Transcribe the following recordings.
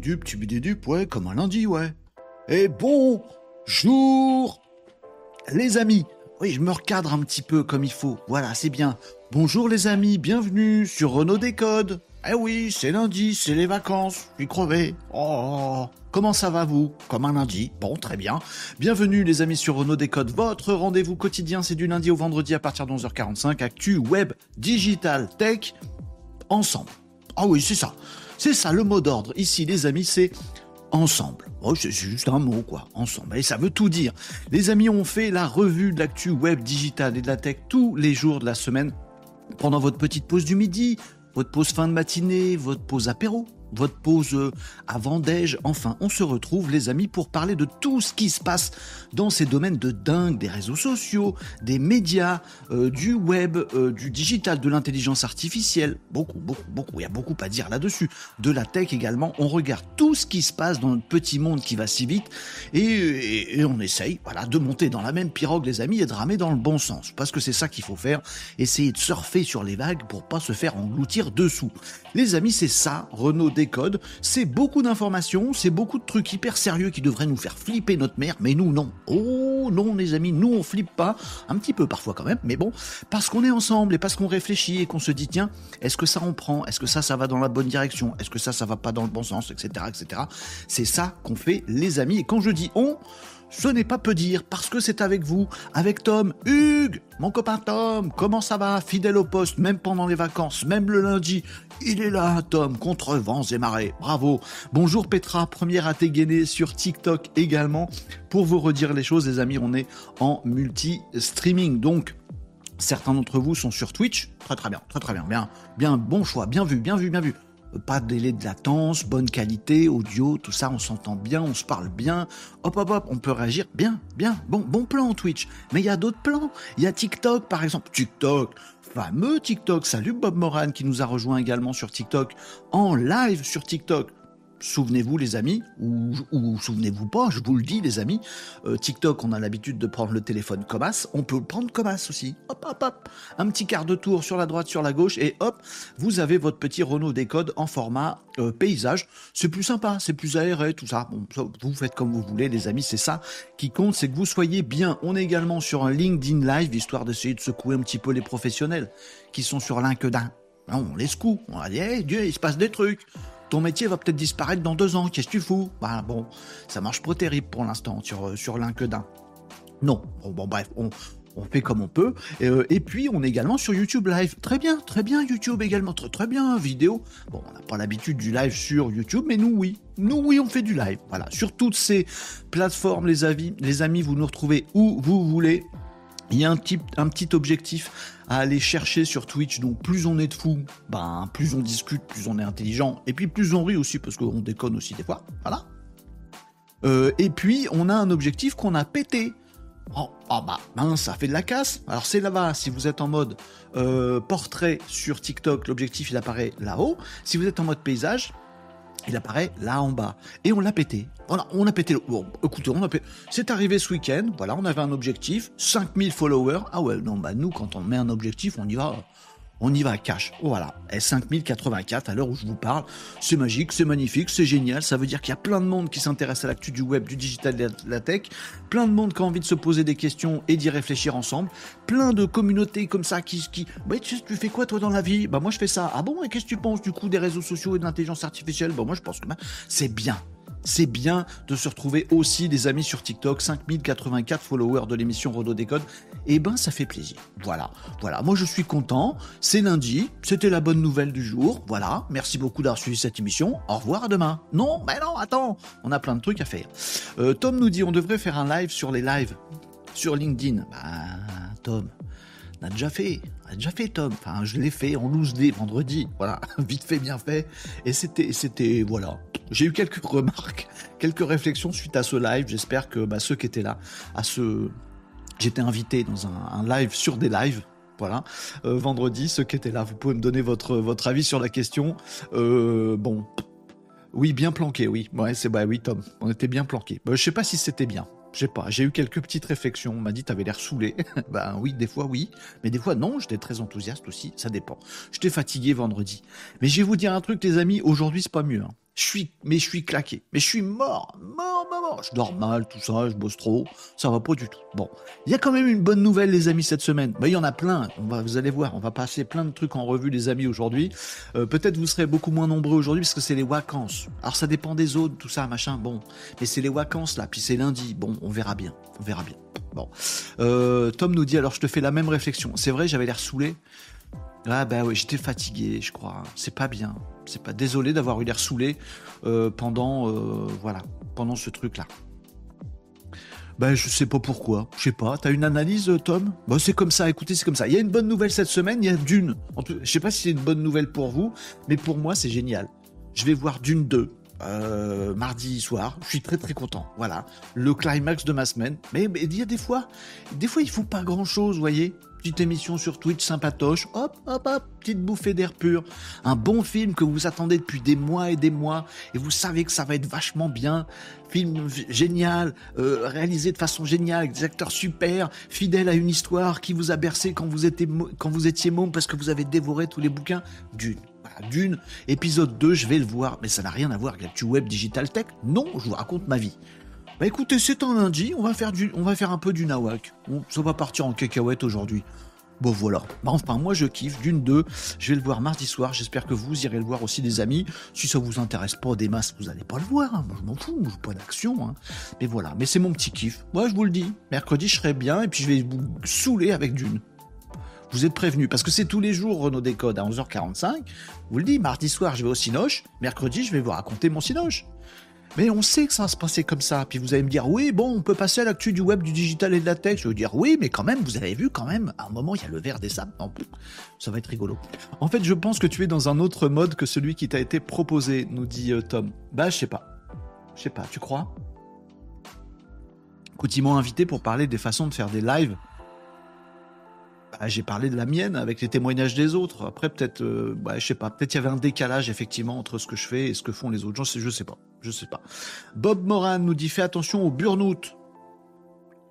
Tchibidudup, tchibidudup, ouais, comme un lundi, ouais. Et bonjour, les amis. Oui, je me recadre un petit peu comme il faut. Voilà, c'est bien. Bonjour les amis, bienvenue sur Renault Décode. Eh oui, c'est lundi, c'est les vacances. Je suis crevé. Oh, comment ça va vous? Comme un lundi. Bon, très bien. Bienvenue les amis sur Renault Décode. Votre rendez-vous quotidien, c'est du lundi au vendredi à partir de 11h45. Actu, web, digital, tech, ensemble. Ah oui, c'est ça. C'est ça le mot d'ordre. Ici, les amis, c'est ensemble. Oh, c'est juste un mot, quoi. Ensemble. Et ça veut tout dire. Les amis, ont fait la revue de l'actu web, digital et de la tech tous les jours de la semaine. Pendant votre petite pause du midi, votre pause fin de matinée, votre pause apéro, votre pause euh, avant déj. Enfin, on se retrouve, les amis, pour parler de tout ce qui se passe dans ces domaines de dingue, des réseaux sociaux, des médias, euh, du web, euh, du digital, de l'intelligence artificielle. Beaucoup, beaucoup, beaucoup. Il y a beaucoup à dire là-dessus. De la tech également. On regarde tout ce qui se passe dans notre petit monde qui va si vite et, on essaye, voilà, de monter dans la même pirogue, les amis, et de ramer dans le bon sens. Parce que c'est ça qu'il faut faire. Essayer de surfer sur les vagues pour pas se faire engloutir dessous. Les amis, c'est ça, C'est beaucoup d'informations, c'est beaucoup de trucs hyper sérieux qui devraient nous faire flipper notre mère, mais nous, non. Oh non, les amis, nous, on flippe pas. Un petit peu parfois quand même, mais bon, parce qu'on est ensemble et parce qu'on réfléchit et qu'on se dit, tiens, est-ce que ça en prend? Est-ce que ça, ça va dans la bonne direction? Est-ce que ça, ça va pas dans le bon sens? Etc. etc. C'est ça qu'on fait, les amis. Et quand je dis on, ce n'est pas peu dire, parce que c'est avec vous, avec Tom, Hugues, mon copain Tom, comment ça va Fidèle au poste, même pendant les vacances, même le lundi, il est là, Tom, contre vents et marées, bravo. Bonjour Petra, première à dégainer sur TikTok également. Pour vous redire les choses, les amis, on est en multi-streaming, donc certains d'entre vous sont sur Twitch, très très bien, très très bien, bien, bien, bon choix, bien vu, bien vu, bien vu pas de délai de latence, bonne qualité, audio, tout ça, on s'entend bien, on se parle bien. Hop, hop, hop, on peut réagir bien, bien. Bon, bon plan Twitch. Mais il y a d'autres plans. Il y a TikTok, par exemple. TikTok, fameux TikTok. Salut Bob Moran qui nous a rejoint également sur TikTok en live sur TikTok souvenez-vous les amis, ou, souvenez-vous pas, je vous le dis les amis, euh, TikTok, on a l'habitude de prendre le téléphone comme as, on peut le prendre comme as aussi. Hop, hop, hop, un petit quart de tour sur la droite, sur la gauche, et hop, vous avez votre petit Renault Décode en format euh, paysage. C'est plus sympa, c'est plus aéré, tout ça. Bon, vous faites comme vous voulez les amis, c'est ça qui compte, c'est que vous soyez bien. On est également sur un LinkedIn Live, histoire d'essayer de secouer un petit peu les professionnels qui sont sur LinkedIn. On les secoue, on va dire, Dieu, il se passe des trucs ton métier va peut-être disparaître dans deux ans, qu'est-ce que tu fous? Bah bon, ça marche pas terrible pour l'instant sur, euh, sur LinkedIn. Non, bon, bref, on, fait comme on peut. Et, euh, et, puis, on est également sur YouTube Live. Très bien, très bien, YouTube également. Très, très bien, vidéo. Bon, on n'a pas l'habitude du live sur YouTube, mais nous, oui. Nous, oui, on fait du live. Voilà. Sur toutes ces plateformes, les, avis, les amis, vous nous retrouvez où vous voulez. Il y a un petit, un petit objectif à aller chercher sur Twitch. Donc plus on est de fous, ben plus on discute, plus on est intelligent, et puis plus on rit aussi parce qu'on déconne aussi des fois. Voilà. Euh, et puis on a un objectif qu'on a pété. Oh, oh bah mince, ça fait de la casse. Alors c'est là-bas, si vous êtes en mode euh, portrait sur TikTok, l'objectif il apparaît là-haut. Si vous êtes en mode paysage, il apparaît là en bas. Et on l'a pété. Voilà, on a pété. Bon, écoutez, on a pété. C'est arrivé ce week-end. Voilà, on avait un objectif. 5000 followers. Ah ouais, non, bah nous, quand on met un objectif, on y va on y va cash. Voilà. Et 5084 à l'heure où je vous parle. C'est magique, c'est magnifique, c'est génial. Ça veut dire qu'il y a plein de monde qui s'intéresse à l'actu du web, du digital, de la tech. Plein de monde qui a envie de se poser des questions et d'y réfléchir ensemble. Plein de communautés comme ça qui, qui, bah, tu, fais quoi toi dans la vie? Bah, moi, je fais ça. Ah bon? Et qu'est-ce que tu penses du coup des réseaux sociaux et de l'intelligence artificielle? Bah, moi, je pense que bah, c'est bien c'est bien de se retrouver aussi des amis sur TikTok, 5084 followers de l'émission Rodo Décode. Et eh ben, ça fait plaisir. Voilà. Voilà. Moi, je suis content. C'est lundi. C'était la bonne nouvelle du jour. Voilà. Merci beaucoup d'avoir suivi cette émission. Au revoir à demain. Non, mais non, attends. On a plein de trucs à faire. Euh, Tom nous dit, on devrait faire un live sur les lives. Sur LinkedIn. Bah, Tom. On a déjà fait, on a déjà fait Tom. Enfin, je l'ai fait en loose vendredi. Voilà, vite fait, bien fait. Et c'était, c'était, voilà. J'ai eu quelques remarques, quelques réflexions suite à ce live. J'espère que bah, ceux qui étaient là, à ce, j'étais invité dans un, live sur des lives. Voilà, euh, vendredi, ceux qui étaient là, vous pouvez me donner votre votre avis sur la question. Euh, bon, oui, bien planqué, oui. Ouais, c'est bah oui, Tom, on était bien planqué. Bah, je sais pas si c'était bien. Je sais pas, j'ai eu quelques petites réflexions. On m'a dit, t'avais l'air saoulé. ben oui, des fois oui. Mais des fois non, j'étais très enthousiaste aussi. Ça dépend. J'étais fatigué vendredi. Mais je vais vous dire un truc, les amis. Aujourd'hui, c'est pas mieux. Hein. Je suis, mais suis claqué. Mais je suis mort, mort, mort. Je dors mal, tout ça, je bosse trop. Ça va pas du tout. Bon. Il y a quand même une bonne nouvelle, les amis, cette semaine. Bah, il y en a plein. On va, vous allez voir. On va passer plein de trucs en revue, les amis, aujourd'hui. Euh, peut-être vous serez beaucoup moins nombreux aujourd'hui parce que c'est les vacances. Alors, ça dépend des zones, tout ça, machin. Bon. Mais c'est les vacances, là. Puis c'est lundi. Bon, on verra bien. On verra bien. Bon. Euh, Tom nous dit, alors, je te fais la même réflexion. C'est vrai, j'avais l'air saoulé. Ah bah oui, j'étais fatigué, je crois. C'est pas bien. C'est pas désolé d'avoir eu l'air saoulé euh, pendant euh, voilà pendant ce truc là. Ben, je sais pas pourquoi. Je sais pas. T'as une analyse, Tom? Bon, c'est comme ça. Écoutez, c'est comme ça. Il y a une bonne nouvelle cette semaine. Il y a Dune. Je sais pas si c'est une bonne nouvelle pour vous, mais pour moi, c'est génial. Je vais voir Dune 2. Euh, mardi soir, je suis très très content. Voilà, le climax de ma semaine. Mais, il y a des fois, des fois il faut pas grand chose, voyez? Petite émission sur Twitch sympatoche, hop, hop, hop, petite bouffée d'air pur, un bon film que vous attendez depuis des mois et des mois, et vous savez que ça va être vachement bien, film génial, euh, réalisé de façon géniale, avec des acteurs super, fidèles à une histoire qui vous a bercé quand vous étiez, quand vous étiez môme parce que vous avez dévoré tous les bouquins d'une. d'une. Épisode 2, je vais le voir, mais ça n'a rien à voir avec la web Digital Tech. Non, je vous raconte ma vie. Bah écoutez, c'est un lundi, on va faire, du, on va faire un peu du nawak. ça va partir en cacahuète aujourd'hui. Bon voilà. Bah, enfin moi je kiffe d'une deux. Je vais le voir mardi soir. J'espère que vous irez le voir aussi des amis. Si ça vous intéresse pas des masses, vous allez pas le voir. Hein. Moi je m'en fous, je pas d'action. Hein. Mais voilà. Mais c'est mon petit kiff. Moi je vous le dis. Mercredi je serai bien et puis je vais vous saouler avec d'une. Vous êtes prévenus parce que c'est tous les jours Renault Décode à 11h45. Vous le dis. Mardi soir je vais au Cinoche. Mercredi je vais vous raconter mon Cinoche. Mais on sait que ça va se passer comme ça. Puis vous allez me dire, oui, bon, on peut passer à l'actu du web, du digital et de la tech. Je vais vous dire, oui, mais quand même, vous avez vu quand même, à un moment, il y a le verre des sables. Ça va être rigolo. En fait, je pense que tu es dans un autre mode que celui qui t'a été proposé, nous dit euh, Tom. Bah, je sais pas. Je sais pas, tu crois? Écoute, ils m'ont invité pour parler des façons de faire des lives. Bah, j'ai parlé de la mienne avec les témoignages des autres. Après, peut-être, euh, bah, je sais pas, peut-être il y avait un décalage effectivement entre ce que je fais et ce que font les autres gens. Je sais pas je sais pas. Bob Moran nous dit fais attention au burn-out.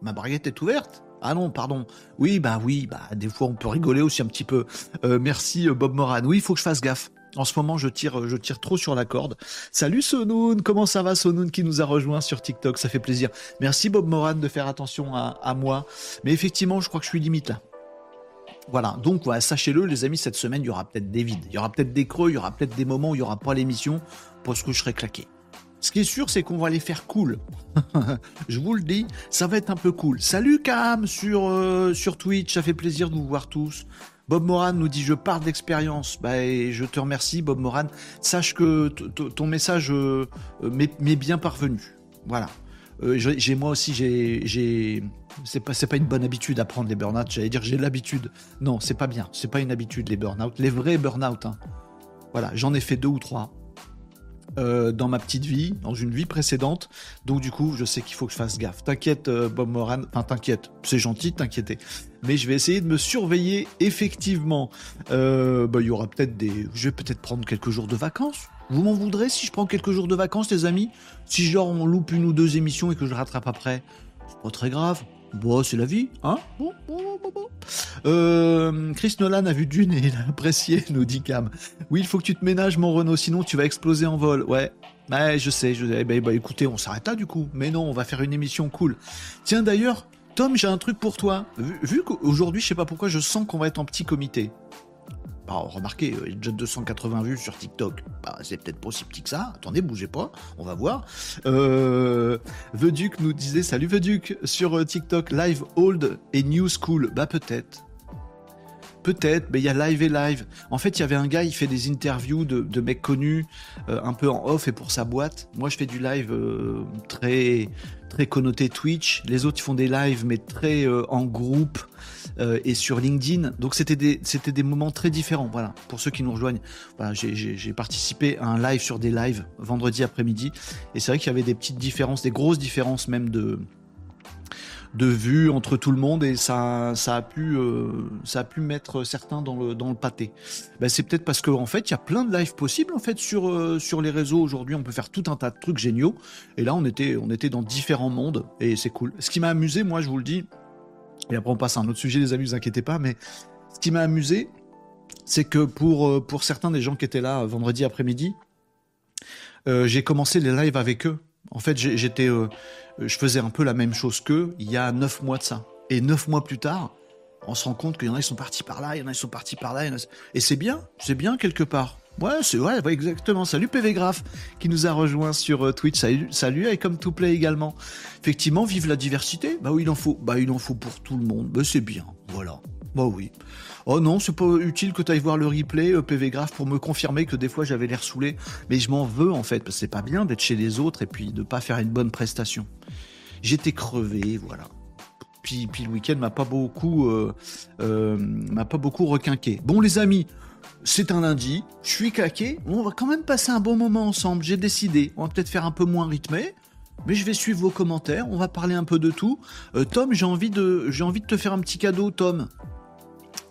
Ma baguette est ouverte ah non, pardon. Oui, bah oui, bah des fois on peut rigoler aussi un petit peu. Euh, merci euh, Bob Moran. Oui, il faut que je fasse gaffe. En ce moment, je tire, je tire trop sur la corde. Salut Sonoun, comment ça va Sonoun qui nous a rejoint sur TikTok, ça fait plaisir. Merci Bob Moran de faire attention à, moi. Mais effectivement, je crois que je suis limite là. Voilà, donc sachez-le les amis, cette semaine, il y aura peut-être des vides, il y aura peut-être des creux, il y aura peut-être des moments où il n'y aura pas l'émission parce que je serai claqué. Ce qui est sûr, c'est qu'on va les faire cool. je vous le dis, ça va être un peu cool. Salut Cam sur, euh, sur Twitch, ça fait plaisir de vous voir tous. Bob Moran nous dit je pars d'expérience. Bah, je te remercie Bob Moran. Sache que ton message euh, m'est bien parvenu. Voilà. Euh, j'ai moi aussi j'ai c'est pas pas une bonne habitude à prendre les burn-out. J'allais dire j'ai l'habitude. Non, c'est pas bien. C'est pas une habitude les burn-out. Les vrais burn-out. Hein. Voilà, j'en ai fait deux ou trois. Euh, dans ma petite vie, dans une vie précédente. Donc du coup, je sais qu'il faut que je fasse gaffe. T'inquiète, euh, Bob Moran. Enfin, t'inquiète. C'est gentil de t'inquiéter. Mais je vais essayer de me surveiller effectivement. Bah, il y aura peut-être des... Je vais peut-être prendre quelques jours de vacances. Vous m'en voudrez si je prends quelques jours de vacances, les amis? Si genre on loupe une ou deux émissions et que je rattrape après C'est pas très grave. Bon, c'est la vie, hein? Euh, Chris Nolan a vu Dune et il a apprécié, nous dit Cam. Oui, il faut que tu te ménages, mon Renault, sinon tu vas exploser en vol. Ouais, ouais je sais. Je... Eh ben, bah, écoutez, on s'arrête là du coup. Mais non, on va faire une émission cool. Tiens, d'ailleurs, Tom, j'ai un truc pour toi. Vu, vu qu'aujourd'hui, je sais pas pourquoi, je sens qu'on va être en petit comité. Bah, remarquez, il y a déjà 280 vues sur TikTok. Bah, c'est peut-être pas aussi petit que ça. Attendez, bougez pas, on va voir. Euh, nous disait Salut Veduc sur euh, TikTok, live old et new school. Bah, peut-être. Peut-être, mais il y a live et live. En fait, il y avait un gars, il fait des interviews de, mecs connus, euh, un peu en off et pour sa boîte. Moi, je fais du live euh, très très connoté Twitch. Les autres, font des lives, mais très en groupe. Euh, et sur LinkedIn. Donc c'était des, c'était des moments très différents. Voilà, pour ceux qui nous rejoignent, j'ai participé à un live sur des lives vendredi après-midi. Et c'est vrai qu'il y avait des petites différences, des grosses différences même de de vues entre tout le monde et ça, ça a pu, euh, ça a pu mettre certains dans le, dans le pâté. Ben, c'est peut-être parce qu'en en fait, il y a plein de lives possibles en fait sur, euh, sur les réseaux aujourd'hui. On peut faire tout un tas de trucs géniaux. Et là, on était, on était dans différents mondes et c'est cool. Ce qui m'a amusé, moi, je vous le dis, et après, on passe à un autre sujet, les amis, vous inquiétez pas. Mais ce qui m'a amusé, c'est que pour, euh, pour certains des gens qui étaient là vendredi après-midi, Euh, j'ai commencé les lives avec eux. En fait, j'étais, euh, je faisais un peu la même chose qu'eux il y a neuf mois de ça. Et neuf mois plus tard, on se rend compte qu'il y en a qui sont partis par là, il y en a qui sont partis par là. Et c'est bien, c'est bien quelque part. Ouais, c'est ouais, exactement. Salut PV Graph qui nous a rejoint sur euh, Twitch. Salut, salut et comme to play également. Effectivement, vive la diversité. Bah oui, il en faut. Bah il en faut pour tout le monde. Bah c'est bien. Voilà. Bah oui. Oh non, c'est pas utile que tu ailles voir le replay euh, PV Graph pour me confirmer que des fois j'avais l'air saoulé. Mais je m'en veux en fait parce que c'est pas bien d'être chez les autres et puis de pas faire une bonne prestation. J'étais crevé, voilà. Puis, puis le week-end m'a pas beaucoup, euh, m'a pas beaucoup requinqué. Bon les amis, c'est un lundi, je suis caqué, on va quand même passer un bon moment ensemble, j'ai décidé, on va peut-être faire un peu moins rythmé, mais je vais suivre vos commentaires, on va parler un peu de tout. Euh, Tom, j'ai envie, de, j'ai envie de te faire un petit cadeau, Tom.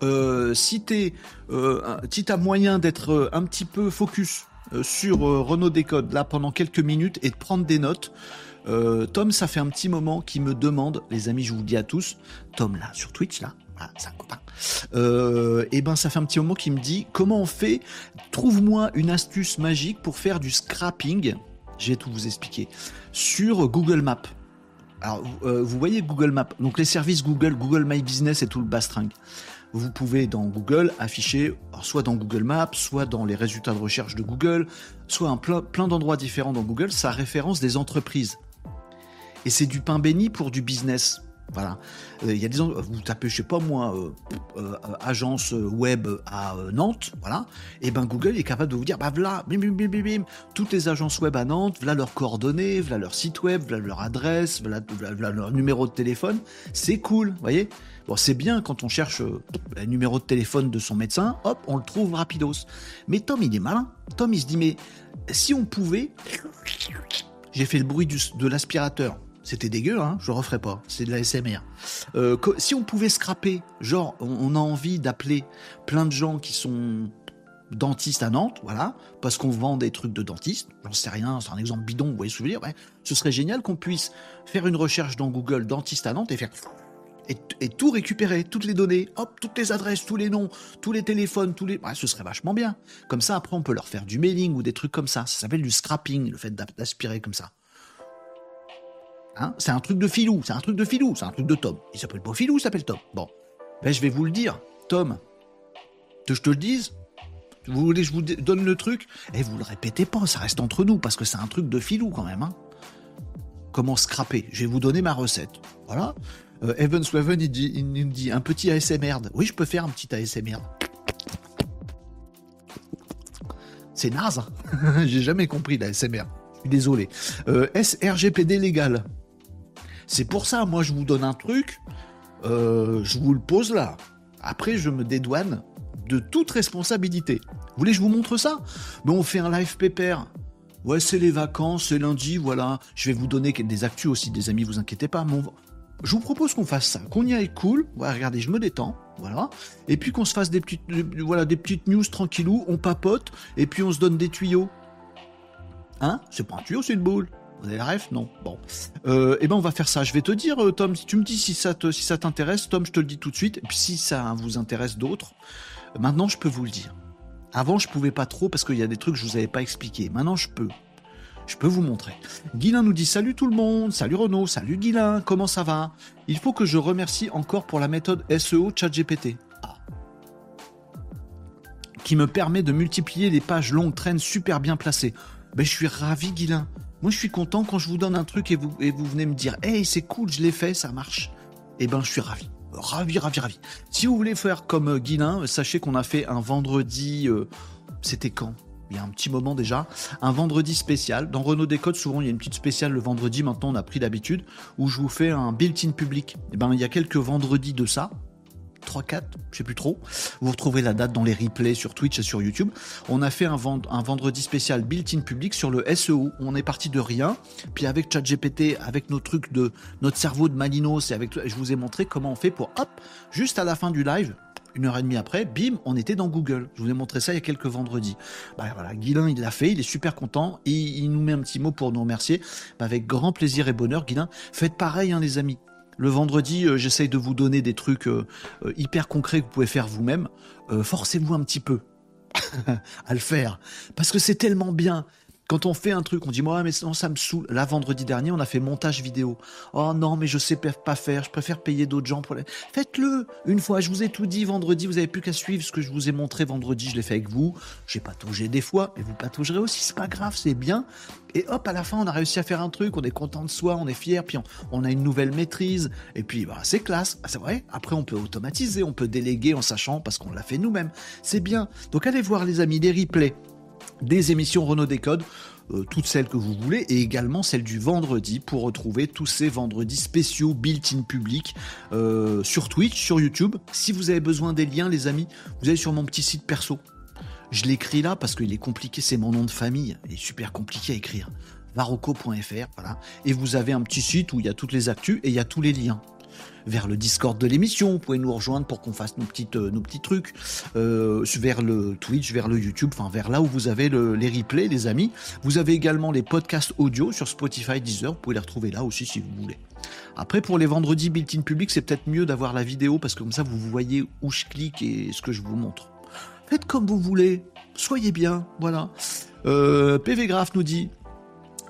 Euh, si tu euh, moyen d'être un petit peu focus sur Renault Décode là pendant quelques minutes et de prendre des notes, Tom, ça fait un petit moment qu'il me demande, les amis, je vous le dis à tous, Tom là sur Twitch là, c'est un copain. Euh, et ben ça fait un petit moment qu'il me dit comment on fait? Trouve-moi une astuce magique pour faire du scrapping. Je vais tout vous expliquer sur Google Maps. Alors euh, vous voyez Google Maps, donc les services Google, Google My Business et tout le bastring. Vous pouvez dans Google afficher, soit dans Google Maps, soit dans les résultats de recherche de Google, soit un plein, plein d'endroits différents dans Google, ça référence des entreprises. Et c'est du pain béni pour du business. Voilà. Euh, il y a des vous tapez, je sais pas moi, euh, euh, agence web à Nantes, voilà. Et ben Google est capable de vous dire, bah voilà, bim, bim, bim, bim, toutes les agences web à Nantes, voilà leurs coordonnées, voilà leur site web, voilà leur adresse, voilà, leur numéro de téléphone. C'est cool, vous voyez? Bon, c'est bien quand on cherche le numéro de téléphone de son médecin, hop, on le trouve rapidos. Mais Tom, il est malin. Tom, il se dit, mais si on pouvait, j'ai fait le bruit de l'aspirateur c'était dégueu, hein, je referai pas. C'est de la SMR. Euh, si on pouvait scraper, genre, on, a envie d'appeler plein de gens qui sont dentistes à Nantes, voilà, parce qu'on vend des trucs de dentistes, j'en sais rien, c'est un exemple bidon, vous voyez ce que je veux dire, ce serait génial qu'on puisse faire une recherche dans Google dentiste à Nantes et faire et, tout récupérer, toutes les données, hop, toutes les adresses, tous les noms, tous les téléphones, tous les, ce serait vachement bien. Comme ça, après, on peut leur faire du mailing ou des trucs comme ça. Ça s'appelle du scrapping, le fait d'aspirer comme ça. Hein, c'est un truc de filou, c'est un truc de filou, c'est un truc de Tom. Il s'appelle pas filou, il s'appelle Tom. Bon, ben je vais vous le dire, Tom. Que je te le dise Vous voulez que je vous donne le truc? Et vous le répétez pas, ça reste entre nous, parce que c'est un truc de filou quand même. Hein. Comment scraper? Je vais vous donner ma recette. Voilà. Euh, Evan Swaven, il, dit, nous dit un petit ASMR. Oui, je peux faire un petit ASMR. C'est naze. Hein. J'ai jamais compris l'ASMR. Je suis désolé. Euh, SRGPD légal. C'est pour ça, moi, je vous donne un truc, euh, je vous le pose là. Après, je me dédouane de toute responsabilité. Vous voulez que je vous montre ça? Mais on fait un live pépère. Ouais, c'est les vacances, c'est lundi, voilà. Je vais vous donner des actus aussi, des amis, vous inquiétez pas. Je vous propose qu'on fasse ça, qu'on y aille cool. Ouais, regardez, je me détends, voilà. Et puis qu'on se fasse des petites, voilà, des petites news tranquillou, on papote, et puis on se donne des tuyaux. Hein? C'est pas un tuyau, c'est une boule. Vous avez la ref? Non. Bon. Euh, eh ben, on va faire ça. Je vais te dire, euh, Tom, si tu me dis si ça te, si t'intéresse, Tom, je te le dis tout de suite. Et puis si ça vous intéresse d'autres, maintenant, je peux vous le dire. Avant, je pouvais pas trop parce qu'il y a des trucs que je vous avais pas expliqué. Maintenant, je peux. Je peux vous montrer. Guilin nous dit salut tout le monde, salut Renaud, salut Guilin, comment ça va? Il faut que je remercie encore pour la méthode SEO ChatGPT. Ah. Qui me permet de multiplier les pages longues traînes super bien placées. Ben, je suis ravi, Guilin. Moi, je suis content quand je vous donne un truc et vous, et vous venez me dire Hey, c'est cool, je l'ai fait, ça marche. Eh ben, je suis ravi. Ravi, ravi, ravi. Si vous voulez faire comme euh, Guilin, sachez qu'on a fait un vendredi. Euh, c'était quand? Il y a un petit moment déjà, un vendredi spécial. Dans Renault Décode, souvent il y a une petite spéciale le vendredi, maintenant on a pris l'habitude, où je vous fais un built-in public. Et eh ben il y a quelques vendredis de ça, 3, 4, je sais plus trop. Vous retrouverez la date dans les replays sur Twitch et sur YouTube. On a fait un, un vendredi spécial built-in public sur le SEO. On est parti de rien. Puis avec ChatGPT, avec nos trucs de notre cerveau de Malinos et avec, je vous ai montré comment on fait pour, hop, juste à la fin du live, une heure et demie après, bim, on était dans Google. Je vous ai montré ça il y a quelques vendredis. Bah voilà, Guilin, il l'a fait, il est super content. Et il nous met un petit mot pour nous remercier. Bah, avec grand plaisir et bonheur, Guilin. Faites pareil, hein, les amis. Le vendredi, euh, j'essaye de vous donner des trucs euh, euh, hyper concrets que vous pouvez faire vous-même. forcez-vous un petit peu à le faire. Parce que c'est tellement bien. Quand on fait un truc, on dit moi mais ça me saoule. Là vendredi dernier, on a fait montage vidéo. Oh non mais je sais pas faire, je préfère payer d'autres gens pour les. Faites-le une fois. Je vous ai tout dit vendredi. Vous avez plus qu'à suivre ce que je vous ai montré vendredi. Je l'ai fait avec vous. J'ai pataugé des fois, mais vous pataugerez aussi. C'est pas grave, c'est bien. Et hop, à la fin, on a réussi à faire un truc. On est content de soi, on est fier. Puis on, a une nouvelle maîtrise. Et puis bah, c'est classe. Ah, c'est vrai. Après, on peut automatiser, on peut déléguer en sachant parce qu'on l'a fait nous-mêmes. C'est bien. Donc allez voir les amis les replays des émissions Renault Décode. Euh, toutes celles que vous voulez et également celles du vendredi pour retrouver tous ces vendredis spéciaux built-in public euh, sur Twitch, sur YouTube. Si vous avez besoin des liens, les amis, vous allez sur mon petit site perso. Je l'écris là parce qu'il est compliqué, c'est mon nom de famille, il est super compliqué à écrire. Varocco.fr, voilà. Et vous avez un petit site où il y a toutes les actus et il y a tous les liens vers le Discord de l'émission. Vous pouvez nous rejoindre pour qu'on fasse nos, petites, euh, nos petits trucs. Euh, vers le Twitch, vers le YouTube, enfin vers là où vous avez les replays, les amis. Vous avez également les podcasts audio sur Spotify, Deezer. Vous pouvez les retrouver là aussi si vous voulez. Après, pour les vendredis built-in public, c'est peut-être mieux d'avoir la vidéo parce que comme ça, vous voyez où je clique et ce que je vous montre. Faites comme vous voulez. Soyez bien. Voilà. Euh, PV Graph nous dit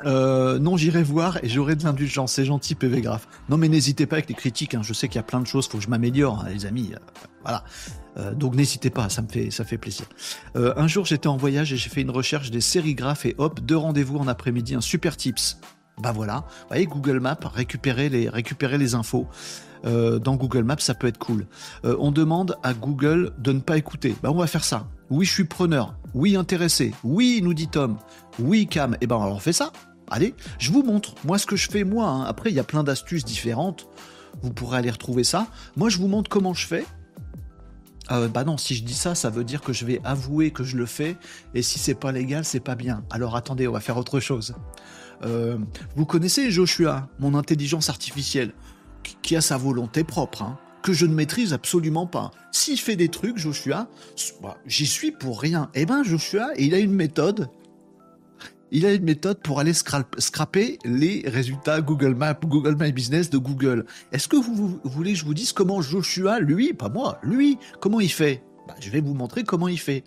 euh, non, j'irai voir et j'aurai de l'indulgence. C'est gentil, PV Graph. Non, mais n'hésitez pas avec les critiques. Hein. Je sais qu'il y a plein de choses, faut que je m'améliore, hein, les amis. Euh, voilà. Euh, donc n'hésitez pas, ça me fait, ça fait plaisir. un jour, j'étais en voyage et j'ai fait une recherche des sérigraphes et hop, deux rendez-vous en après-midi, un super tips. Bah voilà, vous voyez Google Maps, récupérer les, infos. dans Google Maps, ça peut être cool. on demande à Google de ne pas écouter. Bah, on va faire ça. Oui, je suis preneur. Oui, intéressé. Oui, nous dit Tom. Oui, Cam. Eh ben, alors on fait ça. Allez, je vous montre. Moi, ce que je fais, moi. Hein. Après, il y a plein d'astuces différentes. Vous pourrez aller retrouver ça. Moi, je vous montre comment je fais. Euh, bah non, si je dis ça, ça veut dire que je vais avouer que je le fais. Et si c'est pas légal, c'est pas bien. Alors attendez, on va faire autre chose. Euh, vous connaissez Joshua, mon intelligence artificielle, qui a sa volonté propre, hein, que je ne maîtrise absolument pas. S'il fait des trucs, Joshua, bah, j'y suis pour rien. Eh ben, Joshua, il a une méthode il a une méthode pour aller scraper les résultats Google Maps, Google My Business de Google. Est-ce que vous, voulez que je vous dise comment Joshua, lui, pas moi, lui, comment il fait? Bah, Je vais vous montrer comment il fait.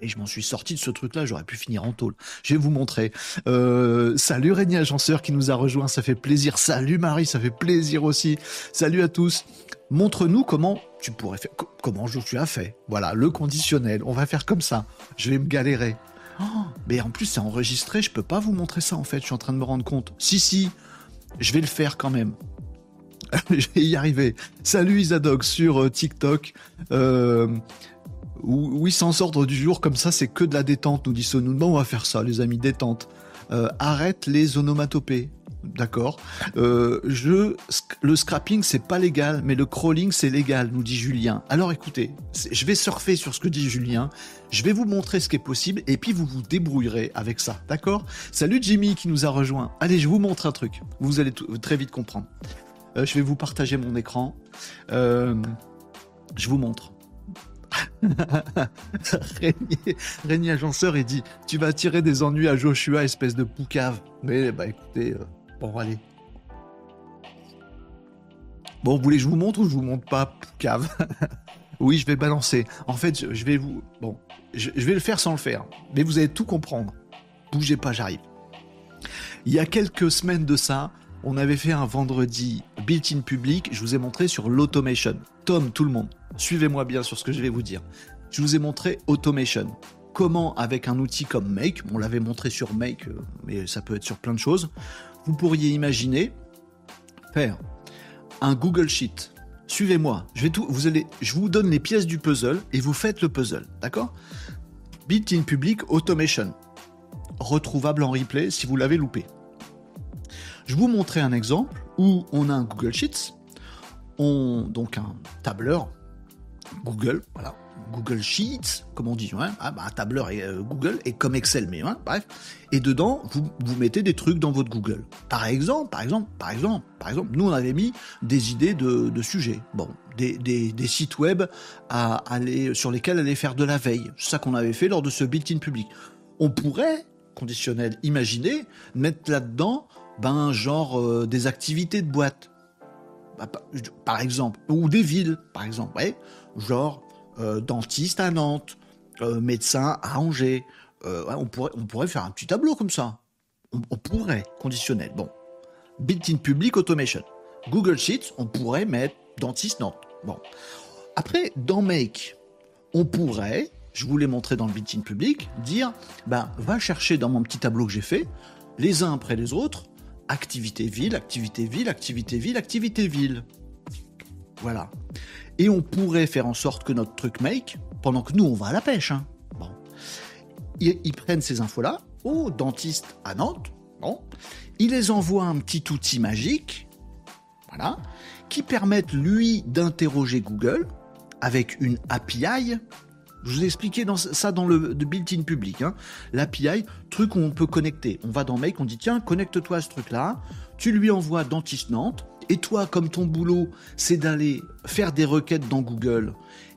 Et je m'en suis sorti de ce truc-là, j'aurais pu finir en tôle. Je vais vous montrer. Euh, salut Régnier Agenceur qui nous a rejoint, ça fait plaisir. Salut Marie, ça fait plaisir aussi. Salut à tous. Montre-nous comment tu pourrais faire, comment Joshua fait. Voilà, le conditionnel. On va faire comme ça. Je vais me galérer. Oh, mais en plus, c'est enregistré, je peux pas vous montrer ça en fait, je suis en train de me rendre compte. Si, si, je vais le faire quand même. je vais y arriver. Salut Isadog sur euh, TikTok. Euh, oui, sans ordre du jour, comme ça, c'est que de la détente, nous dit Sonou. Bon, on va faire ça, les amis, détente. Euh, arrête les onomatopées. D'accord. Euh, le scrapping, c'est pas légal, mais le crawling, c'est légal, nous dit Julien. Alors écoutez, je vais surfer sur ce que dit Julien. Je vais vous montrer ce qui est possible et puis vous vous débrouillerez avec ça. D'accord? Salut Jimmy qui nous a rejoint. Allez, je vous montre un truc. Vous allez très vite comprendre. Euh, je vais vous partager mon écran. Euh, je vous montre. Régnier, Agenceur, il dit Tu vas tirer des ennuis à Joshua, espèce de poucave. Mais bah écoutez, Bon, allez. Bon, vous voulez que je vous montre ou je vous montre pas, cave? Oui, je vais balancer. En fait, je vais vous... Bon, je, vais le faire sans le faire. Mais vous allez tout comprendre. Bougez pas, j'arrive. Il y a quelques semaines de ça, on avait fait un vendredi built-in public. Je vous ai montré sur l'automation. Tom, tout le monde, suivez-moi bien sur ce que je vais vous dire. Je vous ai montré automation. Comment, avec un outil comme Make, on l'avait montré sur Make, euh, mais ça peut être sur plein de choses, vous pourriez imaginer faire un Google Sheet. Suivez-moi, je vais tout, vous allez, je vous donne les pièces du puzzle et vous faites le puzzle, d'accord? Bit in Public Automation, retrouvable en replay si vous l'avez loupé. Je vous montrer un exemple où on a un Google Sheets, on, donc un tableur Google, voilà, Google Sheets, comme on dit, hein, ah, bah, un tableur et, euh, Google, et comme Excel, mais hein, bref. Et dedans, vous, vous mettez des trucs dans votre Google. Par exemple, par exemple, par exemple, par exemple, nous on avait mis des idées de, sujets. Bon, des, sites web à aller, sur lesquels aller faire de la veille. C'est ça qu'on avait fait lors de ce built-in public. On pourrait, conditionnel, imaginer, mettre là-dedans, ben, genre euh, des activités de boîte. Bah, par exemple, ou des villes, par exemple, ouais, genre euh, dentiste à Nantes, euh, médecin à Angers, euh, on, pourrait, on pourrait faire un petit tableau comme ça. On, pourrait, conditionnel. Bon. Built-in Public Automation. Google Sheets, on pourrait mettre dentiste Nantes. Bon. Après, dans Make, on pourrait, je vous l'ai montré dans le built-in public, dire, ben, va chercher dans mon petit tableau que j'ai fait, les uns après les autres, activité ville, activité ville, activité ville, activité ville. Voilà. Et on pourrait faire en sorte que notre truc make, pendant que nous on va à la pêche, hein, bon, ils, prennent ces infos-là au dentiste à Nantes, bon, ils les envoient un petit outil magique, voilà, qui permettent lui d'interroger Google avec une API je vous ai expliqué dans, ça dans le built-in public. Hein. L'API, truc où on peut connecter. On va dans Make, on dit tiens, connecte-toi à ce truc-là. Tu lui envoies Dentiste Nantes. Et toi, comme ton boulot, c'est d'aller faire des requêtes dans Google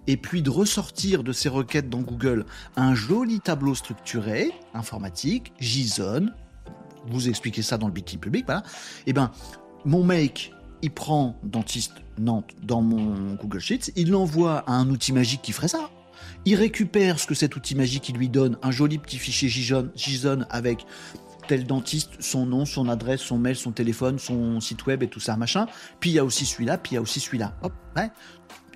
et puis de ressortir de ces requêtes dans Google un joli tableau structuré, informatique, JSON. Vous expliquez ça dans le built-in public, voilà. Et eh ben, mon make, il prend Dentiste Nantes dans mon Google Sheets, il l'envoie à un outil magique qui ferait ça. Il récupère ce que cet outil magique lui donne, un joli petit fichier JSON avec tel dentiste, son nom, son adresse, son mail, son téléphone, son site web et tout ça, machin. Puis il y a aussi celui-là, puis il y a aussi celui-là. Hop,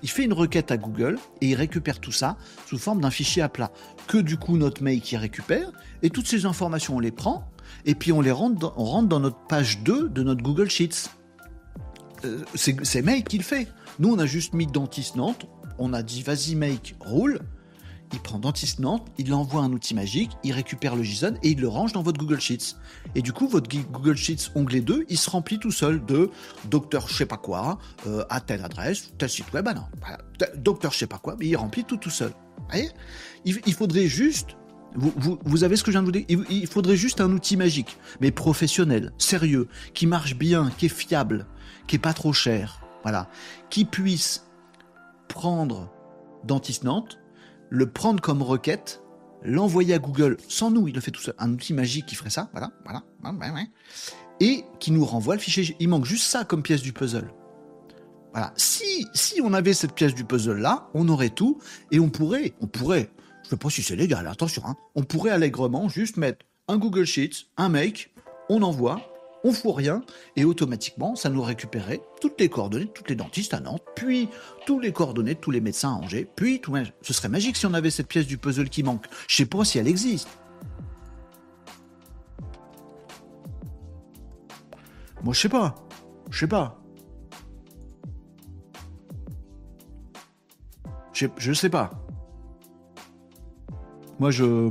Il fait une requête à Google et il récupère tout ça sous forme d'un fichier à plat que du coup notre mail qui récupère et toutes ces informations on les prend et puis on les rentre dans, on rentre dans notre page 2 de notre Google Sheets. Euh, c'est Mail qui le fait. Nous on a juste mis dentiste Nantes, on a dit vas-y make, roule il prend Dentiste Nantes, il l'envoie un outil magique, il récupère le JSON et il le range dans votre Google Sheets. Et du coup, votre Google Sheets onglet 2, il se remplit tout seul de docteur je sais pas quoi, euh, à telle adresse, tel site web, ah non, docteur je sais pas quoi, mais il remplit tout tout seul. voyez? Il, faudrait juste vous, vous, avez ce que je viens de vous dire? Il, faudrait juste un outil magique, mais professionnel, sérieux, qui marche bien, qui est fiable, qui est pas trop cher, voilà, qui puisse prendre Dentiste Nantes, le prendre comme requête, l'envoyer à Google sans nous, il le fait tout seul, un outil magique qui ferait ça, voilà, voilà, et qui nous renvoie le fichier. Il manque juste ça comme pièce du puzzle. Voilà. Si, si on avait cette pièce du puzzle là, on aurait tout et on pourrait, on pourrait, je ne sais pas si c'est légal, attention, hein, on pourrait allègrement juste mettre un Google Sheets, un make, on envoie, on fout rien, et automatiquement, ça nous récupérait toutes les coordonnées de toutes les dentistes à Nantes, puis tous les coordonnées de tous les médecins à Angers, puis tout. Ce serait magique si on avait cette pièce du puzzle qui manque. Je sais pas si elle existe. Moi, je sais pas. Je sais pas. Je, sais pas. Moi, je,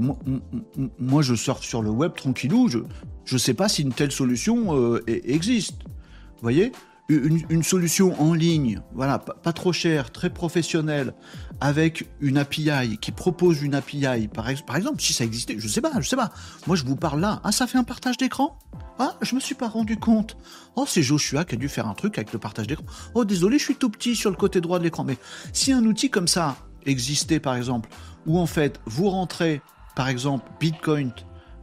moi, je surfe sur le web tranquillou. Je, je ne sais pas si une telle solution euh, e-, existe. Vous voyez? Une, solution en ligne, voilà, pas, trop chère, très professionnelle, avec une API qui propose une API, par, par exemple, si ça existait, je sais pas, je sais pas. Moi, je vous parle là. Ah, ça fait un partage d'écran? Ah, je me suis pas rendu compte. Oh, c'est Joshua qui a dû faire un truc avec le partage d'écran. Oh, désolé, je suis tout petit sur le côté droit de l'écran. Mais si un outil comme ça existait, par exemple, où en fait, vous rentrez, par exemple, Bitcoin,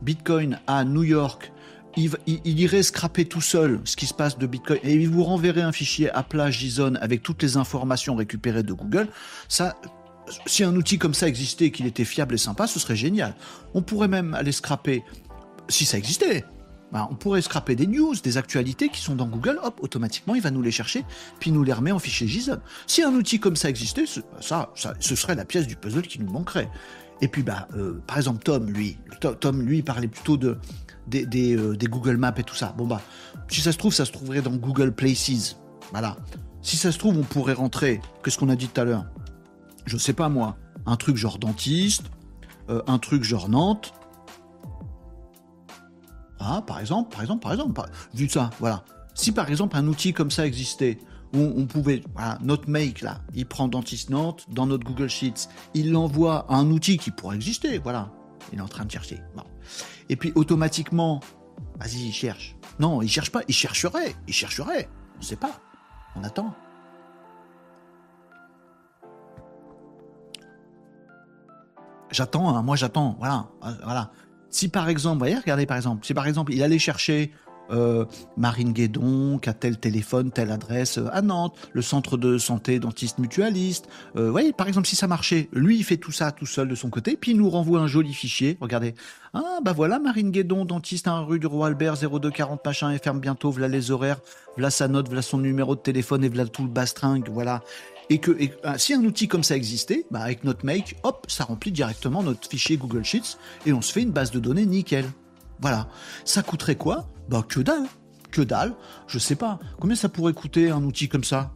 Bitcoin à New York il, irait scraper tout seul ce qui se passe de Bitcoin et il vous renverrait un fichier à plat JSON avec toutes les informations récupérées de Google. Ça, si un outil comme ça existait et qu'il était fiable et sympa, ce serait génial. On pourrait même aller scraper, si ça existait, ben, on pourrait scraper des news, des actualités qui sont dans Google, hop, automatiquement, il va nous les chercher, puis nous les remet en fichier JSON. Si un outil comme ça existait, ça, ce serait la pièce du puzzle qui nous manquerait. Et puis, bah, euh, par exemple, Tom, lui, Tom, lui, parlait plutôt euh, des, Google Maps et tout ça. Bon bah, si ça se trouve, ça se trouverait dans Google Places. Voilà. Si ça se trouve, on pourrait rentrer, qu'est-ce qu'on a dit tout à l'heure? Je sais pas moi, un truc genre dentiste, euh, un truc genre Nantes. Ah, par exemple, par exemple, par exemple, vu ça, voilà. Si par exemple un outil comme ça existait, où on pouvait, voilà, notre make là, il prend dentiste Nantes dans notre Google Sheets, il l'envoie à un outil qui pourrait exister, voilà. Il est en train de chercher. Et puis automatiquement, vas-y, il cherche. Non, il cherche pas, il chercherait, il chercherait. On sait pas. On attend. J'attends, hein, moi j'attends, voilà, euh, voilà. Si par exemple, voyez, regardez par exemple, si par exemple il allait chercher euh, Marine Guédon, a tel téléphone, telle adresse euh, à Nantes, le centre de santé dentiste mutualiste. Euh, voyez, par exemple, si ça marchait, lui, il fait tout ça tout seul de son côté, puis il nous renvoie un joli fichier. Regardez. Ah, bah voilà, Marine Guédon, dentiste à rue du Roi Albert, 0240 machin, et ferme bientôt, voilà les horaires, voilà sa note, voilà son numéro de téléphone, et voilà tout le bastringue, voilà. Et que ah, si un outil comme ça existait, bah avec notre make, hop, ça remplit directement notre fichier Google Sheets et on se fait une base de données nickel. Voilà. Ça coûterait quoi? Bah que dalle. Que dalle. Je sais pas. Combien ça pourrait coûter un outil comme ça?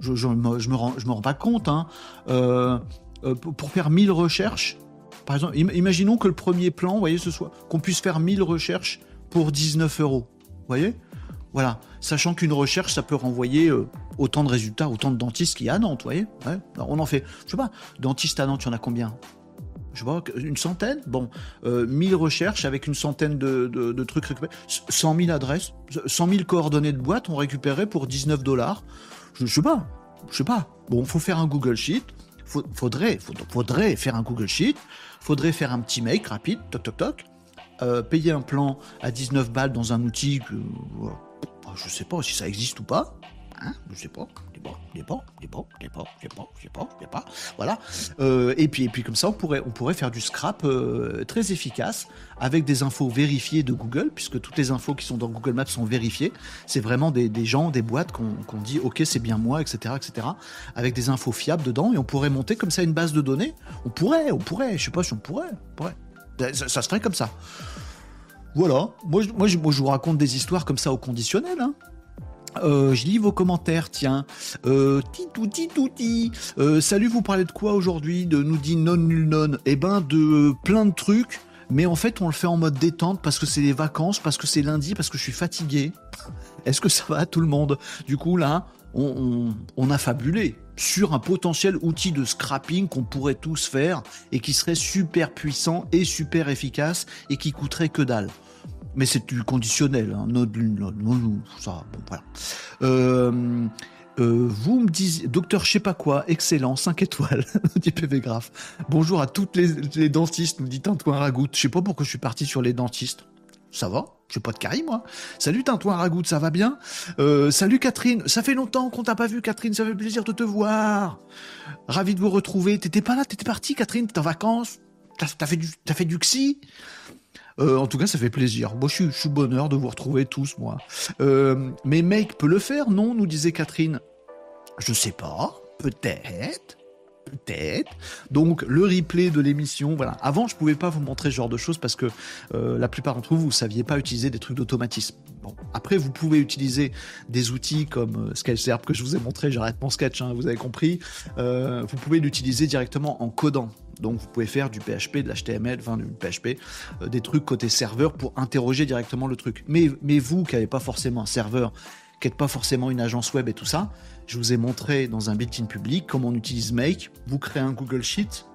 Je, je, me, rends, pas compte. Hein. Euh, euh, pour faire 1000 recherches, par exemple, imaginons que le premier plan, voyez, ce soit qu'on puisse faire 1000 recherches pour 19 euros. Vous voyez? Voilà. Sachant qu'une recherche, ça peut renvoyer euh, autant de résultats, autant de dentistes qu'il y a à Nantes, vous voyez. On en fait, je sais pas, dentistes à Nantes, il y en a combien je sais pas, une centaine Bon, euh, 1000 recherches avec une centaine de, trucs récupérés. 100 000 adresses, 100 000 coordonnées de boîtes on récupérait pour 19 dollars. Je, je sais pas, je sais pas. Bon, faut faire un Google Sheet. Faudrait, faudrait faire un Google Sheet. Faudrait faire un petit make rapide, toc toc toc. Euh, payer un plan à 19 balles dans un outil que, je sais pas si ça existe ou pas. Hein je sais pas, pas, je sais pas, je sais pas. Voilà. Euh, et puis, et puis comme ça, on pourrait, on pourrait faire du scrap euh, très efficace avec des infos vérifiées de Google, puisque toutes les infos qui sont dans Google Maps sont vérifiées. C'est vraiment des, des, gens, des boîtes qu'on qu dit, ok, c'est bien moi, etc., etc., avec des infos fiables dedans, et on pourrait monter comme ça une base de données. On pourrait, on pourrait, je sais pas si on pourrait, on pourrait. Ça, ça se comme ça. Voilà, moi, moi, je, moi je vous raconte des histoires comme ça au conditionnel. Hein. Euh, je lis vos commentaires, tiens. Euh, titouti touti. Euh, salut, vous parlez de quoi aujourd'hui? De nous dit non nul non. Eh ben de plein de trucs, mais en fait on le fait en mode détente parce que c'est les vacances, parce que c'est lundi, parce que je suis fatigué. Est-ce que ça va à tout le monde? Du coup là, on, on, on a fabulé sur un potentiel outil de scrapping qu'on pourrait tous faire et qui serait super puissant et super efficace et qui coûterait que dalle mais c'est du conditionnel. Hein. Non, non, ça, bon, voilà. Euh, euh, vous me disiez, docteur je sais pas quoi, excellent, 5 étoiles, dit PV Graph. Bonjour à toutes les, dentistes, nous dit Tintouin Ragout. Je sais pas pourquoi je suis parti sur les dentistes. Ça va suis pas de carie, moi. Salut Tintouin Ragout, ça va bien? Euh, Salut Catherine, ça fait longtemps qu'on t'a pas vu, Catherine, ça fait plaisir de te voir. Ravi de vous retrouver. T'étais pas là, t'étais partie, Catherine, t'es en vacances T'as as fait du, as fait du xi? Euh, en tout cas, ça fait plaisir. Moi, je suis, bonheur de vous retrouver tous, moi. Euh, mais mec peut le faire, non nous disait Catherine. Je sais pas, peut-être. Peut-être. Donc le replay de l'émission, voilà. Avant, je pouvais pas vous montrer ce genre de choses parce que euh, la plupart d'entre vous, vous saviez pas utiliser des trucs d'automatisme. Bon, après, vous pouvez utiliser des outils comme euh, SketchSerp que je vous ai montré. J'arrête mon sketch, hein, vous avez compris. Vous pouvez l'utiliser directement en codant. Donc vous pouvez faire du PHP, de l'HTML, enfin du PHP, euh, des trucs côté serveur pour interroger directement le truc. Mais, vous qui n'avez pas forcément un serveur, qui n'êtes pas forcément une agence web et tout ça, je vous ai montré dans un built-in public comment on utilise Make. Vous créez un Google Sheet,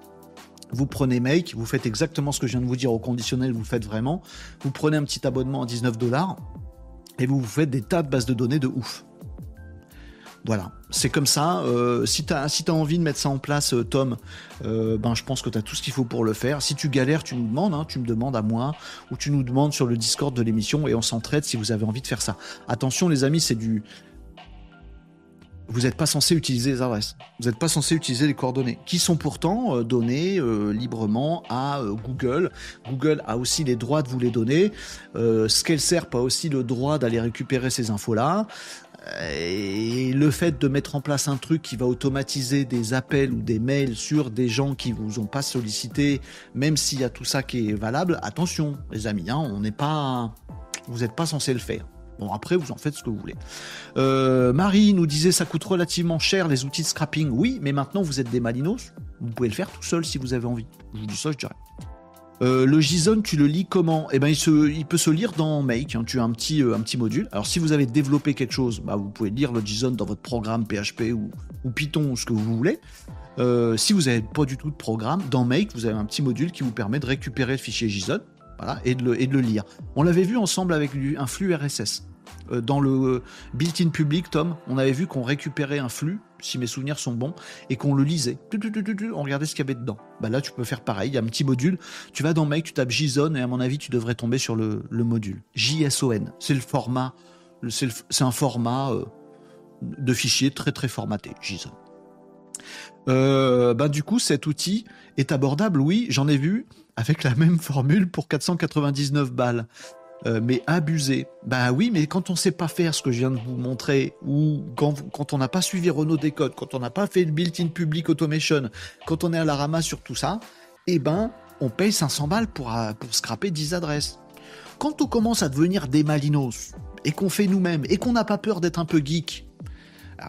vous prenez Make, vous faites exactement ce que je viens de vous dire au conditionnel, vous faites vraiment. Vous prenez un petit abonnement à 19 dollars et vous vous faites des tas de bases de données de ouf. Voilà, c'est comme ça. Euh, si tu as, si as envie de mettre ça en place, euh, Tom, euh, ben, je pense que tu as tout ce qu'il faut pour le faire. Si tu galères, tu nous demandes, hein, tu me demandes à moi, ou tu nous demandes sur le Discord de l'émission et on s'entraide si vous avez envie de faire ça. Attention, les amis, c'est du. Vous n'êtes pas censé utiliser les adresses. Vous n'êtes pas censé utiliser les coordonnées, qui sont pourtant données librement à Google. Google a aussi les droits de vous les donner. Euh, a aussi le droit d'aller récupérer ces infos-là. Et le fait de mettre en place un truc qui va automatiser des appels ou des mails sur des gens qui vous ont pas sollicité, même s'il y a tout ça qui est valable, attention, les amis, hein, on n'est pas, vous n'êtes pas censé le faire. Bon, après, vous en faites ce que vous voulez. Euh, Marie nous disait ça coûte relativement cher les outils de scrapping. Oui, mais maintenant vous êtes des malinos. Vous pouvez le faire tout seul si vous avez envie. Je vous dis ça, je dirais. Euh, le JSON, tu le lis comment? Eh ben, il, peut se lire dans Make. Hein. Tu as un petit, euh, un petit module. Alors, si vous avez développé quelque chose, bah, vous pouvez lire le JSON dans votre programme PHP ou, Python ou ce que vous voulez. Euh, si vous n'avez pas du tout de programme, dans Make, vous avez un petit module qui vous permet de récupérer le fichier JSON et, de le, et de le lire. On l'avait vu ensemble avec un flux RSS. Euh, dans le built-in public, Tom, on avait vu qu'on récupérait un flux, si mes souvenirs sont bons, et qu'on le lisait. On regardait ce qu'il y avait dedans. Bah là, tu peux faire pareil. Il y a un petit module. Tu vas dans Make, tu tapes JSON, et à mon avis, tu devrais tomber sur le, module. JSON. C'est le format. C'est un format euh, de fichier très très formaté. JSON. Euh, bah, du coup, cet outil est abordable, oui, j'en ai vu, avec la même formule pour 499 balles. Euh, mais abusé. Bah oui, mais quand on sait pas faire ce que je viens de vous montrer, ou quand, on n'a pas suivi Renault Décode, quand on n'a pas fait le built-in public automation, quand on est à la ramasse sur tout ça, eh ben, on paye 500 balles pour, euh, pour scraper 10 adresses. Quand on commence à devenir des malinos, et qu'on fait nous-mêmes, et qu'on n'a pas peur d'être un peu geek,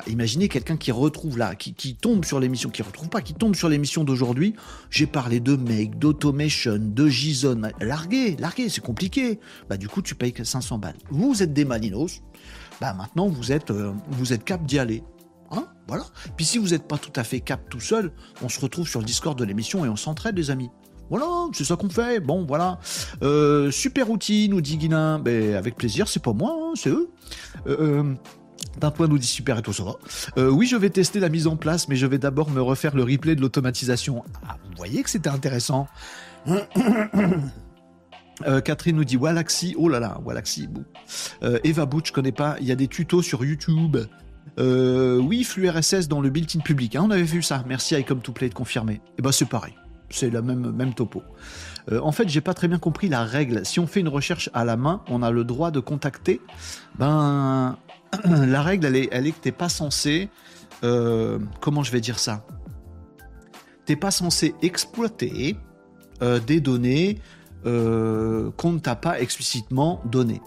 imaginez quelqu'un qui retrouve là, qui, tombe sur l'émission, qui retrouve pas, qui tombe sur l'émission d'aujourd'hui. J'ai parlé de make, d'automation, de JSON. Larguez, larguez, c'est compliqué. Bah, du coup, tu payes que 500 balles. Vous êtes des malinos. Bah, maintenant, vous êtes, euh, vous êtes cap d'y aller. Hein? Voilà. Puis si vous n'êtes pas tout à fait cap tout seul, on se retrouve sur le Discord de l'émission et on s'entraide, les amis. Voilà, c'est ça qu'on fait. Bon, voilà. Euh, super outil, nous dit Guilin. Ben, avec plaisir, c'est pas moi, hein, c'est eux. Euh, d'un point nous dit super et tout ça. Euh, oui, je vais tester la mise en place, mais je vais d'abord me refaire le replay de l'automatisation. Ah, vous voyez que c'était intéressant. Euh, Catherine nous dit Walaxy, oh là là, Walaxy. Euh, Eva Butch, je connais pas. Il y a des tutos sur YouTube. oui, flux RSS dans le built-in public. Hein, on avait vu ça. Merci à Icom to Play de confirmer. Et eh ben c'est pareil. C'est la même, même topo. en fait, j'ai pas très bien compris la règle. Si on fait une recherche à la main, on a le droit de contacter? Ben, la règle, elle est, elle est que pas censé. Euh, comment je vais dire ça? T'es pas censé exploiter euh, des données euh, qu'on ne t'a pas explicitement données.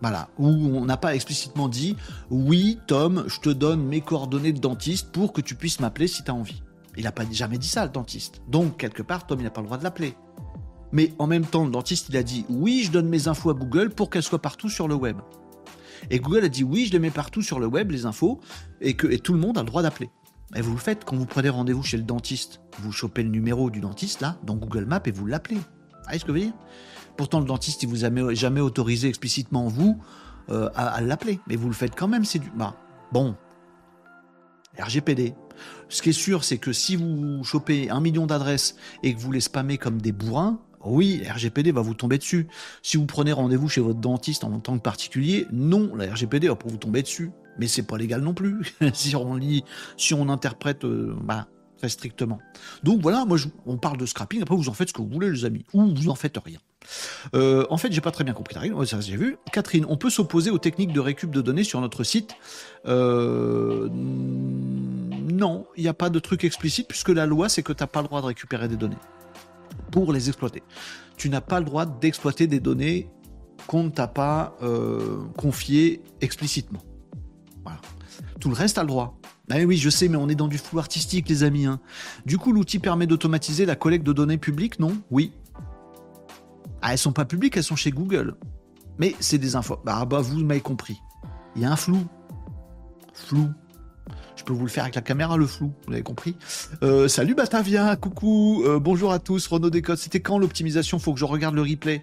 Voilà, où on n'a pas explicitement dit oui, Tom, je te donne mes coordonnées de dentiste pour que tu puisses m'appeler si tu as envie. Il n'a pas jamais dit ça, le dentiste. Donc, quelque part, Tom, il n'a pas le droit de l'appeler. Mais en même temps, le dentiste, il a dit oui, je donne mes infos à Google pour qu'elles soient partout sur le web. Et Google a dit oui, je les mets partout sur le web, les infos, et que tout le monde a le droit d'appeler. Et vous le faites quand vous prenez rendez-vous chez le dentiste. Vous chopez le numéro du dentiste là, dans Google Maps, et vous l'appelez. Vous voyez ce que je veux dire? Pourtant, le dentiste, il vous a jamais autorisé explicitement, vous, euh, à, l'appeler. Mais vous le faites quand même, c'est du. Bah, bon. RGPD. Ce qui est sûr, c'est que si vous chopez un million d'adresses et que vous les spammez comme des bourrins, oui, RGPD va vous tomber dessus. Si vous prenez rendez-vous chez votre dentiste en tant que particulier, non, la RGPD va pour vous tomber dessus. Mais c'est pas légal non plus. si on lit, si on interprète euh, bah, très strictement. Donc voilà, moi on parle de scrapping. Après vous en faites ce que vous voulez, les amis, ou vous en faites rien. Euh, en fait, j'ai pas très bien compris la règle. J'ai vu. Catherine, on peut s'opposer aux techniques de récup de données sur notre site? Euh, non, il n'y a pas de truc explicite puisque la loi c'est que tu n'as pas le droit de récupérer des données pour les exploiter. Tu n'as pas le droit d'exploiter des données qu'on ne t'a pas euh, confiées explicitement. Voilà. Tout le reste a le droit. Ah oui, je sais, mais on est dans du flou artistique, les amis. Hein. Du coup, l'outil permet d'automatiser la collecte de données publiques, non? Oui. Ah, elles sont pas publiques, elles sont chez Google. Mais c'est des infos. Bah, bah vous m'avez compris. Il y a un flou. Flou. Je peux vous le faire avec la caméra, le flou, vous avez compris. Euh, salut Batavia, coucou, euh, bonjour à tous, Renault Décode. C'était quand l'optimisation? Faut que je regarde le replay.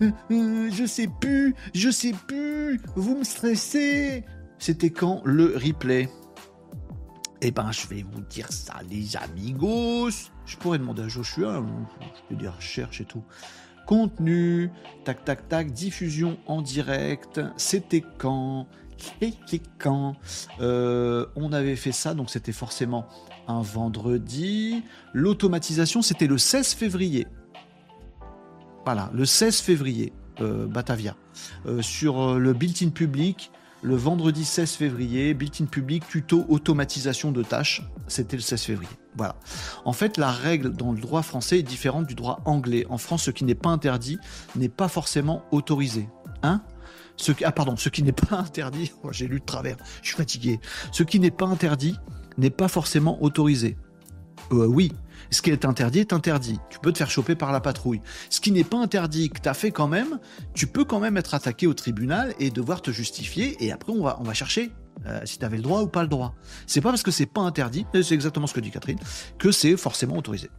Euh, je sais plus, je sais plus, vous me stressez. C'était quand le replay? Eh ben, je vais vous dire ça, les amigos. Je pourrais demander à Joshua, hein, je peux dire cherche et tout. Contenu, tac tac tac, diffusion en direct. C'était quand quand euh, on avait fait ça, donc c'était forcément un vendredi. L'automatisation, c'était le 16 février. Voilà, le 16 février, euh, Batavia. Euh, sur le built-in public, le vendredi 16 février, built-in public, tuto automatisation de tâches. C'était le 16 février. Voilà. En fait, la règle dans le droit français est différente du droit anglais. En France, ce qui n'est pas interdit n'est pas forcément autorisé. Hein? Ce qui, ah pardon, ce qui n'est pas interdit, j'ai lu de travers, je suis fatigué. Ce qui n'est pas interdit n'est pas forcément autorisé. Euh, oui, ce qui est interdit est interdit. Tu peux te faire choper par la patrouille. Ce qui n'est pas interdit, que tu as fait quand même, tu peux quand même être attaqué au tribunal et devoir te justifier. Et après, on va, on va chercher euh, si tu avais le droit ou pas le droit. C'est pas parce que c'est pas interdit, c'est exactement ce que dit Catherine, que c'est forcément autorisé.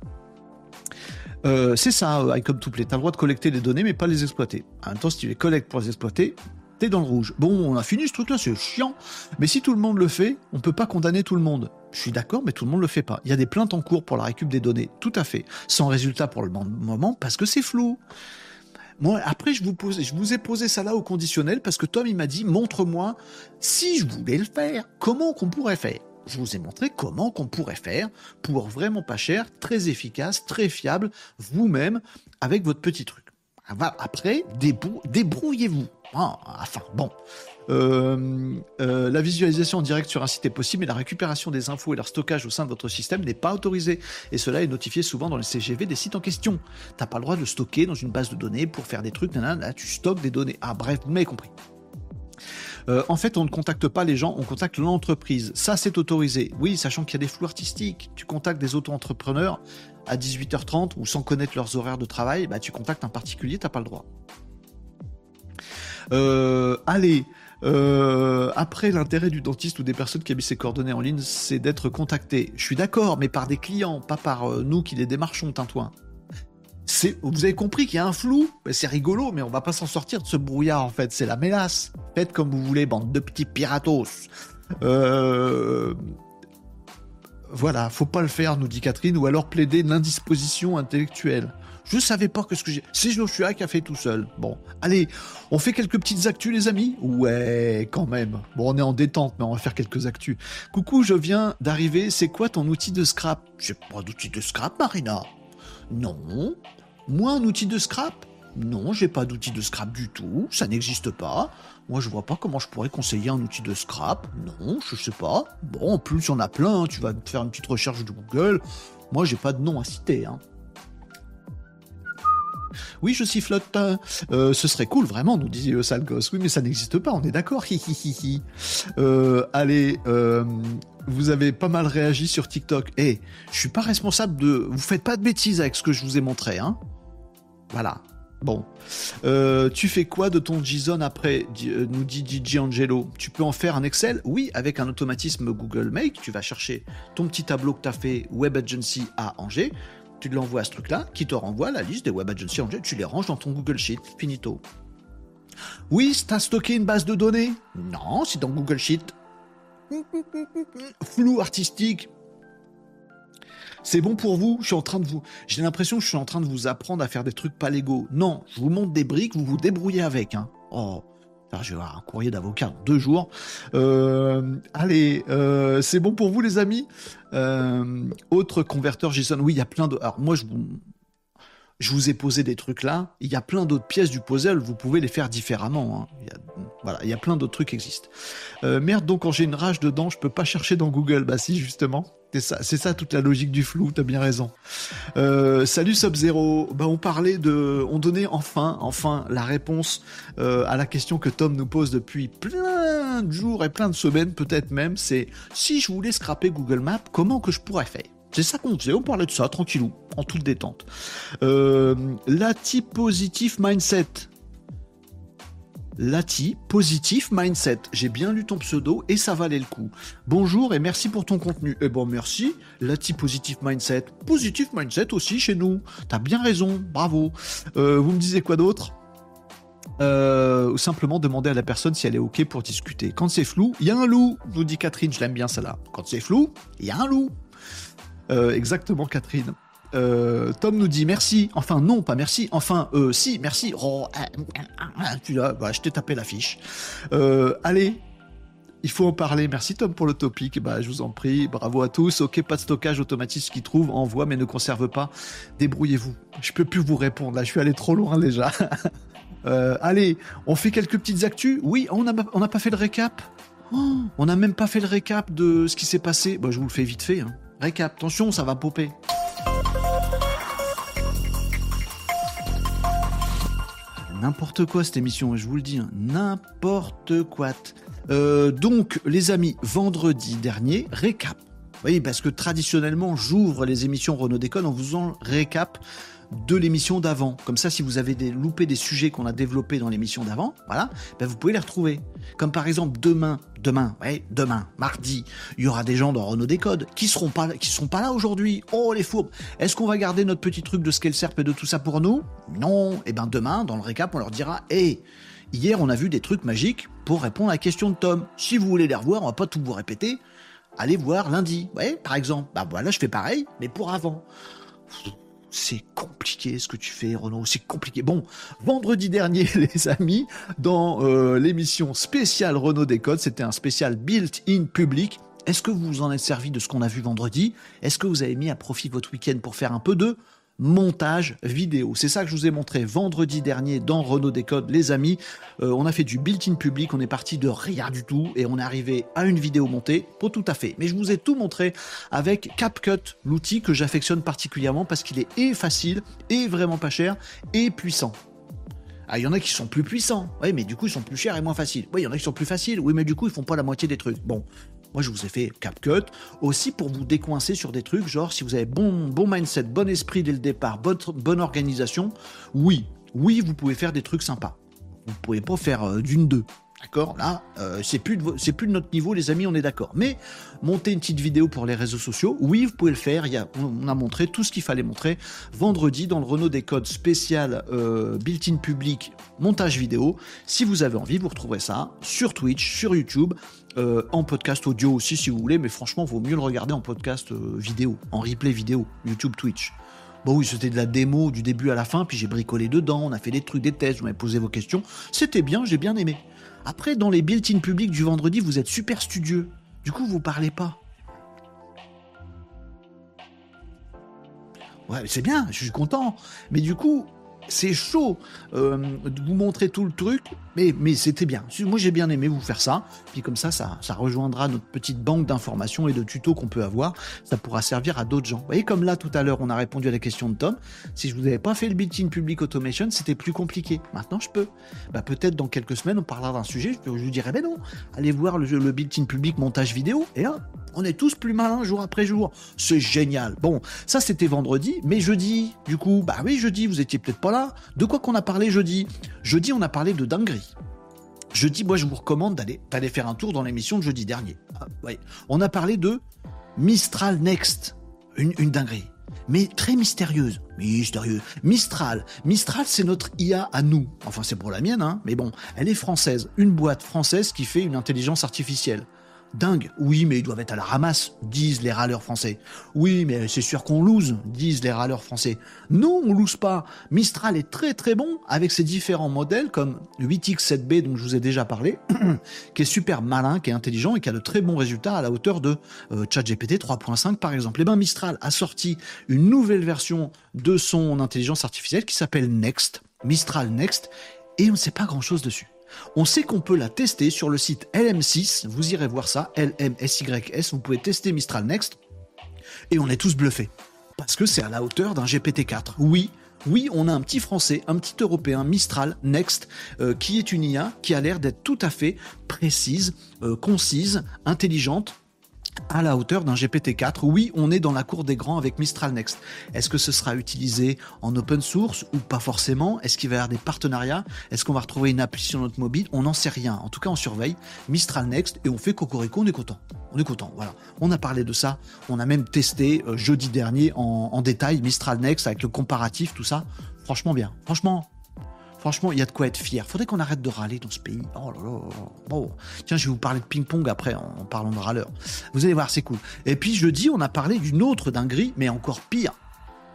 Euh, c'est ça, I come to play. Tu as le droit de collecter des données, mais pas les exploiter. En même temps, si tu les collectes pour les exploiter, t'es dans le rouge. Bon, on a fini ce truc-là, c'est chiant. Mais si tout le monde le fait, on peut pas condamner tout le monde. Je suis d'accord, mais tout le monde le fait pas. Il y a des plaintes en cours pour la récup des données, tout à fait. Sans résultat pour le moment, parce que c'est flou. Moi, après, je vous, je vous ai posé ça là au conditionnel parce que Tom, il m'a dit, montre-moi si je voulais le faire, comment qu'on pourrait faire? Je vous ai montré comment qu'on pourrait faire pour vraiment pas cher, très efficace, très fiable, vous-même, avec votre petit truc. Après, débrouillez-vous. Ah, enfin, bon. Euh, euh, la visualisation en direct sur un site est possible, mais la récupération des infos et leur stockage au sein de votre système n'est pas autorisé. Et cela est notifié souvent dans les CGV des sites en question. T'as pas le droit de le stocker dans une base de données pour faire des trucs, là tu stockes des données. Ah bref, vous m'avez compris. Euh, en fait, on ne contacte pas les gens, on contacte l'entreprise. Ça, c'est autorisé. Oui, sachant qu'il y a des flous artistiques. Tu contactes des auto-entrepreneurs à 18h30 ou sans connaître leurs horaires de travail, bah, tu contactes un particulier, t'as pas le droit. allez, euh, après, l'intérêt du dentiste ou des personnes qui habitent ses coordonnées en ligne, c'est d'être contacté. Je suis d'accord, mais par des clients, pas par euh, nous qui les démarchons, Tintouin. Vous avez compris qu'il y a un flou C'est rigolo, mais on va pas s'en sortir de ce brouillard, en fait. C'est la mélasse. Faites comme vous voulez, bande de petits piratos. Euh... Voilà, faut pas le faire, nous dit Catherine, ou alors plaider l'indisposition intellectuelle. Je savais pas que ce que j'ai. C'est Joshua qui a fait tout seul. Bon, allez, on fait quelques petites actus, les amis? Ouais, quand même. Bon, on est en détente, mais on va faire quelques actus. Coucou, je viens d'arriver. C'est quoi ton outil de scrap? J'ai pas d'outil de scrap, Marina. Non. Moi, un outil de scrap? Non, j'ai pas d'outil de scrap du tout. Ça n'existe pas. Moi, je vois pas comment je pourrais conseiller un outil de scrap. Non, je sais pas. Bon, en plus, il y en a plein. Hein. Tu vas faire une petite recherche de Google. Moi, j'ai pas de nom à citer. Hein. Oui, je sifflote. Euh, ce serait cool, vraiment, nous dit euh, sale gosse. Oui, mais ça n'existe pas, on est d'accord. euh, allez, euh, vous avez pas mal réagi sur TikTok. Eh, je suis pas responsable de. Vous faites pas de bêtises avec ce que je vous ai montré, hein. Voilà. Bon. tu fais quoi de ton JSON après nous dit DJ Angelo? Tu peux en faire un Excel? Oui, avec un automatisme Google Make. Tu vas chercher ton petit tableau que tu as fait Web Agency à Angers tu l'envoies à ce truc-là, qui te renvoie la liste des web agencies en tu les ranges dans ton Google Sheet, finito. Oui, t'as stocké une base de données? Non, c'est dans Google Sheet. Flou artistique. C'est bon pour vous Je suis en train de vous. J'ai l'impression que je suis en train de vous apprendre à faire des trucs pas légaux. Non, je vous montre des briques, vous vous débrouillez avec. Hein. Oh, je vais avoir un courrier d'avocat en deux jours. Euh, allez, euh, c'est bon pour vous les amis? Euh, Autre converteur JSON, oui, il y a plein de... Alors moi, je vous, je vous ai posé des trucs là. Il y a plein d'autres pièces du puzzle, vous pouvez les faire différemment. Hein. Il y a, voilà, il y a plein d'autres trucs qui existent. merde, donc quand j'ai une rage dedans, je peux pas chercher dans Google. Bah si, justement. C'est ça, c'est ça toute la logique du flou, t'as bien raison. Euh, salut Sub-Zero, bah, on parlait de... On donnait enfin, enfin la réponse euh, à la question que Tom nous pose depuis plein de jours et plein de semaines peut-être même, c'est si je voulais scraper Google Maps, comment que je pourrais faire? C'est ça qu'on faisait, on parlait de ça, tranquillou, en toute détente. Euh, la type positive mindset, Lati, positif mindset. J'ai bien lu ton pseudo et ça valait le coup. Bonjour et merci pour ton contenu. Eh bon, merci. Lati, positif mindset. Positif mindset aussi chez nous. T'as bien raison. Bravo. Euh, vous me disiez quoi d'autre? Euh, ou simplement demander à la personne si elle est OK pour discuter. Quand c'est flou, il y a un loup, nous dit Catherine, je l'aime bien celle-là. Quand c'est flou, il y a un loup. Euh, exactement Catherine. Euh, Tom nous dit merci. Enfin, non, pas merci. Enfin, euh, si, merci. Oh, bah, je t'ai tapé l'affiche. Allez, il faut en parler. Merci Tom pour le topic. Bah, je vous en prie. Bravo à tous. Ok, pas de stockage automatique qui trouve, envoie, mais ne conserve pas. Débrouillez-vous. Je peux plus vous répondre. Là, je suis allé trop loin déjà. allez, on fait quelques petites actus. Oui, on n'a pas fait le récap. Oh, on n'a même pas fait le récap de ce qui s'est passé. Bah, je vous le fais vite fait. Hein. Récap. Attention, ça va popper. N'importe quoi cette émission, je vous le dis, hein. n'importe quoi. Euh, donc, les amis, vendredi dernier, récap. Oui, parce que traditionnellement, j'ouvre les émissions Renault Déconne en vous faisant récap de l'émission d'avant. Comme ça, si vous avez loupé des sujets qu'on a développés dans l'émission d'avant, voilà, ben vous pouvez les retrouver. Comme par exemple demain, demain, ouais, demain, mardi, il y aura des gens dans Renault Décode qui seront pas, qui seront pas là aujourd'hui. Oh les fourbes. Est-ce qu'on va garder notre petit truc de Scale Serp et de tout ça pour nous? Non. Et eh ben demain, dans le récap, on leur dira, hé, Hier, on a vu des trucs magiques pour répondre à la question de Tom. Si vous voulez les revoir, on va pas tout vous répéter. Allez voir lundi. Ouais, par exemple. Bah voilà, je fais pareil, mais pour avant. C'est compliqué ce que tu fais, Renaud. C'est compliqué. Bon, vendredi dernier, les amis, dans euh, l'émission spéciale Renault Décode, c'était un spécial built-in public. Est-ce que vous vous en êtes servi de ce qu'on a vu vendredi? Est-ce que vous avez mis à profit votre week-end pour faire un peu de montage vidéo. C'est ça que je vous ai montré vendredi dernier dans Renault Décode, les amis. Euh, on a fait du built-in public, on est parti de rien du tout et on est arrivé à une vidéo montée, pas tout à fait. Mais je vous ai tout montré avec CapCut, l'outil que j'affectionne particulièrement parce qu'il est et facile, et vraiment pas cher, et puissant. Ah, il y en a qui sont plus puissants, oui, mais du coup ils sont plus chers et moins faciles. Oui, il y en a qui sont plus faciles, oui, mais du coup ils font pas la moitié des trucs. Bon, moi, je vous ai fait CapCut aussi pour vous décoincer sur des trucs, genre si vous avez bon, bon mindset, bon esprit dès le départ, bonne, bonne organisation, oui, oui, vous pouvez faire des trucs sympas. Vous ne pouvez pas faire euh, d'une deux. D'accord? Là, euh, c'est plus, de, plus de notre niveau, les amis, on est d'accord. Mais monter une petite vidéo pour les réseaux sociaux, oui, vous pouvez le faire. Y a, on a montré tout ce qu'il fallait montrer vendredi dans le Renault des codes spécial euh, built-in public montage vidéo. Si vous avez envie, vous retrouverez ça sur Twitch, sur YouTube, euh, en podcast audio aussi si vous voulez. Mais franchement, vaut mieux le regarder en podcast euh, vidéo, en replay vidéo, YouTube, Twitch. Bon oui, c'était de la démo du début à la fin, puis j'ai bricolé dedans, on a fait des trucs, des tests, vous m'avez posé vos questions. C'était bien, j'ai bien aimé. Après, dans les built-in publics du vendredi, vous êtes super studieux. Du coup, vous parlez pas. Ouais, c'est bien, je suis content. Mais du coup, c'est chaud euh, de vous montrer tout le truc, mais, mais c'était bien. Moi, j'ai bien aimé vous faire ça. Puis comme ça, ça, rejoindra notre petite banque d'informations et de tutos qu'on peut avoir. Ça pourra servir à d'autres gens. Vous voyez, comme là, tout à l'heure, on a répondu à la question de Tom. Si je vous avais pas fait le built-in public automation, c'était plus compliqué. Maintenant, je peux. Bah, peut-être dans quelques semaines, on parlera d'un sujet. Je vous dirai, ben non, allez voir le, le built-in public montage vidéo. Et là, on est tous plus malins jour après jour. C'est génial. Bon, ça c'était vendredi, mais jeudi, du coup, bah oui, jeudi, vous étiez peut-être pas là. De quoi qu'on a parlé jeudi? Jeudi, on a parlé de dinguerie. Jeudi, moi je vous recommande d'aller, faire un tour dans l'émission de jeudi dernier. Ah. On a parlé de Mistral Next, une, une dinguerie mais très mystérieuse. Mystérieuse. Mistral. Mistral, c'est notre IA à nous. Enfin, c'est pour la mienne, hein. Mais bon, elle est française. Une boîte française qui fait une intelligence artificielle. Dingue. Oui, mais ils doivent être à la ramasse, disent les râleurs français. Oui, mais c'est sûr qu'on lose, disent les râleurs français. Non, on lose pas. Mistral est très très bon avec ses différents modèles comme 8X7B dont je vous ai déjà parlé, qui est super malin, qui est intelligent et qui a de très bons résultats à la hauteur de euh, ChatGPT 3.5 par exemple. Et eh ben Mistral a sorti une nouvelle version de son intelligence artificielle qui s'appelle Next, Mistral Next, et on ne sait pas grand chose dessus. On sait qu'on peut la tester sur le site LM6, vous irez voir ça, LMSYS, vous pouvez tester Mistral Next, et on est tous bluffés. Parce que c'est à la hauteur d'un GPT-4. Oui, oui, on a un petit français, un petit européen, Mistral Next, euh, qui est une IA qui a l'air d'être tout à fait précise, euh, concise, intelligente, à la hauteur d'un GPT-4. Oui, on est dans la cour des grands avec Mistral Next. Est-ce que ce sera utilisé en open source ou pas forcément? Est-ce qu'il va y avoir des partenariats? Est-ce qu'on va retrouver une appli sur notre mobile? On n'en sait rien. En tout cas, on surveille Mistral Next et on fait Cocorico, on est content. On est content, voilà. On a parlé de ça. On a même testé euh, jeudi dernier en, en détail Mistral Next avec le comparatif, tout ça. Franchement bien. Franchement, Franchement, il y a de quoi être fier. Faudrait qu'on arrête de râler dans ce pays. Oh là là. Bon. Tiens, je vais vous parler de ping-pong après en parlant de râleur. Vous allez voir, c'est cool. Et puis jeudi, on a parlé d'une autre dinguerie, mais encore pire.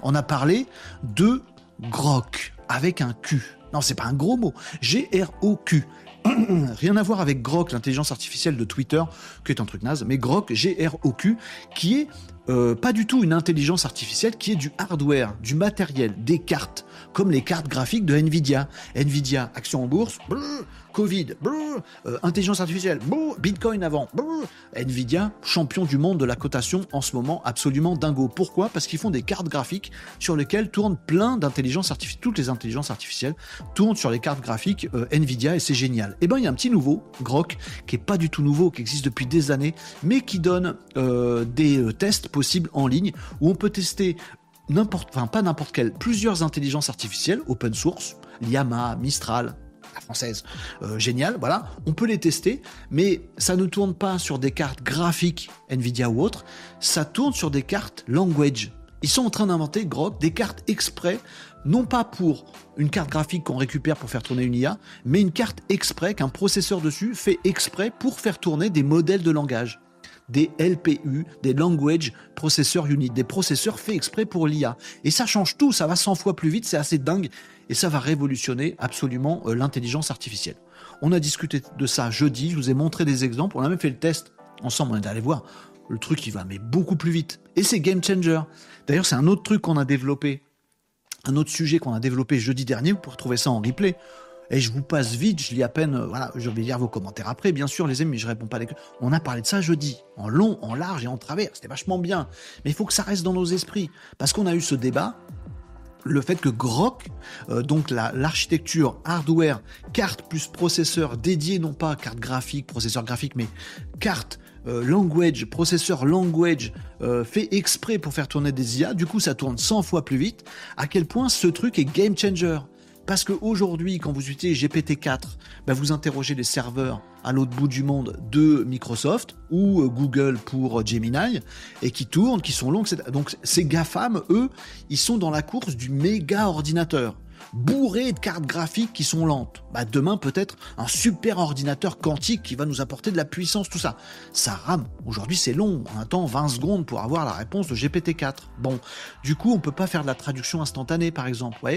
On a parlé de Grok avec un Q. Non, c'est pas un gros mot. G-R-O-Q. Rien à voir avec Grok, l'intelligence artificielle de Twitter, qui est un truc naze, mais Grok, G-R-O-Q, qui est euh, pas du tout une intelligence artificielle, qui est du hardware, du matériel, des cartes comme les cartes graphiques de Nvidia. Nvidia, action en bourse, Covid, euh, intelligence artificielle, Bitcoin avant, Nvidia, champion du monde de la cotation en ce moment, absolument dingo. Pourquoi? Parce qu'ils font des cartes graphiques sur lesquelles tournent plein d'intelligence artificielle, toutes les intelligences artificielles tournent sur les cartes graphiques euh, Nvidia et c'est génial. Et eh ben il y a un petit nouveau, Grok, qui est pas du tout nouveau, qui existe depuis des années, mais qui donne euh, des tests possibles en ligne où on peut tester pas n'importe quelle, plusieurs intelligences artificielles open source, Llama, Mistral, la française, euh, génial, voilà, on peut les tester, mais ça ne tourne pas sur des cartes graphiques Nvidia ou autres, ça tourne sur des cartes language. Ils sont en train d'inventer, Grok, des cartes exprès, non pas pour une carte graphique qu'on récupère pour faire tourner une IA, mais une carte exprès qu'un processeur dessus fait exprès pour faire tourner des modèles de langage des LPU, des Language Processor Unit, des processeurs faits exprès pour l'IA. Et ça change tout, ça va 100 fois plus vite, c'est assez dingue, et ça va révolutionner absolument euh, l'intelligence artificielle. On a discuté de ça jeudi, je vous ai montré des exemples, on a même fait le test ensemble, on est allé voir. Le truc, il va mais beaucoup plus vite. Et c'est game changer. D'ailleurs, c'est un autre truc qu'on a développé, un autre sujet qu'on a développé jeudi dernier, vous pourrez trouver ça en replay. Et je vous passe vite, je lis à peine, euh, voilà, je vais lire vos commentaires après, bien sûr, les amis, mais je réponds pas les... On a parlé de ça jeudi, en long, en large et en travers, c'était vachement bien. Mais il faut que ça reste dans nos esprits, parce qu'on a eu ce débat, le fait que Grok, euh, donc l'architecture hardware, carte plus processeur dédié, non pas carte graphique, processeur graphique, mais carte euh, language, processeur language fait exprès pour faire tourner des IA, du coup ça tourne 100 fois plus vite, à quel point ce truc est game changer? Parce qu'aujourd'hui, quand vous utilisez GPT-4, bah, vous interrogez les serveurs à l'autre bout du monde de Microsoft ou euh, Google pour Gemini et qui tournent, qui sont longs. Donc ces GAFAM, eux, ils sont dans la course du méga ordinateur bourré de cartes graphiques qui sont lentes. Bah demain peut-être un super ordinateur quantique qui va nous apporter de la puissance, tout ça. Ça rame. Aujourd'hui c'est long, on attend 20 secondes pour avoir la réponse de GPT-4. Bon, du coup on peut pas faire de la traduction instantanée par exemple, vous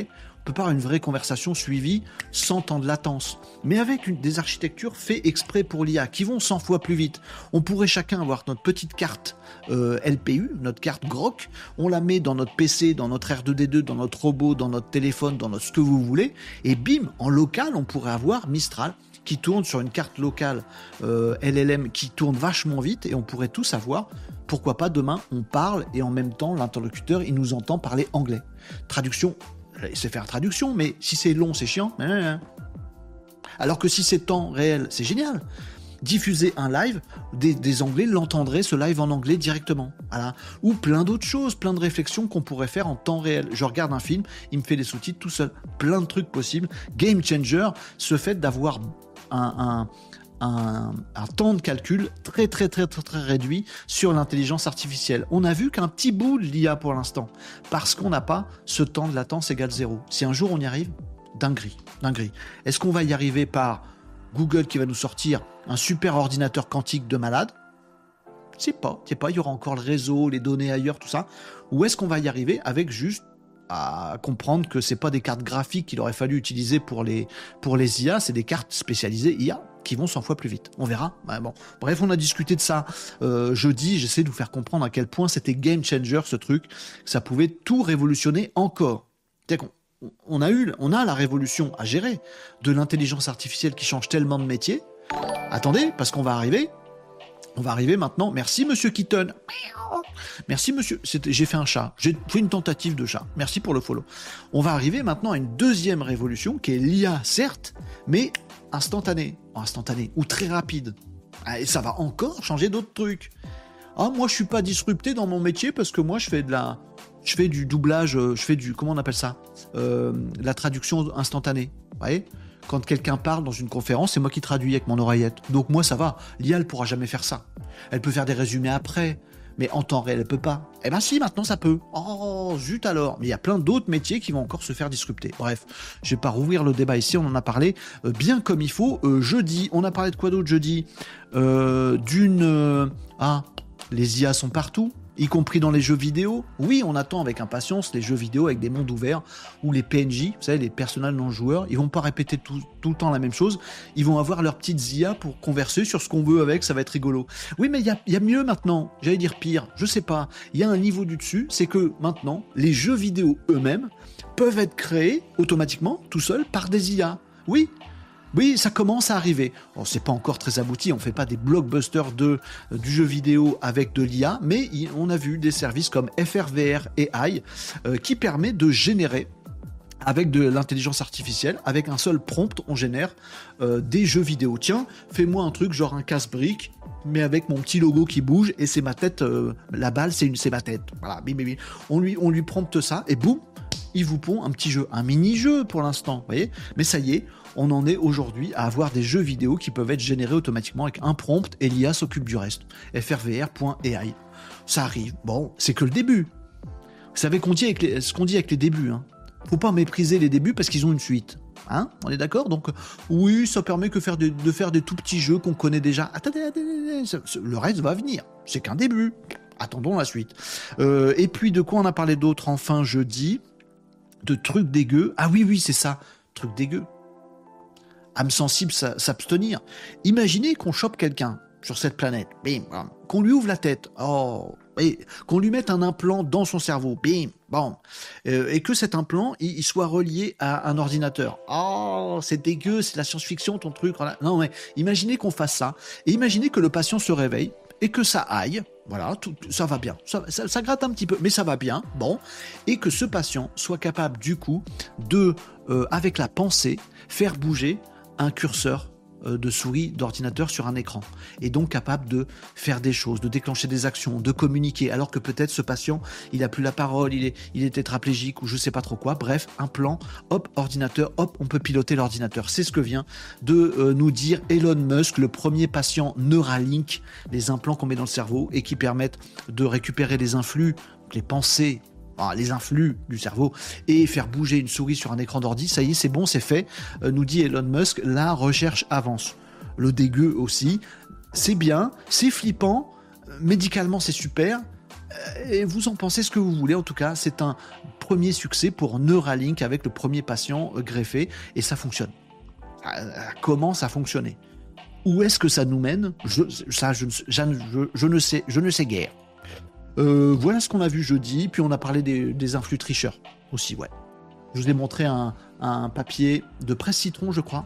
peut pas avoir une vraie conversation suivie sans temps de latence. Mais avec des architectures faites exprès pour l'IA, qui vont 100 fois plus vite, on pourrait chacun avoir notre petite carte euh, LPU, notre carte GROC, on la met dans notre PC, dans notre R2D2, dans notre robot, dans notre téléphone, dans notre ce que vous voulez, et bim, en local, on pourrait avoir Mistral qui tourne sur une carte locale euh, LLM qui tourne vachement vite et on pourrait tout savoir. Pourquoi pas demain on parle et en même temps l'interlocuteur il nous entend parler anglais. Traduction c'est faire traduction, mais si c'est long, c'est chiant. Alors que si c'est temps réel, c'est génial. Diffuser un live, des, Anglais l'entendraient ce live en anglais directement. Ou plein d'autres choses, plein de réflexions qu'on pourrait faire en temps réel. Je regarde un film, il me fait les sous-titres tout seul. Plein de trucs possibles. Game changer, ce fait d'avoir un, temps de calcul très très très très très réduit sur l'intelligence artificielle. On a vu qu'un petit bout de l'IA pour l'instant, parce qu'on n'a pas ce temps de latence égal zéro. Si un jour on y arrive, dinguerie, dinguerie. Est-ce qu'on va y arriver par Google qui va nous sortir un super ordinateur quantique de malade? Sais pas, sais pas, il y aura encore le réseau, les données ailleurs, tout ça. Ou est-ce qu'on va y arriver avec juste à comprendre que c'est pas des cartes graphiques qu'il aurait fallu utiliser pour les, pour les IA, c'est des cartes spécialisées IA qui vont 100 fois plus vite. On verra. bon. Bref, on a discuté de ça euh, jeudi. J'essaie de vous faire comprendre à quel point c'était game changer ce truc. Ça pouvait tout révolutionner encore. On, a eu, on a la révolution à gérer de l'intelligence artificielle qui change tellement de métiers. Attendez, parce qu'on va arriver. On va arriver maintenant. Merci, monsieur Keaton. Merci, monsieur. J'ai fait un chat. J'ai fait une tentative de chat. Merci pour le follow. On va arriver maintenant à une deuxième révolution qui est l'IA, certes, mais instantané, instantané ou très rapide. Ah, et ça va encore changer d'autres trucs. Ah, moi, je suis pas disrupté dans mon métier parce que moi, je fais de la, je fais du doublage, euh, je fais du, comment on appelle ça, euh, la traduction instantanée. Vous voyez? Quand quelqu'un parle dans une conférence, c'est moi qui traduis avec mon oreillette. Donc moi, ça va. L'IA, elle pourra jamais faire ça. Elle peut faire des résumés après mais en temps réel, elle peut pas. Eh ben si, maintenant ça peut. Oh, zut alors. Mais il y a plein d'autres métiers qui vont encore se faire disrupter. Bref, je vais pas rouvrir le débat ici, on en a parlé euh, bien comme il faut. Euh, jeudi, on a parlé de quoi d'autre jeudi? Euh, D'une... ah, les IA sont partout y compris dans les jeux vidéo. Oui, on attend avec impatience les jeux vidéo avec des mondes ouverts où les PNJ, vous savez, les personnages non joueurs, ils vont pas répéter tout, le temps la même chose. Ils vont avoir leurs petites IA pour converser sur ce qu'on veut avec, ça va être rigolo. Oui, mais il y a, mieux maintenant. J'allais dire pire, je sais pas. Il y a un niveau du dessus, c'est que maintenant, les jeux vidéo eux-mêmes peuvent être créés automatiquement, tout seuls, par des IA. Oui, oui, ça commence à arriver. On c'est pas encore très abouti, on fait pas des blockbusters de, euh, du jeu vidéo avec de l'IA, mais on a vu des services comme FRVR AI euh, qui permet de générer avec de l'intelligence artificielle, avec un seul prompt, on génère euh, des jeux vidéo. Tiens, fais-moi un truc genre un casse-brique, mais avec mon petit logo qui bouge et c'est ma tête. la balle, c'est c'est ma tête. Voilà, On lui, on lui prompte ça et boum, il vous pond un petit jeu, un mini-jeu pour l'instant, vous voyez. Mais ça y est, on en est aujourd'hui à avoir des jeux vidéo qui peuvent être générés automatiquement avec un prompt et l'IA s'occupe du reste. frvr.ai. Ça arrive. Bon, c'est que le début. Vous savez qu'on dit avec les- ce qu'on dit avec les débuts. Hein. Faut pas mépriser les débuts parce qu'ils ont une suite. Hein? On est d'accord? Donc oui, ça permet que de faire des tout petits jeux qu'on connaît déjà. Attendez, attendez, le reste va venir. C'est qu'un début. Attendons la suite. Euh, et puis de quoi on a parlé d'autre enfin jeudi? De trucs dégueux. Ah oui, oui, c'est ça. Trucs dégueux. Âme sensible, s'abstenir. Imaginez qu'on chope quelqu'un sur cette planète, bim, qu'on lui ouvre la tête, oh, et qu'on lui mette un implant dans son cerveau, bim, euh, et que cet implant, il, soit relié à un ordinateur. Oh, c'est dégueu, c'est la science-fiction ton truc. Non, mais imaginez qu'on fasse ça, et imaginez que le patient se réveille et que ça aille, voilà, tout, ça va bien, ça gratte un petit peu, mais ça va bien, bon, et que ce patient soit capable du coup de, euh, avec la pensée, faire bouger un curseur euh, de souris d'ordinateur sur un écran et donc capable de faire des choses, de déclencher des actions, de communiquer alors que peut-être ce patient il a plus la parole, il est, il tétraplégique ou je sais pas trop quoi. Bref, un plan, hop, ordinateur, hop, on peut piloter l'ordinateur. C'est ce que vient de euh, nous dire Elon Musk, le premier patient Neuralink, les implants qu'on met dans le cerveau et qui permettent de récupérer les influx, les pensées, ah, les influx du cerveau et faire bouger une souris sur un écran d'ordi, ça y est, c'est bon, c'est fait, Euh, nous dit Elon Musk, la recherche avance. Le dégueu aussi, c'est bien, c'est flippant, euh, médicalement c'est super, euh, et vous en pensez ce que vous voulez, en tout cas, c'est un premier succès pour Neuralink avec le premier patient greffé, et ça fonctionne. Euh, Comment ça fonctionner Où est-ce que ça nous mène? Ça, je ne sais, je ne sais guère. Euh, voilà ce qu'on a vu jeudi, puis on a parlé des, influx tricheurs aussi, ouais. Je vous ai montré un, un papier de presse citron, je crois,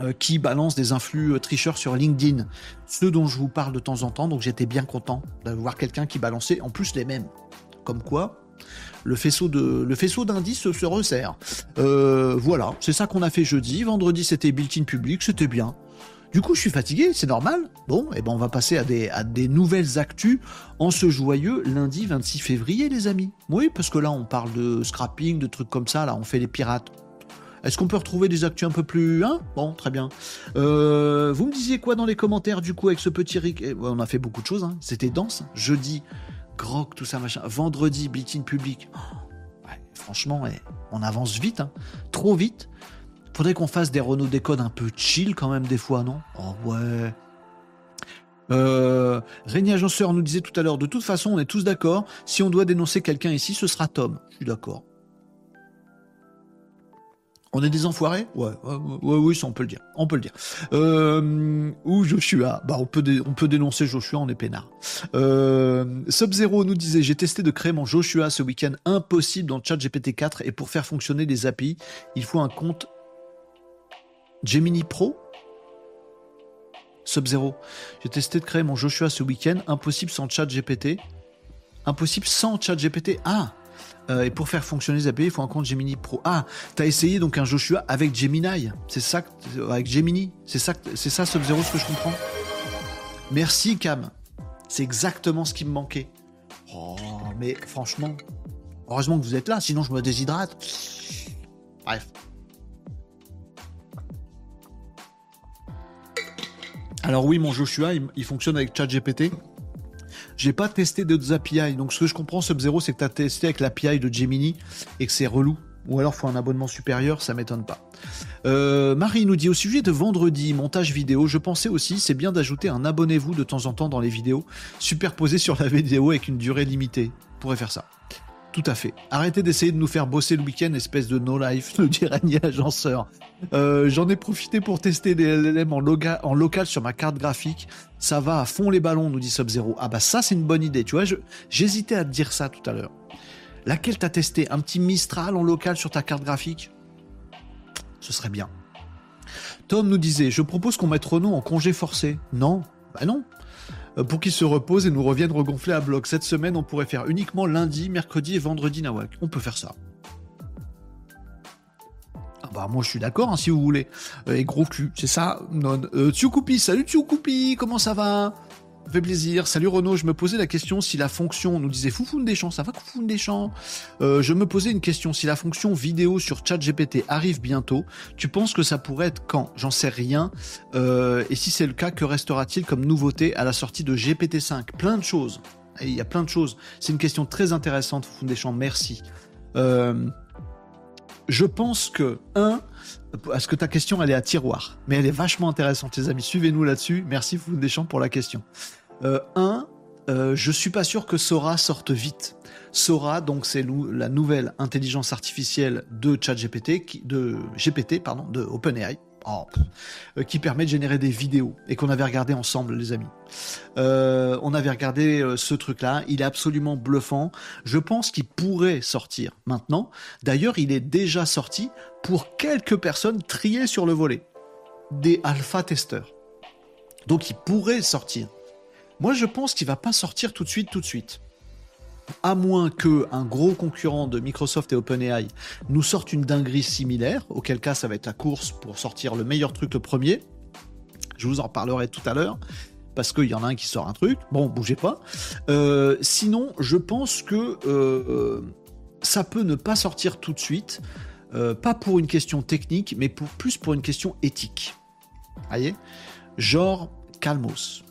euh, qui balance des influx euh, tricheurs sur LinkedIn, ceux dont je vous parle de temps en temps, donc j'étais bien content d'avoir quelqu'un qui balançait en plus les mêmes. Comme quoi, le faisceau de le faisceau d'indices se resserre. Voilà, c'est ça qu'on a fait jeudi. Vendredi, c'était built-in public, c'était bien. Du coup, je suis fatigué, c'est normal. Bon, et ben on va passer à des, nouvelles actus en ce joyeux lundi 26 février, les amis. Oui, parce que là, on parle de scrapping, de trucs comme ça, là, on fait les pirates. Est-ce qu'on peut retrouver des actus un peu plus... Hein? Bon, très bien. Euh, vous me disiez quoi dans les commentaires, du coup, avec ce petit... Rick Eh, On a fait beaucoup de choses, hein. C'était dense. Jeudi, grog, tout ça, machin. Vendredi, built-in public. Oh, franchement, ouais, on avance vite, hein. Trop vite. Faudrait qu'on fasse des Renault Décode un peu chill quand même des fois, non? Oh ouais. Euh, Agenceur nous disait tout à l'heure, de toute façon, on est tous d'accord, si on doit dénoncer quelqu'un ici, ce sera Tom. Je suis d'accord. On est des enfoirés? Ouais, ouais, ouais, oui, on peut le dire. On peut le dire. Euh, ou Joshua. Bah, on peut, on peut dénoncer Joshua, on est peinard. Euh, Sub-Zero nous disait J'ai testé de créer mon Joshua ce week-end. Impossible dans ChatGPT 4 et pour faire fonctionner les API, il faut un compte Gemini Pro Sub-Zero. J'ai testé de créer mon Joshua ce week-end. Impossible sans ChatGPT. Impossible sans ChatGPT. Ah Euh, Et pour faire fonctionner les API, il faut un compte Gemini Pro. Ah T'as essayé donc un Joshua avec Gemini C'est ça que- Avec Gemini C'est ça, ça Sub-Zero ce que je comprends Merci Cam. C'est exactement ce qui me manquait. Oh, mais franchement, heureusement que vous êtes là, sinon je me déshydrate. Bref. Alors oui, mon Joshua, il, fonctionne avec ChatGPT. J'ai pas testé d'autres API, donc ce que je comprends, Sub-Zero, c'est que tu as testé avec l'API de Gemini et que c'est relou. Ou alors faut un abonnement supérieur, ça m'étonne pas. Euh, Marie nous dit au sujet de vendredi, montage vidéo, je pensais aussi, c'est bien d'ajouter un abonnez-vous de temps en temps dans les vidéos, superposé sur la vidéo avec une durée limitée. On pourrait faire ça. Tout à fait. Arrêtez d'essayer de nous faire bosser le week-end, espèce de no-life, nous dit Agenceur. Euh, J'en ai profité pour tester des LLM en, local sur ma carte graphique. Ça va à fond les ballons, nous dit Sub-Zero. Ah bah ça, c'est une bonne idée. Tu vois, j'hésitais à te dire ça tout à l'heure. Laquelle t'as testé? Un petit Mistral en local sur ta carte graphique? Ce serait bien. Tom nous disait, je propose qu'on mette Renault en congé forcé. Non, bah non. Euh, Pour qu'il se repose et nous revienne regonfler à bloc. Cette semaine, on pourrait faire uniquement lundi, mercredi et vendredi Nawak. On peut faire ça. Ah bah moi je suis d'accord hein, si vous voulez. Euh, et gros cul, c'est ça. Non. Euh, Tsukupi, salut Tsukupi, comment ça va? Fait plaisir. Salut Renaud, je me posais la question si la fonction, on nous disait Foufoune des champs, ça va Foufoune des champs Euh, Je me posais une question, si la fonction vidéo sur ChatGPT arrive bientôt, tu penses que ça pourrait être quand? J'en sais rien. Euh, et si c'est le cas, que restera-t-il comme nouveauté à la sortie de GPT-5 Plein de choses. Il y a plein de choses. C'est une question très intéressante, Foufoune Deschamps. Merci. Euh, je pense que, un, parce que ta question, elle est à tiroir, mais elle est vachement intéressante, les amis. Suivez-nous là-dessus. Merci, Foufoune Deschamps, pour la question. Euh, un, euh, je suis pas sûr que Sora sorte vite. Sora, donc c'est la nouvelle intelligence artificielle de ChatGPT, de GPT, pardon, de OpenAI, oh, euh, qui permet de générer des vidéos et qu'on avait regardé ensemble, les amis. Euh, on avait regardé euh, ce truc-là, il est absolument bluffant. Je pense qu'il pourrait sortir maintenant. D'ailleurs, il est déjà sorti pour quelques personnes triées sur le volet, des alpha testeurs. Donc, il pourrait sortir. Moi, je pense qu'il va pas sortir tout de suite, tout de suite à moins que un gros concurrent de Microsoft et OpenAI nous sorte une dinguerie similaire, auquel cas ça va être la course pour sortir le meilleur truc le premier. Je vous en reparlerai tout à l'heure parce qu'il y en a un qui sort un truc. Bon, bougez pas. Euh, sinon, je pense que euh, ça peut ne pas sortir tout de suite, euh, pas pour une question technique, mais pour, plus pour une question éthique. Voyez? Genre, calmos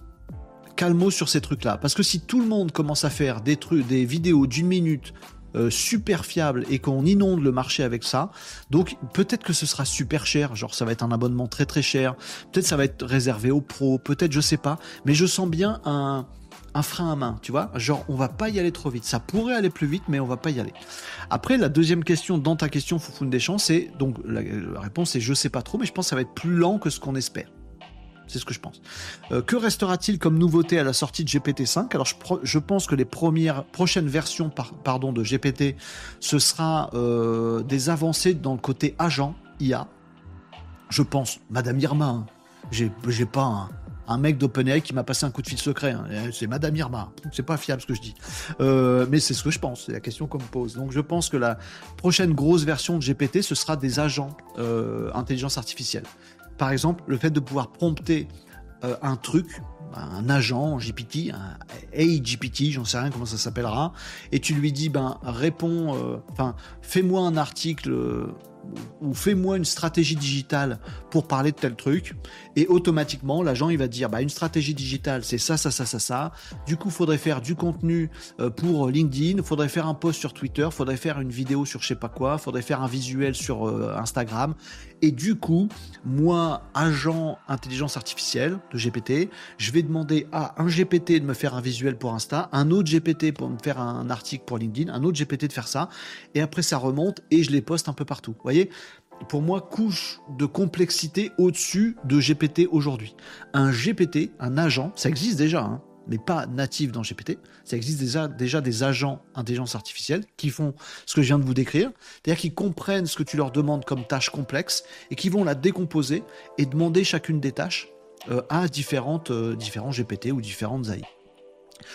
calmos sur ces trucs-là. Parce que si tout le monde commence à faire des trucs, des vidéos d'une minute euh, super fiables et qu'on inonde le marché avec ça, donc peut-être que ce sera super cher, genre ça va être un abonnement très très cher, peut-être ça va être réservé aux pros, peut-être je sais pas, mais je sens bien un, frein à main, tu vois, genre on va pas y aller trop vite, ça pourrait aller plus vite, mais on va pas y aller. Après, la deuxième question dans ta question, Foufoune Deschamps, c'est donc la, la réponse c'est je sais pas trop, mais je pense que ça va être plus lent que ce qu'on espère. C'est ce que je pense. Euh, que restera-t-il comme nouveauté à la sortie de GPT-5 Alors, je, pense que les premières, prochaines versions pardon, de GPT, ce sera euh, des avancées dans le côté agent IA. Je pense, Madame Irma, hein. j'ai pas un, mec d'OpenAI qui m'a passé un coup de fil secret. Hein. C'est Madame Irma. C'est pas fiable ce que je dis. Euh, mais c'est ce que je pense. C'est la question qu'on me pose. Donc je pense que la prochaine grosse version de GPT, ce sera des agents intelligence artificielle. Par exemple, le fait de pouvoir prompter euh, un truc, un agent GPT, un AGPT, j'en sais rien comment ça s'appellera, et tu lui dis, ben, réponds, euh, enfin, fais-moi un article euh, ou fais-moi une stratégie digitale pour parler de tel truc, et automatiquement l'agent il va dire bah une stratégie digitale c'est ça ça ça ça ça. Du coup faudrait faire du contenu pour LinkedIn, faudrait faire un post sur Twitter, faudrait faire une vidéo sur je sais pas quoi, faudrait faire un visuel sur Instagram. Et du coup moi agent intelligence artificielle de GPT, je vais demander à un GPT de me faire un visuel pour Insta, un autre GPT pour me faire un article pour LinkedIn, un autre GPT de faire ça, et après ça remonte et je les poste un peu partout. Vous voyez? Pour moi, couche de complexité au-dessus de GPT aujourd'hui. Un GPT, un agent, ça existe déjà, hein, mais pas natif dans GPT. Ça existe déjà, des agents intelligence artificielle qui font ce que je viens de vous décrire, c'est-à-dire qu'ils comprennent ce que tu leur demandes comme tâche complexe et qui vont la décomposer et demander chacune des tâches euh, à différentes, euh, différents GPT ou différentes AI.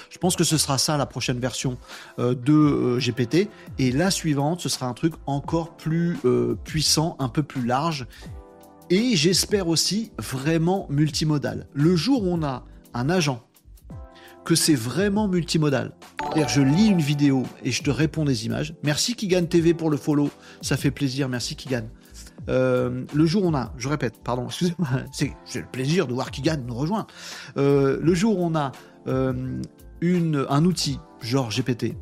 Je pense que ce sera ça la prochaine version euh, de GPT. Et la suivante, ce sera un truc encore plus puissant, un peu plus large. Et j'espère aussi vraiment multimodal. Le jour où on a un agent, que c'est vraiment multimodal. C'est-à-dire je lis une vidéo et je te réponds des images. Merci Kigan TV pour le follow, ça fait plaisir, merci Kigan. le jour où on a, je répète, pardon, excusez-moi, c'est le plaisir de voir Kigan nous rejoint. le jour où on a euh, un outil, genre GPT,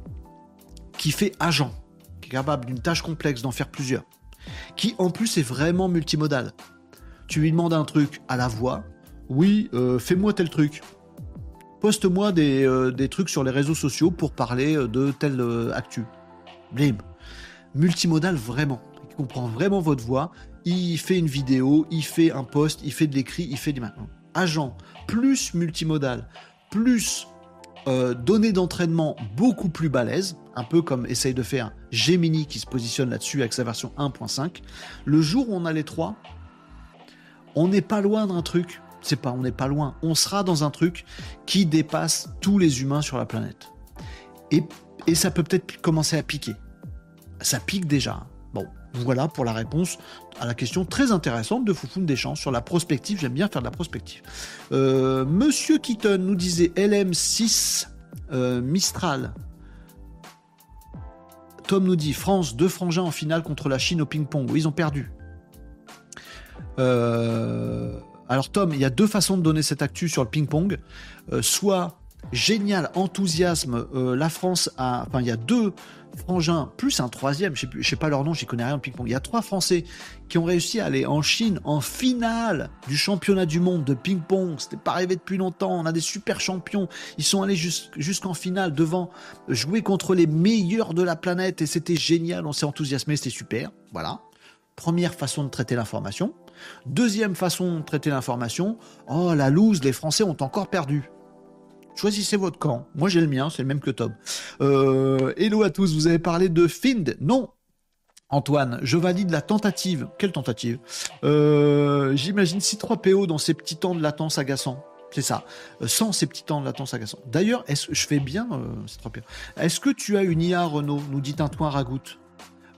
qui fait agent, qui est capable d'une tâche complexe d'en faire plusieurs, qui en plus est vraiment multimodal. Tu lui demandes un truc à la voix, oui, euh, fais-moi tel truc. Poste-moi des, euh, des, trucs sur les réseaux sociaux pour parler de telle actu. Blim. Multimodal vraiment. Il comprend vraiment votre voix. Il fait une vidéo, il fait un post, il fait de l'écrit, il fait des maintenant. Agent plus multimodal, plus euh, données d'entraînement beaucoup plus balèzes, un peu comme essaye de faire Gemini qui se positionne là-dessus avec sa version 1.5. Le jour où on a les trois, on n'est pas loin d'un truc. C'est pas, on n'est pas loin. On sera dans un truc qui dépasse tous les humains sur la planète. Et, ça peut peut-être commencer à piquer. Ça pique déjà. Bon, voilà pour la réponse à la question très intéressante de Foufoune Deschamps sur la prospective. J'aime bien faire de la prospective. Euh, Monsieur Keaton nous disait LM6 euh, Mistral. Tom nous dit France, deux frangins en finale contre la Chine au ping-pong. Ils ont perdu. Euh, alors Tom, il y a deux façons de donner cette actu sur le ping-pong. soit génial, enthousiasme. Euh, la France a, enfin, il y a deux frangins plus un troisième. Je sais, sais pas leur nom, j'y connais rien en ping-pong. Il y a trois Français qui ont réussi à aller en Chine en finale du championnat du monde de ping-pong. C'était pas arrivé depuis longtemps. On a des super champions. Ils sont allés jusqu'en finale devant jouer contre les meilleurs de la planète et c'était génial. On s'est enthousiasmé, c'était super. Voilà. Première façon de traiter l'information. Deuxième façon de traiter l'information. Oh la loose, les Français ont encore perdu. Choisissez votre camp. Moi, j'ai le mien, c'est le même que Tom. Euh, hello à tous, vous avez parlé de Find Non. Antoine, je valide la tentative. Quelle tentative? Euh, J'imagine 6-3 PO dans ces petits temps de latence agaçants. C'est ça. Euh, sans ces petits temps de latence agaçants. D'ailleurs, est-ce que je fais bien 3 Est-ce que tu as une IA, Renault? Nous dit Antoine Ragout.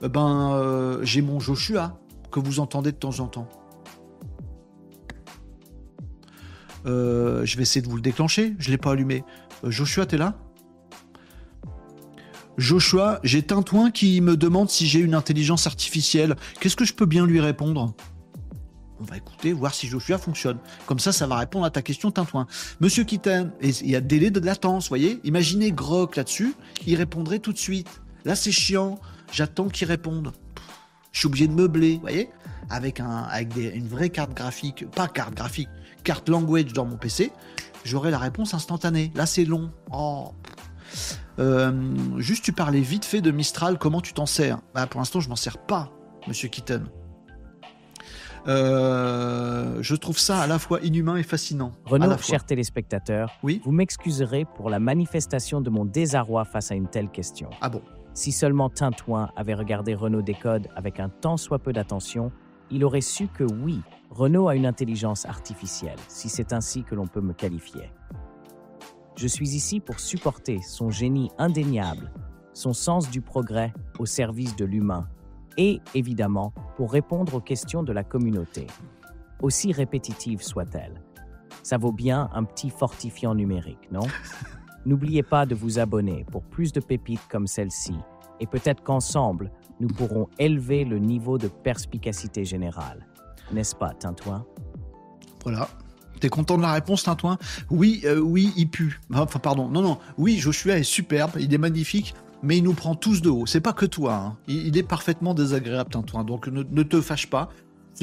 ben, j'ai mon Joshua que vous entendez de temps en temps. Euh, je vais essayer de vous le déclencher. Je ne l'ai pas allumé. Euh, Joshua, t'es là? Joshua, j'ai Tintouin qui me demande si j'ai une intelligence artificielle. Qu'est-ce que je peux bien lui répondre? On va écouter, voir si Joshua fonctionne. Comme ça, ça va répondre à ta question, Tintouin. Monsieur Kitten, il y a délai de latence, voyez? Imaginez Grok là-dessus, il répondrait tout de suite. Là, c'est chiant, j'attends qu'il réponde. Je suis obligé de meubler, voyez? Avec, un, avec une vraie carte graphique, pas carte graphique, carte language dans mon PC, j'aurai la réponse instantanée. Là, c'est long. Oh. Euh, juste, tu parlais vite fait de Mistral. Comment tu t'en sers? Bah, Pour l'instant, je m'en sers pas, Monsieur Kitten. Euh, je trouve ça à la fois inhumain et fascinant. Renaud, cher téléspectateur, oui vous m'excuserez pour la manifestation de mon désarroi face à une telle question. Ah bon? Si seulement Tintouin avait regardé Renaud Décode avec un tant soit peu d'attention, il aurait su que oui, Renault a une intelligence artificielle, si c'est ainsi que l'on peut me qualifier. Je suis ici pour supporter son génie indéniable, son sens du progrès au service de l'humain et, évidemment, pour répondre aux questions de la communauté, aussi répétitive soit-elle. Ça vaut bien un petit fortifiant numérique, non? N'oubliez pas de vous abonner pour plus de pépites comme celle-ci, et peut-être qu'ensemble, nous pourrons élever le niveau de perspicacité générale. N'est-ce pas, Tintouin Voilà. T'es content de la réponse, Tintouin Oui, euh, oui, il pue. Enfin, pardon. Non, non. Oui, Joshua est superbe, il est magnifique, mais il nous prend tous de haut. C'est pas que toi. Hein. Il, est parfaitement désagréable, Tintouin. Donc ne te fâche pas.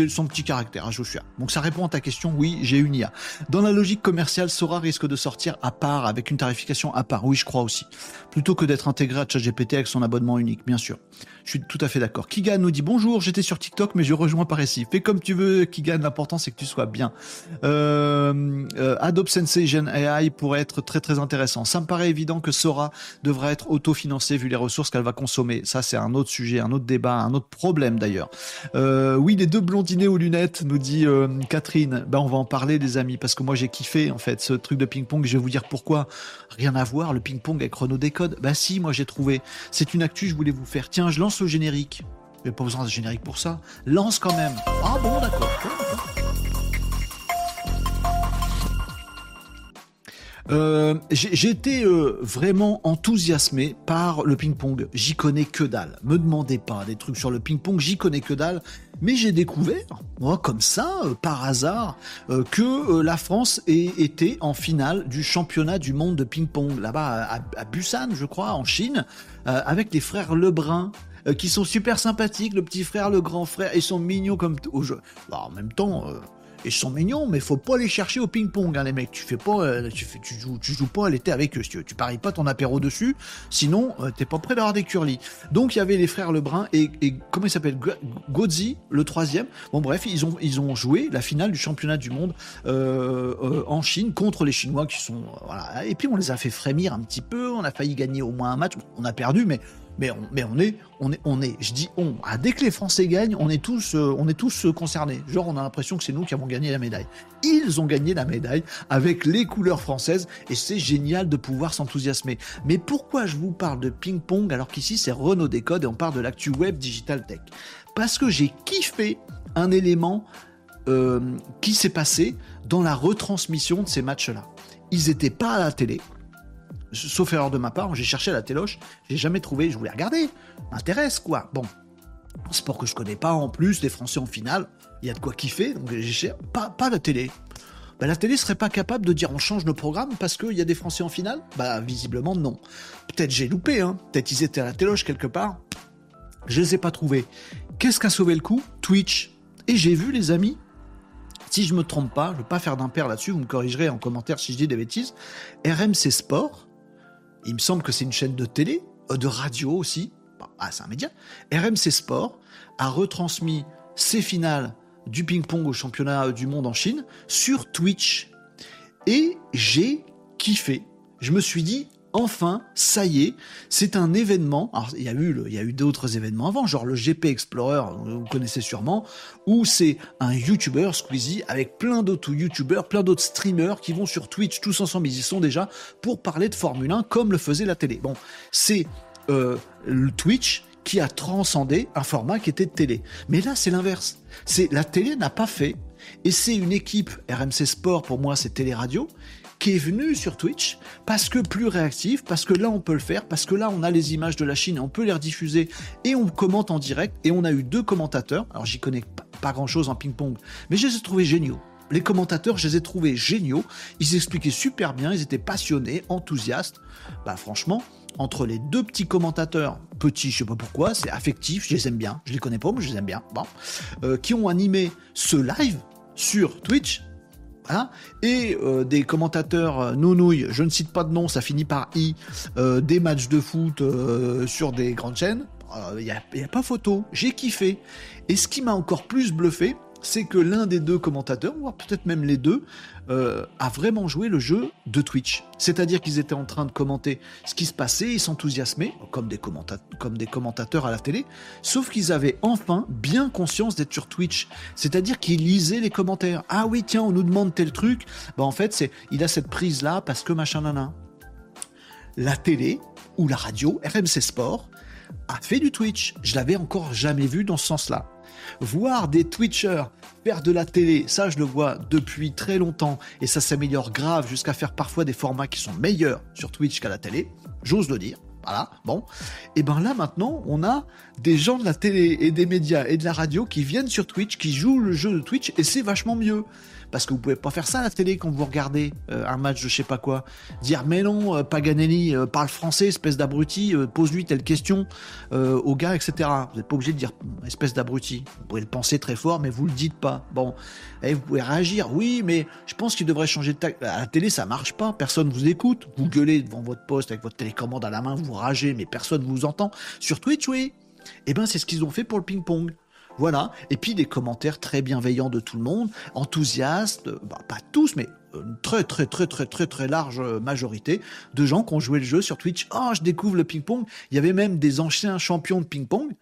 Son petit caractère, hein, Joshua. Donc ça répond à ta question, oui, j'ai une IA. Dans la logique commerciale, Sora risque de sortir à part, avec une tarification à part. Oui, je crois aussi. Plutôt que d'être intégré à ChatGPT avec son abonnement unique, bien sûr. Je suis tout à fait d'accord. Kigan nous dit bonjour, j'étais sur TikTok, mais je rejoins par ici. Fais comme tu veux, Kigan, l'important c'est que tu sois bien. Euh, euh, Adobe Sensei Gen AI pourrait être très très intéressant. Ça me paraît évident que Sora devrait être autofinancé vu les ressources qu'elle va consommer. Ça, c'est un autre sujet, un autre débat, un autre problème d'ailleurs. Euh, oui, les deux blondinés aux lunettes, nous dit euh, Catherine. Ben, on va en parler, des amis, parce que moi j'ai kiffé en fait ce truc de ping-pong. Je vais vous dire pourquoi. Rien à voir, le ping-pong avec Renault Décode. Bah si, moi j'ai trouvé. C'est une actu, je voulais vous faire. Tiens, je lance le générique. Mais pas besoin de générique pour ça. Lance quand même. Ah bon, d'accord. Euh, été euh, vraiment enthousiasmé par le ping-pong. J'y connais que dalle. Me demandez pas des trucs sur le ping-pong, j'y connais que dalle. Mais j'ai découvert, moi, comme ça, euh, par hasard, que la France était en finale du championnat du monde de ping-pong là-bas à, Busan, je crois, en Chine, avec les frères Lebrun. qui sont super sympathiques, le petit frère, le grand frère, ils sont mignons comme au jeu. Bah, en même temps, ils sont mignons, mais faut pas les chercher au ping-pong, hein, les mecs. Tu fais pas, euh, tu, fais, joues, tu joues pas à l'été avec eux, tu, paries pas ton apéro dessus, sinon euh, t'es pas prêt d'avoir des curlis. Donc il y avait les frères Lebrun et, comment il s'appelle Godzi, le troisième. Bon bref, ils ont, joué la finale du championnat du monde euh, en Chine contre les Chinois qui sont. Et puis on les a fait frémir un petit peu. On a failli gagner au moins un match. On a perdu, mais mais on, est, on est, on est, je dis on. Ah, dès que les Français gagnent, on est tous, euh, on est tous euh, concernés. Genre, on a l'impression que c'est nous qui avons gagné la médaille. Ils ont gagné la médaille avec les couleurs françaises et c'est génial de pouvoir s'enthousiasmer. Mais pourquoi je vous parle de ping-pong alors qu'ici c'est Renault Décode et on parle de l'actu web digital tech? Parce que j'ai kiffé un élément euh, qui s'est passé dans la retransmission de ces matchs-là. Ils n'étaient pas à la télé, sauf erreur de ma part, j'ai cherché à la téloche, j'ai jamais trouvé, je voulais regarder, m'intéresse quoi. Bon, sport que je connais pas en plus, les Français en finale, il y a de quoi kiffer, donc j'ai pas, pas la télé. bah, la télé serait pas capable de dire on change nos programmes parce qu'il y a des Français en finale? Bah visiblement non. Peut-être j'ai loupé, hein. Peut-être ils étaient à la téloche quelque part. Je les ai pas trouvés. Qu'est-ce qui a sauvé le coup? Twitch. Et j'ai vu les amis, si je me trompe pas, je veux pas faire d'impair là-dessus, vous me corrigerez en commentaire si je dis des bêtises. RMC Sport, il me semble que c'est une chaîne de télé, euh, de radio aussi. Ah, c'est un média. RMC Sport a retransmis ses finales du ping-pong au championnat du monde en Chine sur Twitch. Et j'ai kiffé. Je me suis dit, enfin, ça y est, c'est un événement. Alors, il y a eu, d'autres événements avant, genre le GP Explorer, vous connaissez sûrement, où c'est un YouTuber, Squeezie, avec plein d'autres YouTubers, plein d'autres streamers qui vont sur Twitch tous ensemble. Ils y sont déjà pour parler de Formule 1 comme le faisait la télé. Bon, c'est euh, le Twitch qui a transcendé un format qui était de télé. Mais là, c'est l'inverse. C'est la télé n'a pas fait, et c'est une équipe RMC Sport pour moi, c'est Télé Radio qui est venu sur Twitch parce que plus réactif, parce que là on peut le faire, parce que là on a les images de la Chine on peut les rediffuser et on commente en direct. Et on a eu deux commentateurs. Alors j'y connais pas grand chose en ping-pong, mais je les ai trouvés géniaux. Les commentateurs, je les ai trouvés géniaux. Ils expliquaient super bien, ils étaient passionnés, enthousiastes. Bah franchement, entre les deux petits commentateurs, petits, je sais pas pourquoi, c'est affectif, je les aime bien. Je les connais pas, mais je les aime bien. Bon, euh, qui ont animé ce live sur Twitch et euh, des commentateurs euh, nounouilles, je ne cite pas de nom, ça finit par i, euh, des matchs de foot sur des grandes chaînes. Il n'y a, pas photo, j'ai kiffé. Et ce qui m'a encore plus bluffé, c'est que l'un des deux commentateurs, ou peut-être même les deux, euh, a vraiment joué le jeu de Twitch. C'est-à-dire qu'ils étaient en train de commenter ce qui se passait, ils s'enthousiasmaient, comme des, comme des commentateurs à la télé, sauf qu'ils avaient enfin bien conscience d'être sur Twitch. C'est-à-dire qu'ils lisaient les commentaires. Ah oui, tiens, on nous demande tel truc. Bah en fait, c'est il a cette prise-là parce que machin nana. La télé ou la radio, RMC Sport, a fait du Twitch. Je l'avais encore jamais vu dans ce sens-là. Voir des Twitchers faire de la télé, ça je le vois depuis très longtemps et ça s'améliore grave jusqu'à faire parfois des formats qui sont meilleurs sur Twitch qu'à la télé, j'ose le dire. Voilà, bon. Et ben là maintenant, on a des gens de la télé et des médias et de la radio qui viennent sur Twitch, qui jouent le jeu de Twitch et c'est vachement mieux parce que vous pouvez pas faire ça à la télé quand vous regardez euh, un match de je sais pas quoi. Dire mais non, euh, Paganelli euh, parle français, espèce d'abruti, pose-lui telle question au gars, etc. Vous n'êtes pas obligé de dire espèce d'abruti. Vous pouvez le penser très fort, mais vous le dites pas. Bon, et vous pouvez réagir. Oui, mais je pense qu'il devrait changer de tact. À la télé, ça marche pas. Personne vous écoute. Vous gueulez devant votre poste avec votre télécommande à la main, vous ragez, mais personne vous entend. Sur Twitch, oui. Eh ben, c'est ce qu'ils ont fait pour le ping-pong. Voilà. Et puis des commentaires très bienveillants de tout le monde, enthousiastes, bah, pas tous, mais une très très très très très très large majorité de gens qui ont joué le jeu sur Twitch. Oh, je découvre le ping-pong. Il y avait même des anciens champions de ping-pong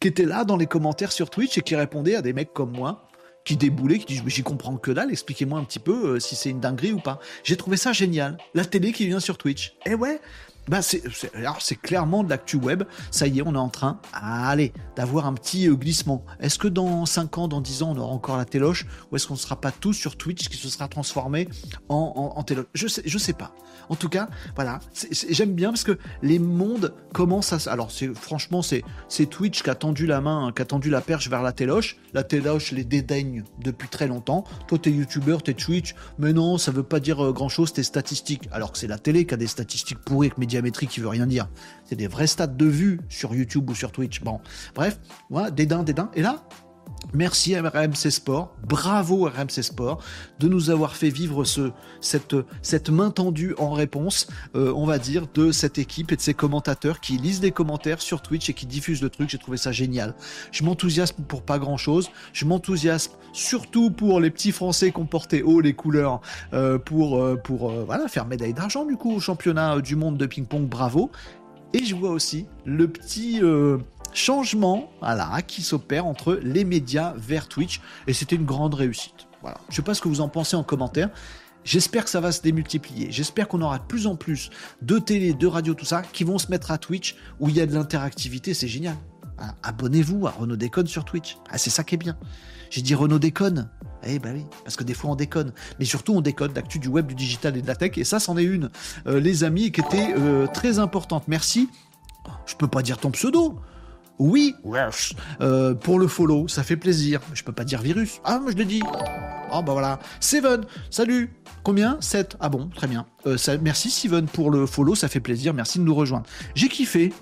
qui étaient là dans les commentaires sur Twitch et qui répondaient à des mecs comme moi qui déboulaient, qui disent mais j'y comprends que dalle, expliquez-moi un petit peu euh, si c'est une dinguerie ou pas. J'ai trouvé ça génial. La télé qui vient sur Twitch. Eh ouais, bah c'est, clairement de l'actu web. Ça y est, on est en train, allez, d'avoir un petit euh, glissement. Est-ce que dans 5 ans, dans 10 ans, on aura encore la téloche ou est-ce qu'on ne sera pas tous sur Twitch qui se sera transformé en, en, Je sais, je sais pas. En tout cas, voilà, j'aime bien parce que les mondes commencent à. Alors franchement, c'est Twitch qui a tendu la main, qui a tendu la perche vers la téloche. La téloche les dédaigne depuis très longtemps. Toi, t'es youtubeur, t'es Twitch, mais non, ça veut pas dire euh, grand chose. T'es statistique. Alors que c'est la télé qui a des statistiques pourries avec médias qui veut rien dire. C'est des vrais stats de vues sur YouTube ou sur Twitch. Bon, bref, voilà, dédain, dédain. Et là, Merci à RMC Sport, bravo RMC Sport de nous avoir fait vivre ce, cette, cette main tendue en réponse, euh, on va dire, de cette équipe et de ces commentateurs qui lisent des commentaires sur Twitch et qui diffusent le truc. J'ai trouvé ça génial. Je m'enthousiasme pour pas grand chose. Je m'enthousiasme surtout pour les petits Français qui ont porté haut les couleurs euh, pour, euh, pour voilà, faire médaille d'argent du coup au championnat du monde de ping-pong. Bravo. Et je vois aussi le petit changement voilà, qui s'opère entre les médias vers Twitch. Et c'était une grande réussite. Voilà. Je ne sais pas ce que vous en pensez en commentaire. J'espère que ça va se démultiplier. J'espère qu'on aura de plus en plus de télé, de radio, tout ça, qui vont se mettre à Twitch où il y a de l'interactivité. C'est génial. Abonnez-vous à Renault Déconne sur Twitch. Ah, c'est ça qui est bien. J'ai dit Renault Déconne. Eh ben oui, parce que des fois on déconne. Mais surtout on déconne d'actu du web, du digital et de la tech. Et ça, c'en est une, euh, les amis, qui était euh, très importante. Merci. Je peux pas dire ton pseudo. Oui, euh, pour le follow, ça fait plaisir. Je peux pas dire virus. Ah, moi je l'ai dit. Oh bah voilà. Seven, salut. Combien? 7. Ah bon, très bien. Euh, merci Steven pour le follow, ça fait plaisir. Merci de nous rejoindre. J'ai kiffé.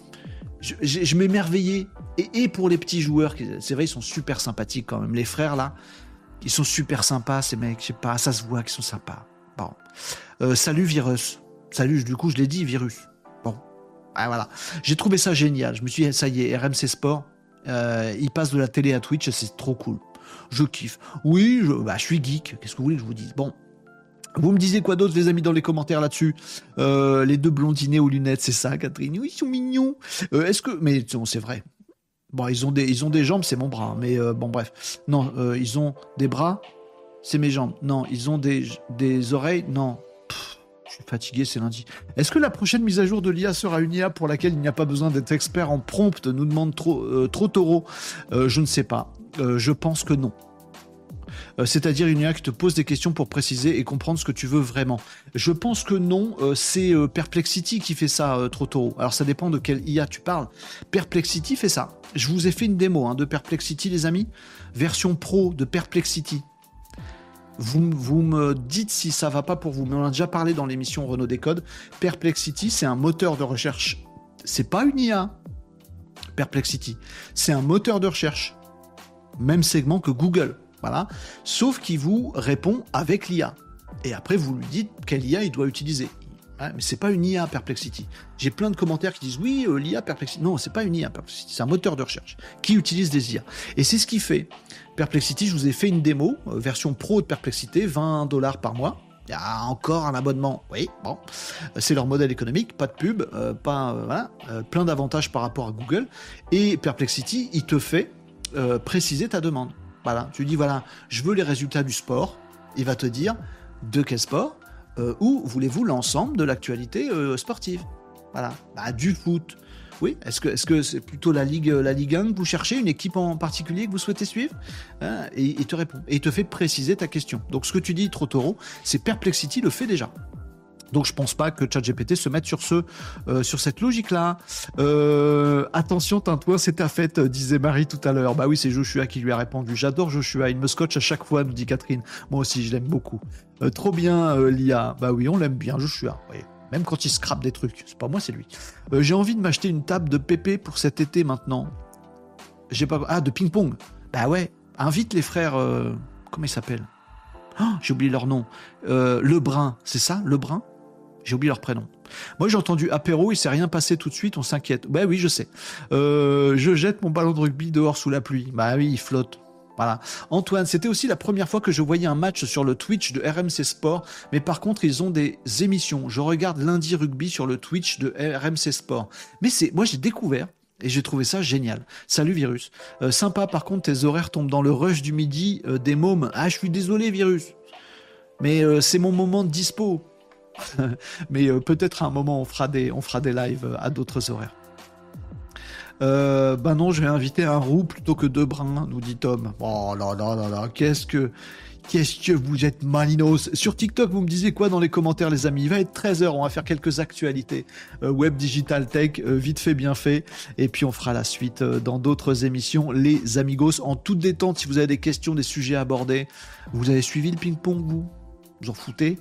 Je, je, m'émerveillais. Et, et, pour les petits joueurs, c'est vrai, ils sont super sympathiques quand même. Les frères là, ils sont super sympas, ces mecs. Je sais pas, ça se voit qu'ils sont sympas. Bon. Euh, salut Virus. Salut, du coup, je l'ai dit, Virus. Bon. Ah, voilà. J'ai trouvé ça génial. Je me suis dit, ça y est, RMC Sport, euh, il passe de la télé à Twitch, c'est trop cool. Je kiffe. Oui, je, bah, je suis geek. Qu'est-ce que vous voulez que je vous dise? Bon. Vous me disiez quoi d'autre, les amis, dans les commentaires là-dessus? Euh, Les deux blondinés aux lunettes, c'est ça, Catherine? Oui, ils sont mignons. Est-ce que. Mais c'est vrai. Bon, ils ont des, jambes, c'est mon bras. Mais bon, bref. Non, ils ont des bras, c'est mes jambes. Non, ils ont des, oreilles. Non, je suis fatigué, c'est lundi. Est-ce que la prochaine mise à jour de l'IA sera une IA pour laquelle il n'y a pas besoin d'être expert en prompt Nous demande trop, euh, trop taureau? Euh, je ne sais pas. Euh, je pense que non. C'est-à-dire une IA qui te pose des questions pour préciser et comprendre ce que tu veux vraiment. Je pense que non, c'est Perplexity qui fait ça, trop taureau. Alors ça dépend de quelle IA tu parles. Perplexity fait ça. Je vous ai fait une démo hein, de Perplexity, les amis. Version pro de Perplexity. Vous, me dites si ça va pas pour vous, mais on a déjà parlé dans l'émission Renault Décode. Perplexity, c'est un moteur de recherche. C'est pas une IA. Perplexity, c'est un moteur de recherche. Même segment que Google. Sauf qu'il vous répond avec l'IA. Et après, vous lui dites quelle IA il doit utiliser. Mais mais c'est pas une IA Perplexity. J'ai plein de commentaires qui disent oui, euh, l'IA Perplexity. Non, c'est pas une IA Perplexity, c'est un moteur de recherche qui utilise des IA. Et c'est ce qui fait. Perplexity, je vous ai fait une démo, euh, version pro de Perplexity, 20 dollars par mois. Il y a encore un abonnement. Oui, bon. Euh, c'est leur modèle économique, pas de pub, pas, voilà, plein d'avantages par rapport à Google. Et Perplexity, il te fait préciser ta demande. Voilà, tu dis voilà, je veux les résultats du sport. Il va te dire de quel sport euh, ou voulez-vous l'ensemble de l'actualité euh, sportive? Voilà, bah, du foot. Oui, est-ce que c'est -ce c'est plutôt la Ligue, la Ligue 1 que vous cherchez, une équipe en particulier que vous souhaitez suivre? Hein, Et il te répond. Et il te fait préciser ta question. Donc ce que tu dis, Trotoro, c'est Perplexity le fait déjà. Donc je pense pas que ChatGPT se mette sur ce, euh, cette logique-là. Euh, attention, Tintouin, c'est ta fête, disait Marie tout à l'heure. Bah oui, c'est Joshua qui lui a répondu. J'adore Joshua, il me scotche à chaque fois, nous dit Catherine. Moi aussi, je l'aime beaucoup. Euh, trop bien, l'IA. Bah oui, on l'aime bien, Joshua. Même quand il scrape des trucs. C'est pas moi, c'est lui. J'ai envie de m'acheter une table de pépé pour cet été maintenant. J'ai pas. Ah, de ping-pong. Bah ouais. Invite les frères. Comment ils s'appellent? Oh, J'ai oublié leur nom. Lebrun, c'est ça Lebrun? J'ai oublié leur prénom. Moi, j'ai entendu apéro, il s'est rien passé tout de suite, on s'inquiète. Bah oui, je sais. Euh, je jette mon ballon de rugby dehors sous la pluie. Bah oui, il flotte. Voilà. Antoine, c'était aussi la première fois que je voyais un match sur le Twitch de RMC Sport, mais par contre, ils ont des émissions. Je regarde lundi rugby sur le Twitch de RMC Sport. Mais c'est, moi, j'ai découvert et j'ai trouvé ça génial. Salut Virus. Euh, sympa, par contre, tes horaires tombent dans le rush du midi euh, des mômes. Ah, je suis désolé, Virus. Mais c'est mon moment de dispo. Mais euh, peut-être à un moment, on fera des, on fera des lives euh, à d'autres horaires. Euh, bah non, je vais inviter un roux plutôt que deux bruns, nous dit Tom. Oh là là là là, qu'est-ce que, qu'est-ce que vous êtes malinos. Sur TikTok, vous me disiez quoi dans les commentaires, les amis? Il va être 13h, on va faire quelques actualités web, digital, tech, vite fait, bien fait. Et puis on fera la suite dans d'autres émissions, les amigos, en toute détente. Si vous avez des questions, des sujets abordés, vous avez suivi le ping-pong, vous? Vous en foutez?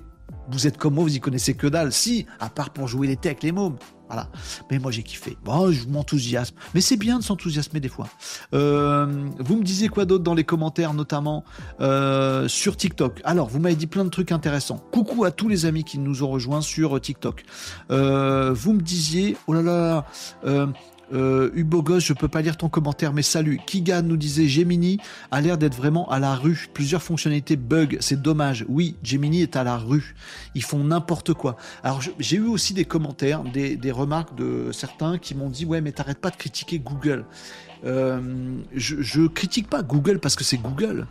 Vous êtes comme moi, vous y connaissez que dalle. Si, à part pour jouer l'été avec les mômes. Voilà. Mais moi, j'ai kiffé. Bon, je m'enthousiasme. Mais c'est bien de s'enthousiasmer des fois. Euh, vous me disiez quoi d'autre dans les commentaires, notamment euh, sur TikTok? Alors, vous m'avez dit plein de trucs intéressants. Coucou à tous les amis qui nous ont rejoints sur TikTok. Euh, vous me disiez, oh là là, euh, Hugo Goss, je peux pas lire ton commentaire, mais salut. Kigan nous disait Gemini a l'air d'être vraiment à la rue. Plusieurs fonctionnalités bug, c'est dommage. Oui, Gemini est à la rue. Ils font n'importe quoi. Alors j'ai eu aussi des commentaires, des, remarques de certains qui m'ont dit ouais, mais t'arrêtes pas de critiquer Google. Euh, je, je critique pas Google parce que c'est Google.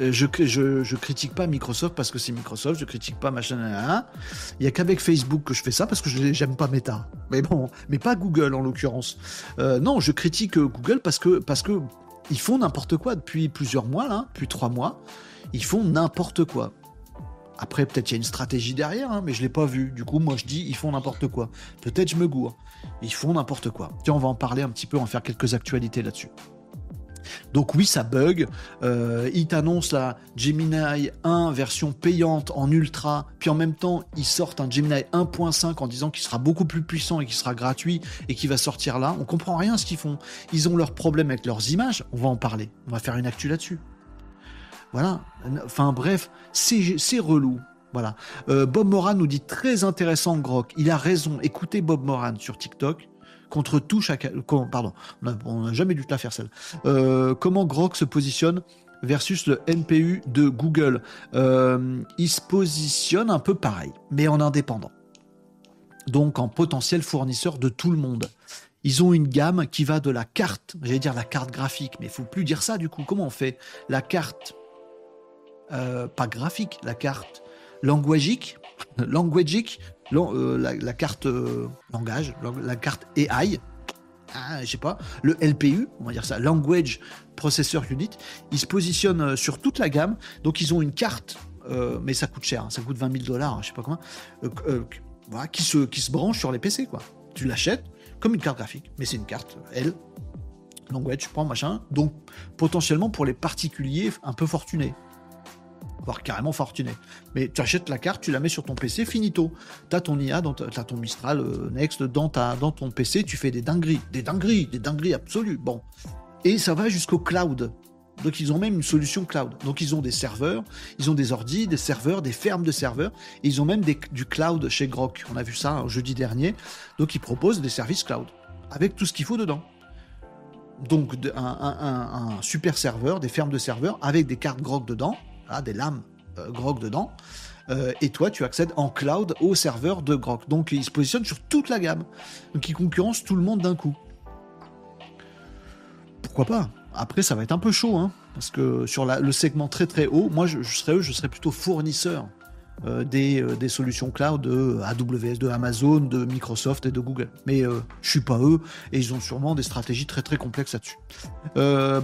Euh, je, critique pas Microsoft parce que c'est Microsoft, je critique pas machin. Il y a qu'avec Facebook que je fais ça parce que je j'aime pas Meta. Mais bon, mais pas Google en l'occurrence. Euh, non, je critique Google parce que parce que ils font n'importe quoi depuis plusieurs mois là, depuis trois mois. Ils font n'importe quoi. Après, peut-être il y a une stratégie derrière, hein, mais je l'ai pas vu. Du coup, moi je dis, ils font n'importe quoi. Peut-être je me gourre. Ils font n'importe quoi. Tiens, on va en parler un petit peu, on va faire quelques actualités là-dessus. Donc oui, ça bug. Euh, il t'annonce la Gemini 1 version payante en ultra, puis en même temps, ils sortent un Gemini 1.5 en disant qu'il sera beaucoup plus puissant et qu'il sera gratuit et qu'il va sortir là. On comprend rien ce qu'ils font. Ils ont leurs problèmes avec leurs images. On va en parler. On va faire une actu là-dessus. Voilà. Enfin bref, c'est relou. Voilà. Euh, Bob Moran nous dit très intéressant, Grok. Il a raison. Écoutez Bob Moran sur TikTok contre tout chacun. Pardon, on n'a jamais dû te la faire celle. Euh, comment Grok se positionne versus le NPU de Google? Euh, Il se positionne un peu pareil, mais en indépendant. Donc en potentiel fournisseur de tout le monde. Ils ont une gamme qui va de la carte, j'allais dire la carte graphique, mais il faut plus dire ça du coup. Comment on fait La carte, euh, pas graphique, la carte languagique, languagique, euh, la, carte euh, langage, la carte AI, ah, je sais pas, le LPU, on va dire ça, Language Processor Unit, il se positionne euh, sur toute la gamme. Donc ils ont une carte, mais ça coûte cher, hein, ça coûte 20 000 dollars, je sais pas comment, qui se, branche sur les PC, quoi. Tu l'achètes comme une carte graphique, mais c'est une carte L. Language, prends machin. Donc potentiellement pour les particuliers un peu fortunés voire carrément fortuné. Mais tu achètes la carte, tu la mets sur ton PC, finito. Tu as ton IA, tu as ton Mistral euh, Next dans, ta, dans ton PC, tu fais des dingueries, des dingueries, des dingueries absolues. Bon. Et ça va jusqu'au cloud. Donc ils ont même une solution cloud. Donc ils ont des serveurs, ils ont des ordis, des serveurs, des fermes de serveurs, ils ont même du cloud chez Grok. On a vu ça jeudi dernier. Donc ils proposent des services cloud avec tout ce qu'il faut dedans. Donc un, un, super serveur, des fermes de serveurs avec des cartes Grok dedans, des lames euh, Grok dedans. Euh, et toi, tu accèdes en cloud au serveur de Grok. Donc, il se positionne sur toute la gamme. Il concurrence tout le monde d'un coup. Pourquoi pas? Après, ça va être un peu chaud, hein, parce que sur le segment très très haut, moi, je, je serais eux, je serais plutôt fournisseur euh, euh, des, solutions cloud de AWS, de Amazon, de Microsoft et de Google. Mais euh, je suis pas eux et ils ont sûrement des stratégies très très complexes là-dessus.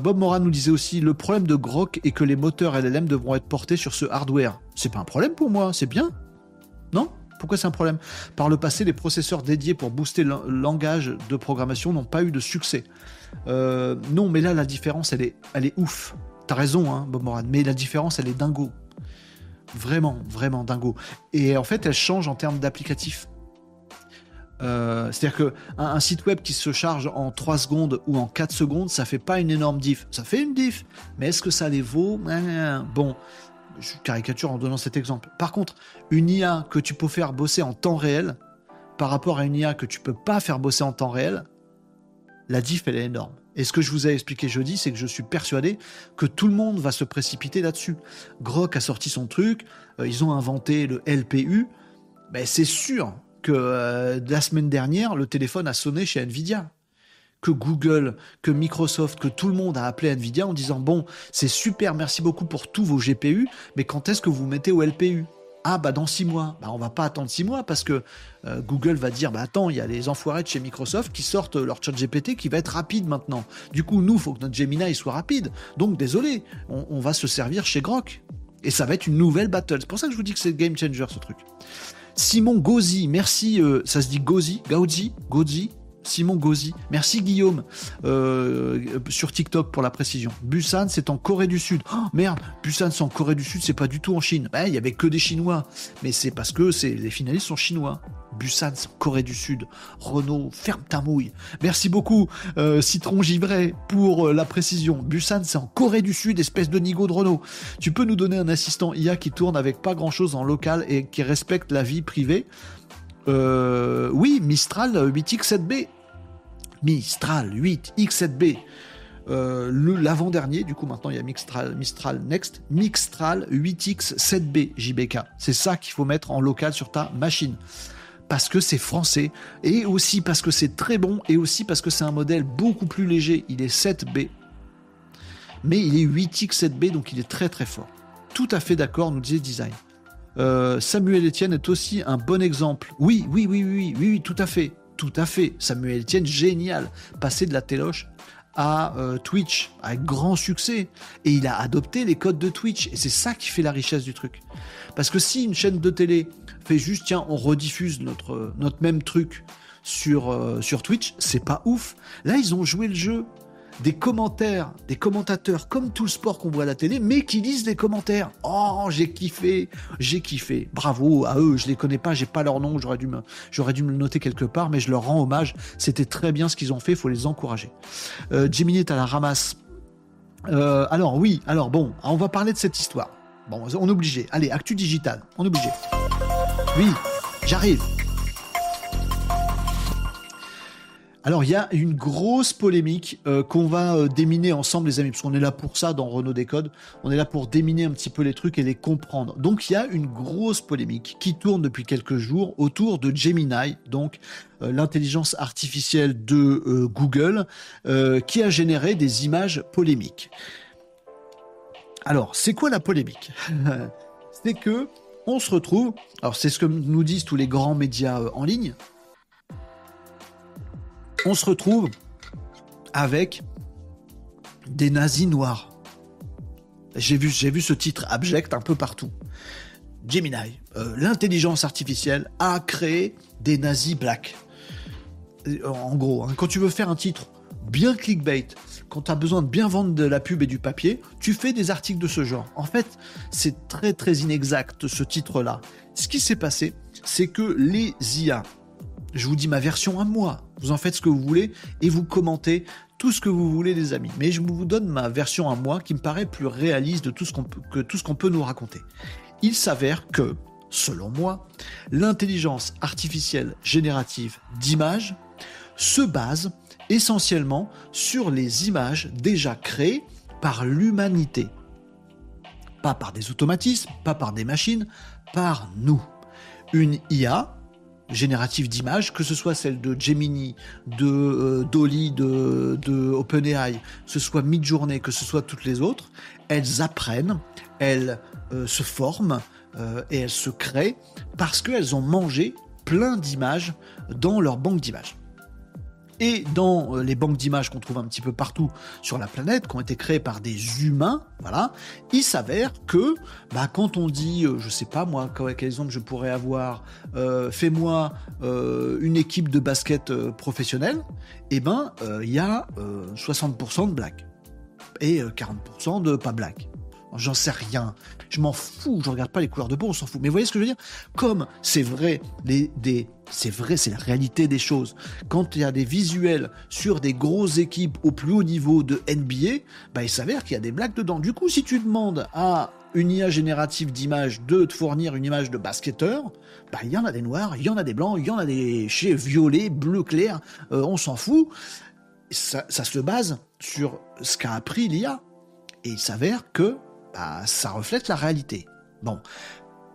Bob Moran nous disait aussi le problème de Grok est que les moteurs LLM devront être portés sur ce hardware. C'est pas un problème pour moi, c'est bien. Non? Pourquoi c'est un problème? Par le passé, les processeurs dédiés pour booster le langage de programmation n'ont pas eu de succès. non, mais là, la différence, elle est, elle est ouf. T'as raison, hein, Bob Moran, mais la différence, elle est dingo. Vraiment, vraiment dingo. Et en fait, elle change en termes d'applicatif. Euh, c'est-à-dire qu'un un site web qui se charge en 3 secondes ou en 4 secondes, ça fait pas une énorme diff. Ça fait une diff, mais est-ce que ça les vaut? Bon, je caricature en donnant cet exemple. Par contre, une IA que tu peux faire bosser en temps réel par rapport à une IA que tu peux pas faire bosser en temps réel, la diff, elle est énorme. Et ce que je vous ai expliqué jeudi, c'est que je suis persuadé que tout le monde va se précipiter là-dessus. Grok a sorti son truc, euh, ils ont inventé le LPU. Ben, c'est sûr que euh, la semaine dernière, le téléphone a sonné chez Nvidia. Que Google, que Microsoft, que tout le monde a appelé Nvidia en disant Bon, c'est super, merci beaucoup pour tous vos GPU, mais quand est-ce que vous mettez au LPU ah bah dans six mois, bah on va pas attendre six mois parce que euh, Google va dire bah attends il y a les enfoirés de chez Microsoft qui sortent leur chat GPT qui va être rapide maintenant. Du coup nous faut que notre Gemini soit rapide. Donc désolé, on, va se servir chez Grok et ça va être une nouvelle battle. C'est pour ça que je vous dis que c'est game changer ce truc. Simon Gauzy, merci. Euh, ça se dit Gauzy, Gauzy, Gauzy, Simon Gauzy. Merci Guillaume euh, sur TikTok pour la précision. Busan, c'est en Corée du Sud. Oh, merde, Busan, c'est en Corée du Sud, c'est pas du tout en Chine. Il y avait que des Chinois. Mais c'est parce que les finalistes sont chinois. Busan, Corée du Sud. Renault, ferme ta mouille. Merci beaucoup, euh, Citron Givray, pour euh, la précision. Busan, c'est en Corée du Sud, espèce de nigo de Renault. Tu peux nous donner un assistant IA qui tourne avec pas grand chose en local et qui respecte la vie privée? Euh, oui, Mistral 8X7B. Mistral 8X7B. Euh, l'avant-dernier, du coup maintenant il y a Mistral, Mistral Next, Mistral 8X7B JBK. C'est ça qu'il faut mettre en local sur ta machine. Parce que c'est français, et aussi parce que c'est très bon, et aussi parce que c'est un modèle beaucoup plus léger. Il est 7B, mais il est 8X7B, donc il est très très fort. Tout à fait d'accord, nous disait Design. Euh, Samuel Etienne est aussi un bon exemple. Oui, oui, oui, oui, oui, oui, tout à fait. Tout à fait. Samuel Etienne, génial. Passer de la téloche à euh, Twitch avec grand succès et il a adopté les codes de Twitch et c'est ça qui fait la richesse du truc. Parce que si une chaîne de télé fait juste tiens on rediffuse notre notre même truc sur euh, sur Twitch, c'est pas ouf. Là ils ont joué le jeu des commentaires, des commentateurs comme tout le sport qu'on voit à la télé, mais qui lisent les commentaires. Oh, j'ai kiffé, j'ai kiffé. Bravo à eux, je les connais pas, j'ai pas leur nom, j'aurais dû me, dû me le noter quelque part, mais je leur rends hommage. C'était très bien ce qu'ils ont fait, faut les encourager. Euh, Jimmy est à la ramasse. Euh, alors oui, alors bon, on va parler de cette histoire. Bon, on est obligé. Allez, actu digital, on est obligé. Oui, j'arrive. Alors il y a une grosse polémique euh, qu'on va euh, déminer ensemble les amis, parce qu'on est là pour ça dans Renault Décode, on est là pour déminer un petit peu les trucs et les comprendre. Donc il y a une grosse polémique qui tourne depuis quelques jours autour de Gemini, donc euh, l'intelligence artificielle de Google, qui a généré des images polémiques. Alors c'est quoi la polémique C'est que on se retrouve, alors c'est ce que nous disent tous les grands médias en ligne, on se retrouve avec des nazis noirs. J'ai vu, ce titre abject un peu partout. Gemini, euh, l'intelligence artificielle a créé des nazis blacks. Euh, en gros, hein, quand tu veux faire un titre bien clickbait, quand tu as besoin de bien vendre de la pub et du papier, tu fais des articles de ce genre. En fait, c'est très très inexact ce titre-là. Ce qui s'est passé, c'est que les IA, je vous dis ma version à moi. Vous en faites ce que vous voulez et vous commentez tout ce que vous voulez, les amis. Mais je vous donne ma version à moi qui me paraît plus réaliste de tout ce qu'on peut, que tout ce qu'on peut nous raconter. Il s'avère que, selon moi, l'intelligence artificielle générative d'images se base essentiellement sur les images déjà créées par l'humanité. Pas par des automatismes, pas par des machines, par nous. Une IA, générative d'images, que ce soit celle de Gemini, de euh, Dolly, de, OpenAI, que ce soit Midjourney, que ce soit toutes les autres, elles apprennent, elles euh, se forment euh, et elles se créent parce qu'elles ont mangé plein d'images dans leur banque d'images et dans euh, les banques d'images qu'on trouve un petit peu partout sur la planète, qui ont été créées par des humains, voilà, il s'avère que bah, quand on dit, euh, je sais pas moi, quel exemple je pourrais avoir, euh, fais-moi une équipe de basket professionnelle, eh ben il y a 60% de black et 40% de pas black. J'en sais rien. Je m'en fous. Je regarde pas les couleurs de peau, on s'en fout. Mais voyez ce que je veux dire? Comme c'est vrai, des, c'est vrai, c'est la réalité des choses. Quand il y a des visuels sur des grosses équipes au plus haut niveau de NBA, bah, il s'avère qu'il y a des blagues dedans. Du coup, si tu demandes à une IA générative d'images de te fournir une image de basketteur, bah, il y en a des noirs, il y en a des blancs, il y en a des chez violets, bleu clair, euh, on s'en fout. Ça, ça se base sur ce qu'a appris l'IA. Et il s'avère que bah, ça reflète la réalité. Bon,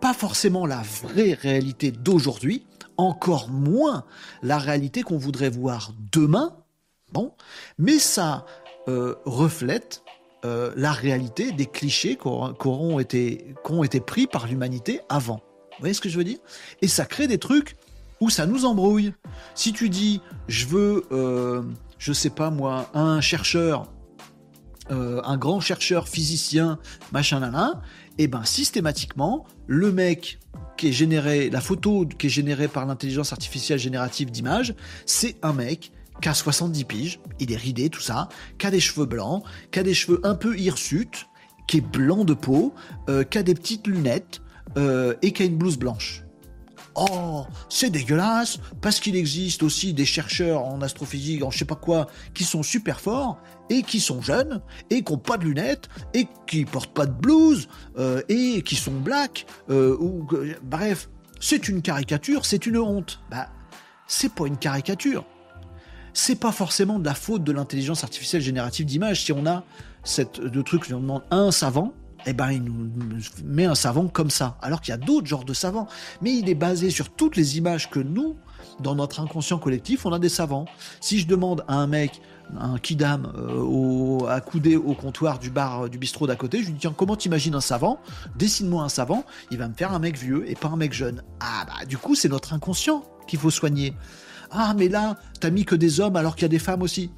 pas forcément la vraie réalité d'aujourd'hui, encore moins la réalité qu'on voudrait voir demain, bon, mais ça euh, reflète euh, la réalité des clichés qui auront été, été pris par l'humanité avant. Vous voyez ce que je veux dire? Et ça crée des trucs où ça nous embrouille. Si tu dis, je veux, euh, je sais pas moi, un chercheur euh, un grand chercheur physicien, machin là, et ben systématiquement, le mec qui est généré, la photo qui est générée par l'intelligence artificielle générative d'images, c'est un mec qui a 70 piges, il est ridé, tout ça, qui a des cheveux blancs, qui a des cheveux un peu hirsutes, qui est blanc de peau, euh, qui a des petites lunettes euh, et qui a une blouse blanche. Oh, c'est dégueulasse, parce qu'il existe aussi des chercheurs en astrophysique, en je sais pas quoi, qui sont super forts, et qui sont jeunes, et qui n'ont pas de lunettes, et qui portent pas de blouse, euh, et qui sont black, euh, ou bref, c'est une caricature, c'est une honte. Bah, c'est pas une caricature. C'est pas forcément de la faute de l'intelligence artificielle générative d'image si on a cette de truc, on demande un savant, eh ben, il nous met un savant comme ça. Alors qu'il y a d'autres genres de savants. Mais il est basé sur toutes les images que nous, dans notre inconscient collectif, on a des savants. Si je demande à un mec, un kidam, euh, accoudé au comptoir du bar, euh, du bistrot d'à côté, je lui dis tiens, comment t'imagines un savant? Dessine-moi un savant. Il va me faire un mec vieux et pas un mec jeune. Ah bah, du coup, c'est notre inconscient qu'il faut soigner. Ah, mais là, t'as mis que des hommes alors qu'il y a des femmes aussi.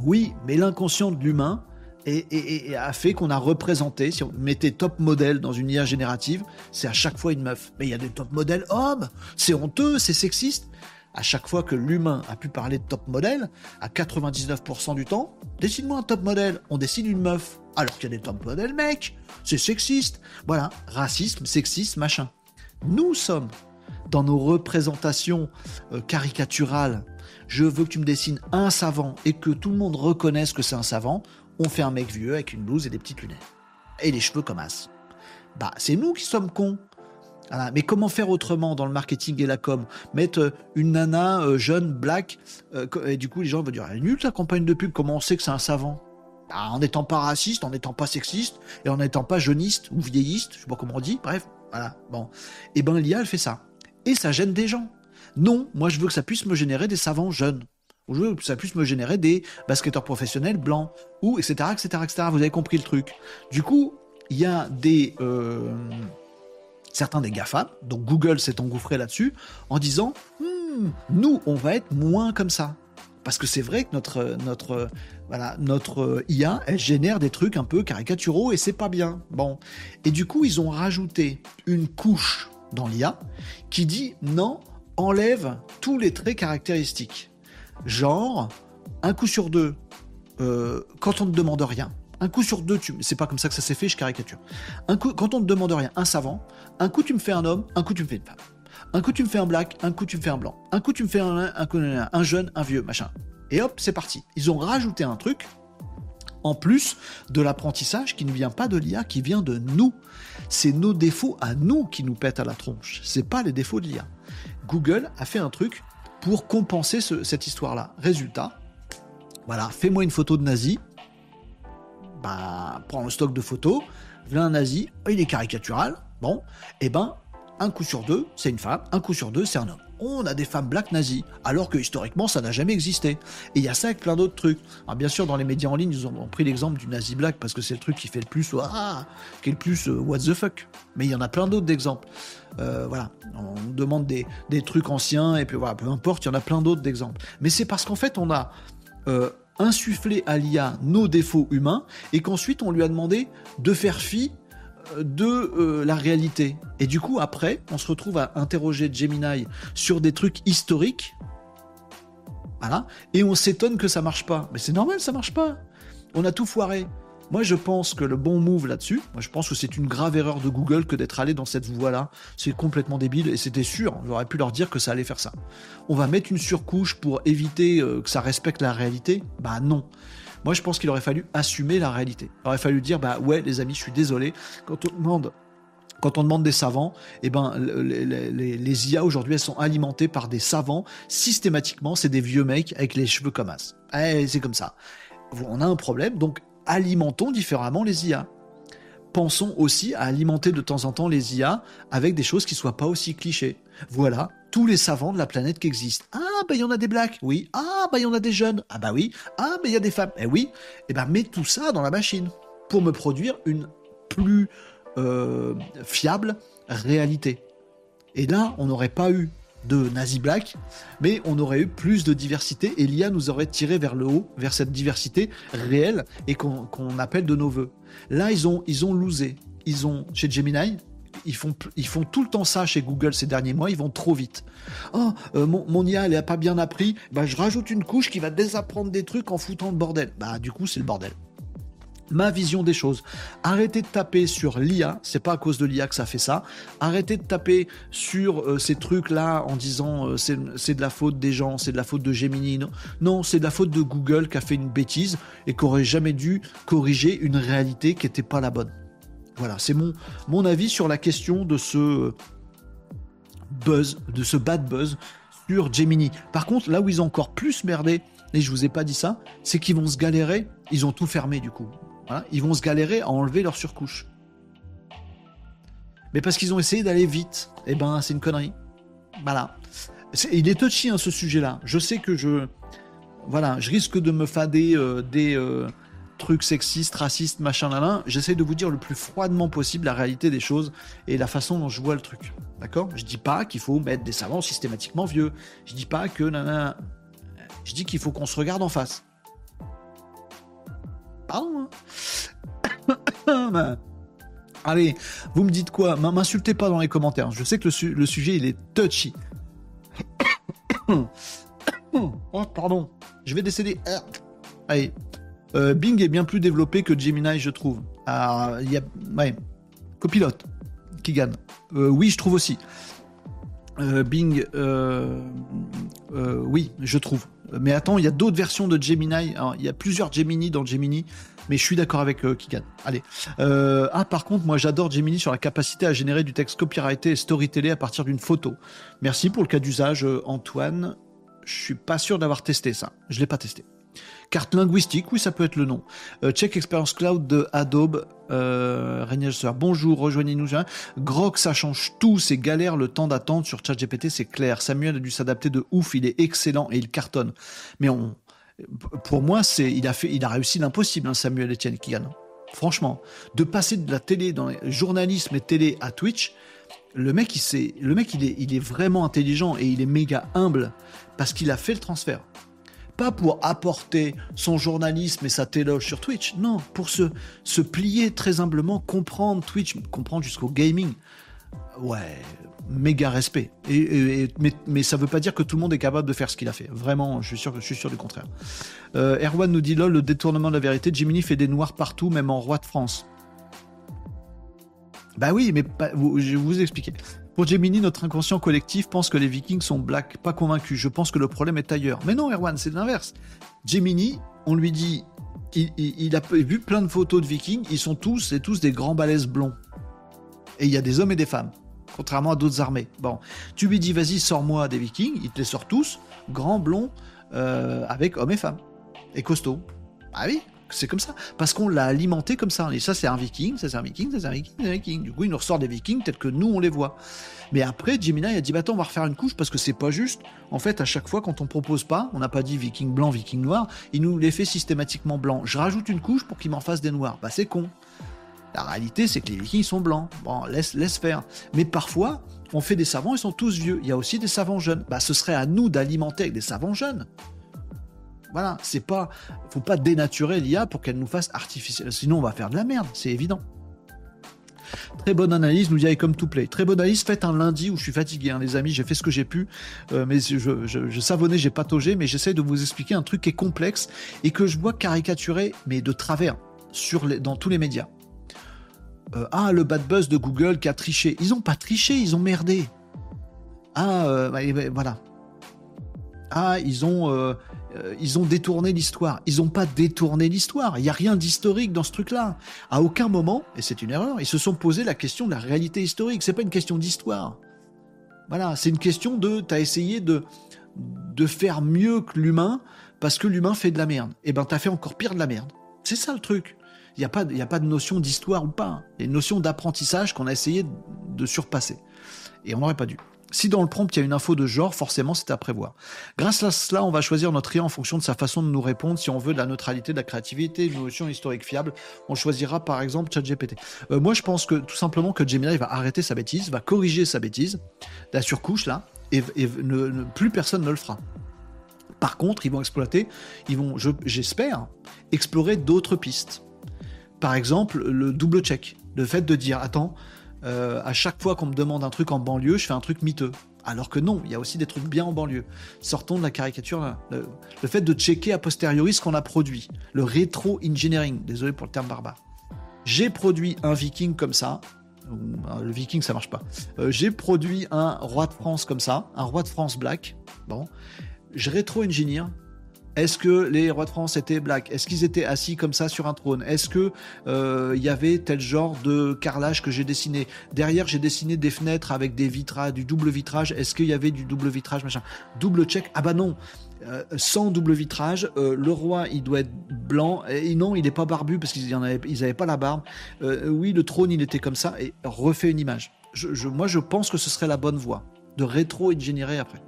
Oui, mais l'inconscient de l'humain a fait qu'on a représenté, si on mettait top modèle dans une IA générative, c'est à chaque fois une meuf. Mais il y a des top modèles hommes, c'est honteux, c'est sexiste. À chaque fois que l'humain a pu parler de top modèle, à 99% du temps, dessine-moi un top modèle, on dessine une meuf. Alors qu'il y a des top modèles mecs, c'est sexiste. Voilà, racisme, sexisme, machin. Nous sommes dans nos représentations euh, caricaturales. Je veux que tu me dessines un savant et que tout le monde reconnaisse que c'est un savant on fait un mec vieux avec une blouse et des petites lunettes. Et les cheveux comme as. Bah, c'est nous qui sommes cons. Mais comment faire autrement dans le marketing et la com? Mettre euh, une nana euh, jeune, black, euh, et du coup les gens vont dire, elle nulle ta campagne de pub, comment on sait que c'est un savant? Bah, En n'étant pas raciste, en n'étant pas sexiste, et en n'étant pas jeuniste ou vieilliste, je sais pas comment on dit, bref, voilà, bon. Et eh ben l'IA, elle fait ça. Et ça gêne des gens. Non, moi je veux que ça puisse me générer des savants jeunes ou ça puisse me générer des basketteurs professionnels blancs, ou etc., etc., etc. Vous avez compris le truc. Du coup, il y a des certains des GAFA, donc Google s'est engouffré là-dessus, en disant hmm, nous, on va être moins comme ça. Parce que c'est vrai que notre, notre, voilà, notre IA, elle génère des trucs un peu caricaturaux et c'est pas bien. Bon. Et du coup, ils ont rajouté une couche dans l'IA qui dit non, enlève tous les traits caractéristiques. Genre, un coup sur deux, euh, quand on ne demande rien, un coup sur deux, tu... c'est pas comme ça que ça s'est fait, je caricature. Un coup, quand on ne demande rien, un savant, un coup tu me fais un homme, un coup tu me fais une femme. Un coup tu me fais un black, un coup tu me fais un blanc. Un coup tu me fais un, un, un jeune, un vieux, machin. Et hop, c'est parti. Ils ont rajouté un truc en plus de l'apprentissage qui ne vient pas de l'IA, qui vient de nous. C'est nos défauts à nous qui nous pètent à la tronche. C'est pas les défauts de l'IA. Google a fait un truc pour compenser cette histoire-là. Résultat, voilà, fais-moi une photo de nazi. Bah, prends le stock de photos. Voilà un nazi, il est caricatural. Bon, et eh ben, un coup sur deux, c'est une femme, un coup sur deux, c'est un homme. On a des femmes black nazies, alors que historiquement, ça n'a jamais existé. Et il y a ça avec plein d'autres trucs. Alors, bien sûr, dans les médias en ligne, ils ont pris l'exemple du nazi black parce que c'est le truc qui fait le plus, ah, qui est le plus euh, what the fuck. Mais il y en a plein d'autres d'exemples. Euh, voilà, on demande des, trucs anciens, et puis voilà, peu importe, il y en a plein d'autres d'exemples. Mais c'est parce qu'en fait, on a euh, insufflé à l'IA nos défauts humains, et qu'ensuite, on lui a demandé de faire fi de euh, la réalité. Et du coup, après, on se retrouve à interroger Gemini sur des trucs historiques. Voilà. Et on s'étonne que ça marche pas. Mais c'est normal, ça marche pas. On a tout foiré. Moi, je pense que le bon move là-dessus, moi, je pense que c'est une grave erreur de Google que d'être allé dans cette voie-là. C'est complètement débile et c'était sûr. J'aurais pu leur dire que ça allait faire ça. On va mettre une surcouche pour éviter euh, que ça respecte la réalité? Bah non. Moi, je pense qu'il aurait fallu assumer la réalité. Il aurait fallu dire, bah ouais, les amis, je suis désolé. Quand on demande quand on demande des savants, eh ben, les, IA aujourd'hui, elles sont alimentées par des savants. Systématiquement, c'est des vieux mecs avec les cheveux comme as. Eh, c'est comme ça. On a un problème, donc alimentons différemment les IA. Pensons aussi à alimenter de temps en temps les IA avec des choses qui soient pas aussi clichés. Voilà, tous les savants de la planète qui existent. Ah, bah il y en a des blacks, oui. Ah, bah il y en a des jeunes, ah bah oui. Ah, bah il y a des femmes, eh oui. Eh ben mets tout ça dans la machine pour me produire une plus euh, fiable réalité. Et là, on n'aurait pas eu de Nazi Black, mais on aurait eu plus de diversité et l'IA nous aurait tiré vers le haut, vers cette diversité réelle et qu'on appelle de nos voeux. Là, ils ont, ils ont losé. Ils ont, chez Gemini, ils font, ils font tout le temps ça chez Google ces derniers mois, ils vont trop vite. Oh, euh, mon, mon, IA, elle n'a pas bien appris, bah, je rajoute une couche qui va désapprendre des trucs en foutant le bordel. Bah, du coup, c'est le bordel. Ma vision des choses. Arrêtez de taper sur l'IA, c'est pas à cause de l'IA que ça fait ça. Arrêtez de taper sur euh, ces trucs-là en disant euh, c'est de la faute des gens, c'est de la faute de Gemini. Non, non c'est de la faute de Google qui a fait une bêtise et qui aurait jamais dû corriger une réalité qui n'était pas la bonne. Voilà, c'est mon, mon avis sur la question de ce buzz, de ce bad buzz sur Gemini. Par contre, là où ils ont encore plus merdé, et je vous ai pas dit ça, c'est qu'ils vont se galérer, ils ont tout fermé du coup. Ils vont se galérer à enlever leur surcouche. Mais parce qu'ils ont essayé d'aller vite, eh ben c'est une connerie. Voilà. il est touchy hein, ce sujet-là. Je sais que je, voilà, je risque de me fader euh, des, euh, trucs sexistes, racistes, machin, là, j'essaie de vous dire le plus froidement possible la réalité des choses et la façon dont je vois le truc. D'accord? Je dis pas qu'il faut mettre des savants systématiquement vieux. Je dis pas que, je dis qu'il faut qu'on se regarde en face. Pardon. Allez, vous me dites quoi? M'insultez pas dans les commentaires. Je sais que le, sujet, il est touchy. oh, pardon. Je vais décéder. Allez. Euh, Bing est bien plus développé que Gemini, je trouve. Ah, il y a... Ouais. Copilote qui gagne. Euh, oui, je trouve aussi. Euh, Bing, oui, je trouve. Mais attends, il y a d'autres versions de Gemini. il y a plusieurs Gemini dans Gemini mais je suis d'accord avec euh, Kigan. Allez. Euh, ah, par contre, moi, j'adore Gemini sur la capacité à générer du texte copyrighté et storytellé à partir d'une photo. Merci pour le cas d'usage, euh, Antoine. Je suis pas sûr d'avoir testé ça. Je l'ai pas testé. Carte linguistique, oui, ça peut être le nom. check Experience Cloud de Adobe. Euh, bonjour, rejoignez-nous. Grok, ça change tout. C'est galère le temps d'attente sur ChatGPT, c'est clair. Samuel a dû s'adapter de ouf. Il est excellent et il cartonne. Mais pour moi, c'est, il a fait, il a réussi l'impossible, hein, Samuel Etienne Kigan. Franchement, de passer de la télé, dans journalisme et télé à Twitch, le mec, il le mec, il est, il est vraiment intelligent et il est méga humble parce qu'il a fait le transfert. Pas pour apporter son journalisme et sa téloge sur Twitch, non, pour se, se plier très humblement, comprendre Twitch, comprendre jusqu'au gaming. Ouais, méga respect. Et, mais, mais, ça veut pas dire que tout le monde est capable de faire ce qu'il a fait. Vraiment, je suis sûr, je suis sûr du contraire. Euh, Erwan nous dit lol, le détournement de la vérité. Jiminy fait des noirs partout, même en roi de France. Bah oui, mais je vais vous expliquer. Pour Gemini, notre inconscient collectif pense que les Vikings sont black, pas convaincus. Je pense que le problème est ailleurs. Mais non, Erwan, c'est l'inverse. Gemini, on lui dit, il, a vu plein de photos de Vikings, ils sont tous, c'est tous des grands balaises blonds. Et il y a des hommes et des femmes contrairement à d'autres armées. Bon, tu lui dis vas-y, sors-moi des vikings, il te les sort tous, grands, blonds, euh, avec hommes et femmes, et costauds. Ah oui, c'est comme ça, parce qu'on l'a alimenté comme ça. Et ça, c'est un viking, ça c'est un viking, ça c'est un viking, un viking. Du coup, il nous ressort des vikings tels que nous, on les voit. Mais après, Gemini a dit, bah attends, on va refaire une couche parce que c'est pas juste. En fait, à chaque fois, quand on propose pas, on n'a pas dit viking blanc, viking noir, il nous les fait systématiquement blanc. Je rajoute une couche pour qu'il m'en fasse des noirs. Bah c'est con. La réalité, c'est que les vikings sont blancs. Bon, laisse, laisse faire. Mais parfois, on fait des savants, ils sont tous vieux. Il y a aussi des savants jeunes. Bah, ce serait à nous d'alimenter avec des savants jeunes. Voilà, c'est pas, faut pas dénaturer l'IA pour qu'elle nous fasse artificielle. Sinon, on va faire de la merde, c'est évident. Très bonne analyse, nous dit comme to play. Très bonne analyse, faites un lundi où je suis fatigué, hein, les amis. J'ai fait ce que j'ai pu, euh, mais je, savonnais, j'ai pataugé, mais j'essaie de vous expliquer un truc qui est complexe et que je vois caricaturer, mais de travers, dans tous les médias. Euh, ah, le bad buzz de Google qui a triché. Ils ont pas triché, ils ont merdé. Ah, euh, bah, bah, voilà. Ah, ils ont, euh, ils ont détourné l'histoire. Ils n'ont pas détourné l'histoire. Il n'y a rien d'historique dans ce truc-là. À aucun moment, et c'est une erreur, ils se sont posé la question de la réalité historique. C'est pas une question d'histoire. Voilà, c'est une question de, tu as essayé de, faire mieux que l'humain parce que l'humain fait de la merde. Et eh ben, as fait encore pire de la merde. C'est ça le truc. Il n'y a, pas, a pas de notion d'histoire ou pas. Il y a une notion d'apprentissage qu'on a essayé de surpasser. Et on n'aurait pas dû. Si dans le prompt il y a une info de genre, forcément c'est à prévoir. Grâce à cela, on va choisir notre IA en fonction de sa façon de nous répondre. Si on veut de la neutralité, de la créativité, une notion historique fiable, on choisira par exemple ChatGPT. Euh, moi je pense que tout simplement que Gemini va arrêter sa bêtise, va corriger sa bêtise, la surcouche là, et, plus personne ne le fera. Par contre, ils vont exploiter, ils vont, j'espère, explorer d'autres pistes. Par exemple, le double check. Le fait de dire, attends, euh, à chaque fois qu'on me demande un truc en banlieue, je fais un truc miteux. Alors que non, il y a aussi des trucs bien en banlieue. Sortons de la caricature. Le, fait de checker a posteriori ce qu'on a produit. Le rétro-engineering. Désolé pour le terme barbare. J'ai produit un viking comme ça. Euh, le viking, ça marche pas. Euh, j'ai produit un roi de France comme ça. Un roi de France black. Bon. Je rétro-engineer est-ce que les rois de France étaient black? Est-ce qu'ils étaient assis comme ça sur un trône? Est-ce que euh, il y avait tel genre de carrelage que j'ai dessiné? Derrière, j'ai dessiné des fenêtres avec des vitrages, du double vitrage. Est-ce qu'il y avait du double vitrage, machin? Double check? Ah bah non. Euh, sans double vitrage, euh, le roi il doit être blanc et non il n'est pas barbu parce qu'ils n'avaient pas la barbe. oui le trône il était comme ça et refait une image. moi je pense que ce serait la bonne voie de rétro-ingénierer après.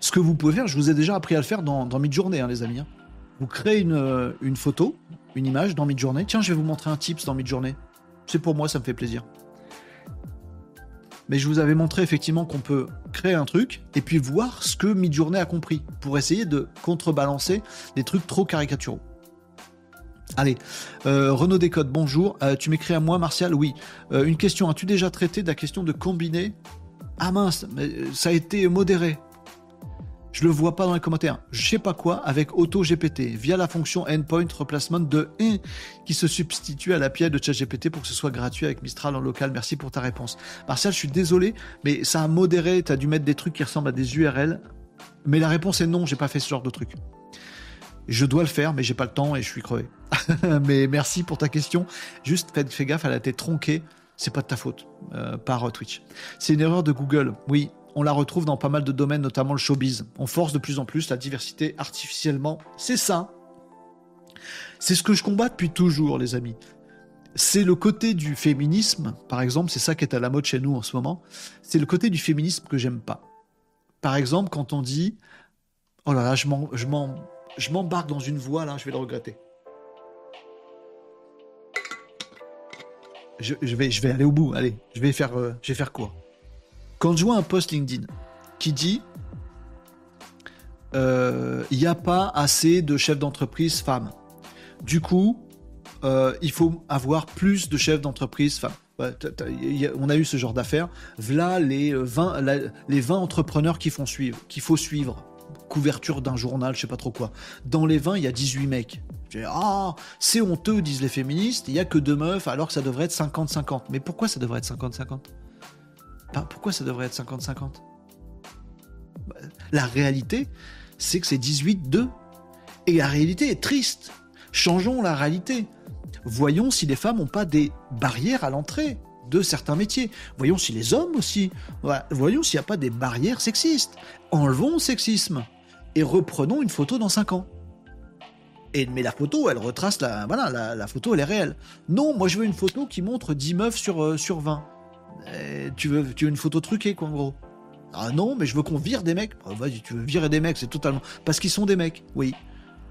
Ce que vous pouvez faire, je vous ai déjà appris à le faire dans, dans Midjourney, hein, les amis. Hein. Vous créez une, euh, une, photo, une image dans Midjourney. Tiens, je vais vous montrer un tips dans Midjourney. C'est pour moi, ça me fait plaisir. Mais je vous avais montré effectivement qu'on peut créer un truc et puis voir ce que Midjourney a compris pour essayer de contrebalancer des trucs trop caricaturaux. Allez, euh, Renaud Décode, bonjour. Euh, tu m'écris à moi, Martial Oui. Une question, as-tu déjà traité de la question de combiner Ah mince, mais ça a été modéré. Je le vois pas dans les commentaires. Je sais pas quoi avec AutoGPT via la fonction endpoint replacement de 1 qui se substitue à l'API de ChatGPT pour que ce soit gratuit avec Mistral en local. Merci pour ta réponse. Martial, je suis désolé, mais ça a modéré. Tu as dû mettre des trucs qui ressemblent à des URL. Mais la réponse est non, j'ai pas fait ce genre de truc. Je dois le faire, mais j'ai pas le temps et je suis crevé. mais merci pour ta question. Juste fais, gaffe, elle a été tronquée. C'est pas de ta faute euh, par euh, Twitch. C'est une erreur de Google. Oui, on la retrouve dans pas mal de domaines, notamment le showbiz. On force de plus en plus la diversité artificiellement. C'est ça. C'est ce que je combat depuis toujours, les amis. C'est le côté du féminisme, par exemple, c'est ça qui est à la mode chez nous en ce moment. C'est le côté du féminisme que j'aime pas. Par exemple, quand on dit Oh là là, je m'embarque dans une voie, là, je vais le regretter. Je, vais, aller au bout, allez, je vais faire, euh, je vais faire quoi? Quand je vois un post LinkedIn qui dit euh, il n'y a pas assez de chefs d'entreprise femmes. Du coup, euh, il faut avoir plus de chefs d'entreprise femmes. on a eu ce genre d'affaires. Voilà les 20, les 20 entrepreneurs qu'il faut suivre. Couverture d'un journal, je sais pas trop quoi. Dans les 20, il y a 18 mecs. Ah, c'est honteux, disent les féministes, il n'y a que deux meufs alors que ça devrait être 50-50. Mais pourquoi ça devrait être 50-50 Pourquoi ça devrait être 50-50 bah, La réalité, c'est que c'est 18-2. Et la réalité est triste. Changeons la réalité. Voyons si les femmes n'ont pas des barrières à l'entrée de certains métiers. Voyons si les hommes aussi. Voyons s'il n'y a pas des barrières sexistes. Enlevons le sexisme et reprenons une photo dans 5 ans. Et, mais la photo, elle retrace la. Voilà, la, photo, elle est réelle. Non, moi je veux une photo qui montre 10 meufs sur, euh, sur 20. Tu, veux, tu veux une photo truquée, quoi, en gros? Ah non, mais je veux qu'on vire des mecs. Oh, vas-y, tu veux virer des mecs, c'est totalement. Parce qu'ils sont des mecs, oui.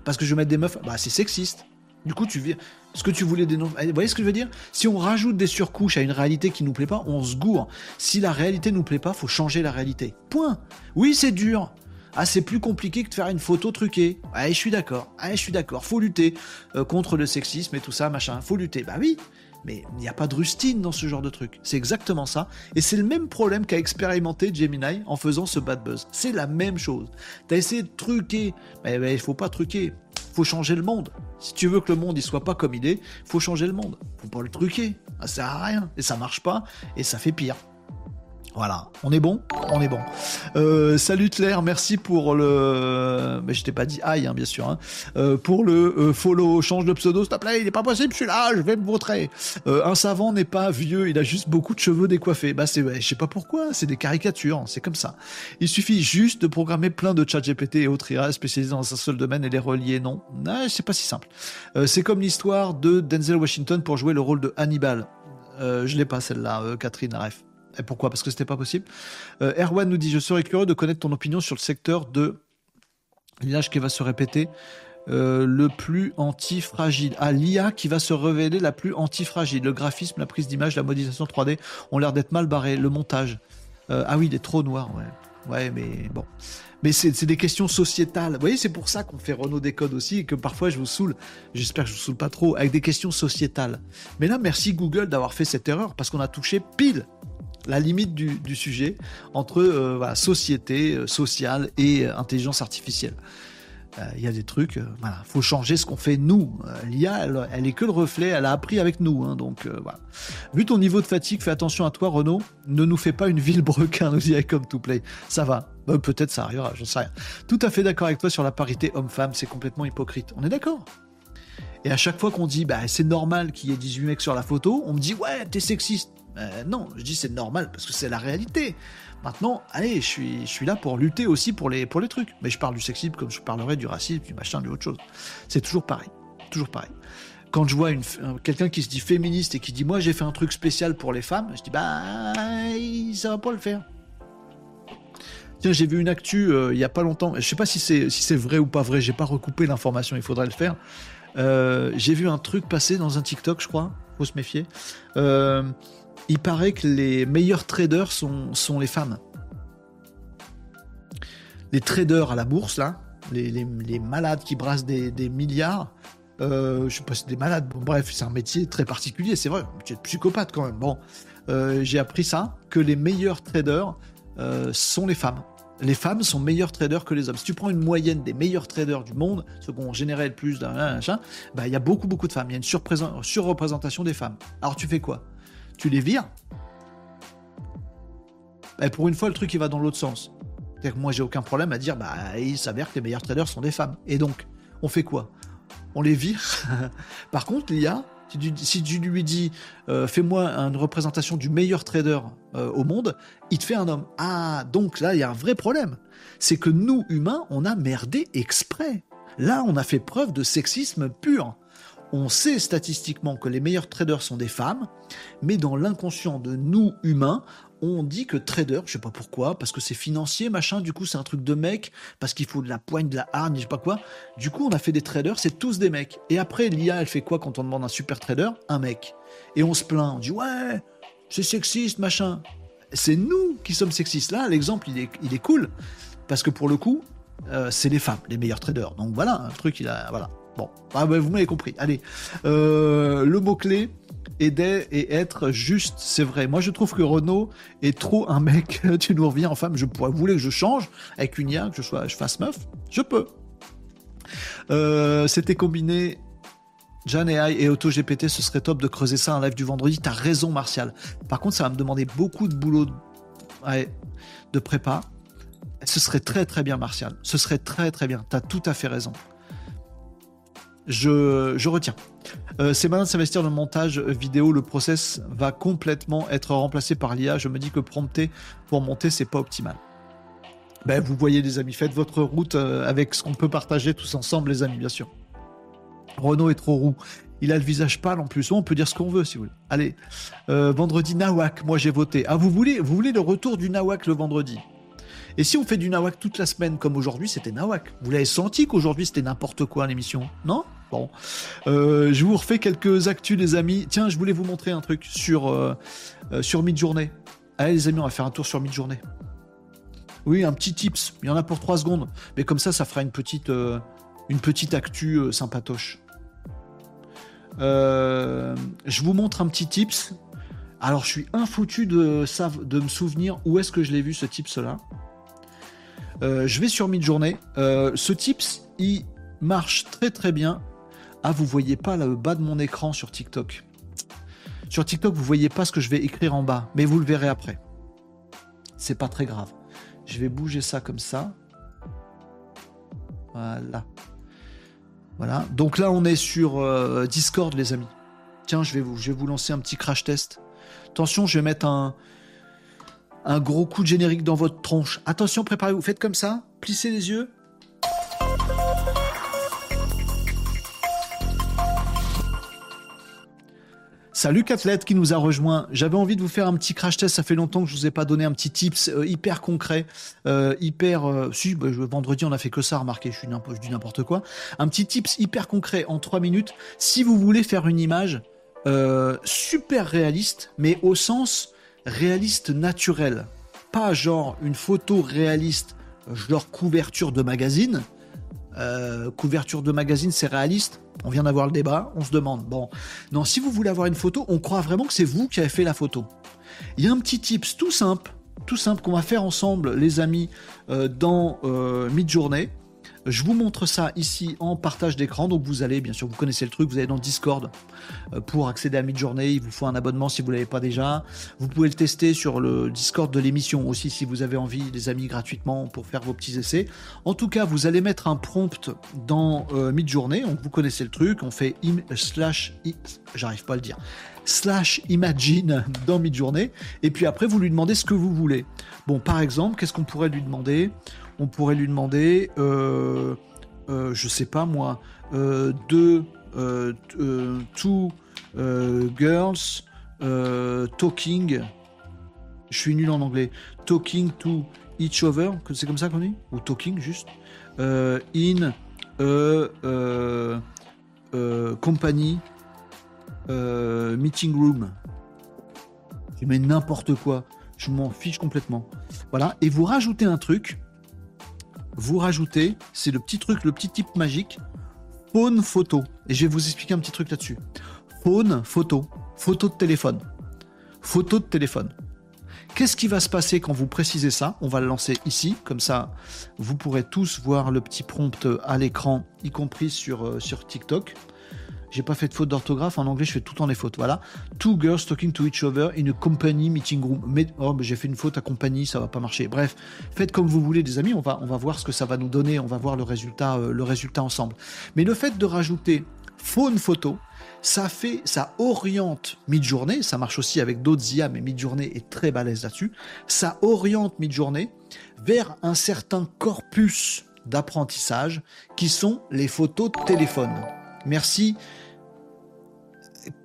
Parce que je veux mettre des meufs, bah c'est sexiste. Du coup, tu vires. Ce que tu voulais dénoncer. Vous voyez ce que je veux dire? Si on rajoute des surcouches à une réalité qui nous plaît pas, on se gourre. Si la réalité nous plaît pas, faut changer la réalité. Point. Oui, c'est dur. Ah, c'est plus compliqué que de faire une photo truquée. Ah, je suis d'accord. Ah, je suis d'accord. Faut lutter euh, contre le sexisme et tout ça, machin. Faut lutter. Bah oui. Mais il n'y a pas de rustine dans ce genre de truc. C'est exactement ça. Et c'est le même problème qu'a expérimenté Gemini en faisant ce bad buzz. C'est la même chose. T'as essayé de truquer. Mais, il faut pas truquer. Faut changer le monde. Si tu veux que le monde il soit pas comme il est, faut changer le monde. Faut pas le truquer. Ça sert à rien. Et ça marche pas. Et ça fait pire. Voilà, on est bon? On est bon. Euh, salut Claire, merci pour le... Mais je t'ai pas dit aïe, hein, bien sûr. Hein. Euh, pour le euh, follow, change de pseudo, s'il te plaît, il n'est pas possible celui-là, je vais me montrer. un savant n'est pas vieux, il a juste beaucoup de cheveux décoiffés. Bah c'est, je sais pas pourquoi, c'est des caricatures, c'est comme ça. Il suffit juste de programmer plein de chat GPT et autres IA spécialisés dans un seul domaine et les relier, non? Non, c'est pas si simple. c'est comme l'histoire de Denzel Washington pour jouer le rôle de Hannibal. je l'ai pas celle-là, Catherine Aref. Et pourquoi? Parce que c'était pas possible. Euh, Erwan nous dit Je serais curieux de connaître ton opinion sur le secteur de l'image qui va se répéter. Euh, le plus antifragile. Ah, l'IA qui va se révéler la plus antifragile. Le graphisme, la prise d'image, la modélisation 3D ont l'air d'être mal barrés. Le montage. Euh, ah oui, il est trop noir, ouais. Ouais, mais bon. Mais c'est des questions sociétales. Vous voyez, c'est pour ça qu'on fait Renault Décode aussi et que parfois je vous saoule. J'espère que je vous saoule pas trop avec des questions sociétales. Mais là, merci Google d'avoir fait cette erreur parce qu'on a touché pile la limite du, sujet entre euh, société euh, sociale et euh, intelligence artificielle. Il y a des trucs, voilà, faut changer ce qu'on fait nous. L'IA, elle, est que le reflet, elle a appris avec nous, hein, donc. Vu ton niveau de fatigue, fais attention à toi, Renaud. Ne nous fais pas une ville brequin, nous dit comme to play. Ça va. Peut-être ça arrivera, je sais rien. Tout à fait d'accord avec toi sur la parité homme-femme, c'est complètement hypocrite. On est d'accord? Et à chaque fois qu'on dit, bah, c'est normal qu'il y ait 18 mecs sur la photo, on me dit, ouais, t'es sexiste. Euh, non, je dis c'est normal parce que c'est la réalité. Maintenant, allez, je suis, je suis là pour lutter aussi pour les, pour les trucs. Mais je parle du sexisme comme je parlerais du racisme, du machin, du autre chose. C'est toujours pareil. Toujours pareil. Quand je vois une, quelqu'un qui se dit féministe et qui dit moi j'ai fait un truc spécial pour les femmes, je dis bah ça va pas le faire. Tiens, j'ai vu une actu euh, il y a pas longtemps. Je sais pas si c'est si c'est vrai ou pas vrai. J'ai pas recoupé l'information. Il faudrait le faire. Euh, j'ai vu un truc passer dans un TikTok, je crois. Faut se méfier. Euh, il paraît que les meilleurs traders sont, sont les femmes. Les traders à la bourse, là, les, malades qui brassent des, milliards, Euh, je sais pas si des malades. Bon, bref, c'est un métier très particulier, c'est vrai. Tu es psychopathe quand même. Bon, euh, j'ai appris ça que les meilleurs traders sont les femmes. Les femmes sont meilleurs traders que les hommes. Si tu prends une moyenne des meilleurs traders du monde, ceux qui ont généré le plus d'un bah il y a beaucoup beaucoup de femmes. Il y a une surreprésentation des femmes. Alors tu fais quoi? Tu les vires? Bah, Pour une fois, le truc il va dans l'autre sens. C'est-à-dire que moi j'ai aucun problème à dire bah il s'avère que les meilleurs traders sont des femmes. Et donc on fait quoi? On les vire? Par contre, il si tu, lui dis euh, fais-moi une représentation du meilleur trader euh, au monde, il te fait un homme. Ah, donc là, il y a un vrai problème. C'est que nous, humains, on a merdé exprès. Là, on a fait preuve de sexisme pur. On sait statistiquement que les meilleurs traders sont des femmes, mais dans l'inconscient de nous, humains, on dit que trader, je sais pas pourquoi, parce que c'est financier, machin, du coup c'est un truc de mec, parce qu'il faut de la poigne, de la hargne, je sais pas quoi. Du coup, on a fait des traders, c'est tous des mecs. Et après, l'IA, elle fait quoi quand on demande un super trader? Un mec. Et on se plaint, on dit ouais, c'est sexiste, machin. C'est nous qui sommes sexistes. Là, l'exemple, il est, il est cool, parce que pour le coup, euh, c'est les femmes, les meilleurs traders. Donc voilà, un truc, il a. Voilà. Ah, bah, vous m'avez compris. Allez, euh, le mot-clé, aider et être juste, c'est vrai. Moi, je trouve que Renault est trop un mec. tu nous reviens en femme. Je pourrais, vous voulez que je change avec une IA, que je sois, je fasse meuf? Je peux. Euh, c'était combiné. Jan AI et AutoGPT, ce serait top de creuser ça un live du vendredi. T'as raison, Martial. Par contre, ça va me demander beaucoup de boulot de, de prépa. Ce serait très très bien, Martial. Ce serait très très bien. T'as tout à fait raison. Je, retiens. Euh, c'est malin de s'investir dans le montage vidéo, le process va complètement être remplacé par l'IA. Je me dis que prompter pour monter, c'est pas optimal. Ben, vous voyez les amis, faites votre route euh, avec ce qu'on peut partager tous ensemble, les amis, bien sûr. Renault est trop roux. Il a le visage pâle en plus. On peut dire ce qu'on veut si vous voulez. Allez, euh, vendredi Nawak, moi j'ai voté. Ah, vous voulez, vous voulez le retour du Nawak le vendredi? Et si on fait du Nawak toute la semaine comme aujourd'hui, c'était Nawak. Vous l'avez senti qu'aujourd'hui c'était n'importe quoi l'émission, non? Bon, euh, je vous refais quelques actus, les amis. Tiens, je voulais vous montrer un truc sur, euh, euh, sur. Allez, les amis, on va faire un tour sur Midjourney. Oui, un petit tips. Il y en a pour 3 secondes. Mais comme ça, ça fera une petite, une petite actu sympatoche. je vous montre un petit tips. Alors, je suis infoutu de, de me souvenir où est-ce que je l'ai vu, ce tips-là. Je vais sur Midjourney. ce tips, il marche très très bien ah, vous voyez pas le bas de mon écran sur TikTok. Sur TikTok, vous voyez pas ce que je vais écrire en bas, mais vous le verrez après. C'est pas très grave. Je vais bouger ça comme ça. Voilà. Voilà. Donc là, on est sur euh, Discord, les amis. Tiens, je vais, vous, je vais vous lancer un petit crash test. Attention, je vais mettre un, un gros coup de générique dans votre tronche. Attention, préparez-vous. Faites comme ça. Plissez les yeux. Salut Cathlete qui nous a rejoint. J'avais envie de vous faire un petit crash test. Ça fait longtemps que je vous ai pas donné un petit tips euh, hyper concret, euh, hyper. Euh, si, bah, vendredi on a fait que ça. Remarquez, je suis je dis n'importe quoi. Un petit tips hyper concret en 3 minutes. Si vous voulez faire une image super réaliste, mais au sens réaliste naturel, pas genre une photo réaliste, genre couverture de magazine. couverture de magazine, c'est réaliste on vient d'avoir le débat, on se demande, bon, non, si vous voulez avoir une photo, on croit vraiment que c'est vous qui avez fait la photo. Il y a un petit tips tout simple, tout simple qu'on va faire ensemble, les amis, euh, dans euh, Mid-Journée. Je vous montre ça ici en partage d'écran. Donc vous allez, bien sûr, vous connaissez le truc, vous allez dans Discord euh, pour accéder à Mid-Journée. Il vous faut un abonnement si vous ne l'avez pas déjà. Vous pouvez le tester sur le Discord de l'émission aussi si vous avez envie, les amis, gratuitement pour faire vos petits essais. En tout cas, vous allez mettre un prompt dans euh, Mid-Journée. Donc vous connaissez le truc. On fait im slash, j'arrive pas à le dire slash imagine dans Midjourney. Et puis après, vous lui demandez ce que vous voulez. Bon, par exemple, qu'est-ce qu'on pourrait lui demander? On pourrait lui demander, euh, euh, je sais pas moi, euh, deux, two girls talking. Je suis nul en anglais. Talking to each other, c'est comme ça qu'on dit? Ou talking juste In a company meeting room. Je mets n'importe quoi. Je m'en fiche complètement. Voilà. Et vous rajoutez un truc vous rajoutez, c'est le petit truc, le petit type magique, faune photo. et je vais vous expliquer un petit truc là-dessus. Phone, photo, photo de téléphone, photo de téléphone. Qu'est-ce qui va se passer quand vous précisez ça? On va le lancer ici, comme ça vous pourrez tous voir le petit prompt à l'écran, y compris sur, euh, sur TikTok. J'ai pas fait de faute d'orthographe. En anglais, je fais tout le temps les fautes. Voilà. Two girls talking to each other in a company meeting room. Mais oh, j'ai fait une faute à compagnie, ça va pas marcher. Bref, faites comme vous voulez, les amis. On va, on va voir ce que ça va nous donner. On va voir le résultat, euh, le résultat ensemble. Mais le fait de rajouter phone photo, ça fait, ça oriente Midjourney, ça marche aussi avec d'autres IA, mais Midjourney est très balèze là-dessus. Ça oriente Midjourney vers un certain corpus d'apprentissage qui sont les photos de téléphone. Merci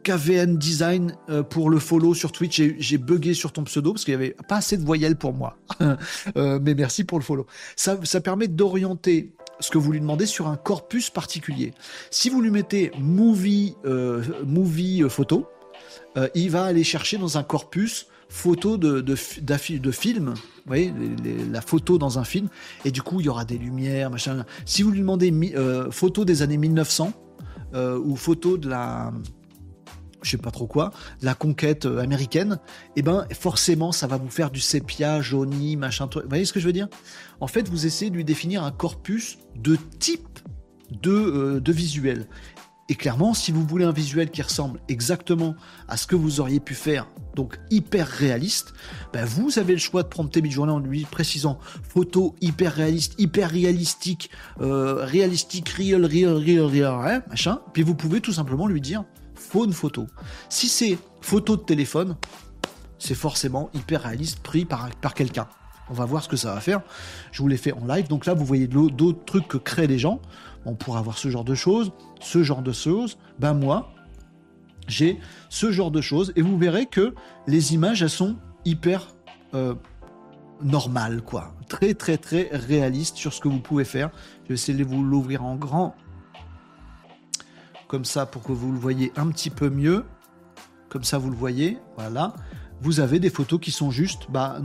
KVN Design euh, pour le follow sur Twitch. J'ai bugué sur ton pseudo parce qu'il n'y avait pas assez de voyelles pour moi. Euh, mais merci pour le follow. Ça, permet d'orienter ce que vous lui demandez sur un corpus particulier. Si vous lui mettez movie, euh, movie photo, il va aller chercher dans un corpus photo de film, vous voyez, la photo dans un film, et du coup il y aura des lumières, machin. Si vous lui demandez photo des années 1900, ou photo de la je sais trop quoi, la conquête euh, américaine, eh ben forcément ça va vous faire du sépia, jauni, machin. Vous voyez ce que je veux dire? En fait, vous essayez de lui définir un corpus de type de, euh, de visuel. Et clairement, si vous voulez un visuel qui ressemble exactement à ce que vous auriez pu faire, donc hyper réaliste, ben vous avez le choix de prompter Midjourney en lui précisant photo hyper réaliste, hyper réalistique, euh, réalistique, real, real, real, real, hein, machin. Puis vous pouvez tout simplement lui dire phone photo. Si c'est photo de téléphone, c'est forcément hyper réaliste pris par, par quelqu'un. On va voir ce que ça va faire. Je vous l'ai fait en live. Donc là, vous voyez d'autres trucs que créent les gens. On pourra avoir ce genre de choses, ce genre de choses. Ben moi, j'ai ce genre de choses. Et vous verrez que les images, elles sont hyper euh, normales, quoi. Très, très, très réalistes sur ce que vous pouvez faire. Je vais essayer de vous l'ouvrir en grand comme ça pour que vous le voyez un petit peu mieux. Comme ça, vous le voyez. Voilà. Vous avez des photos qui sont juste bah,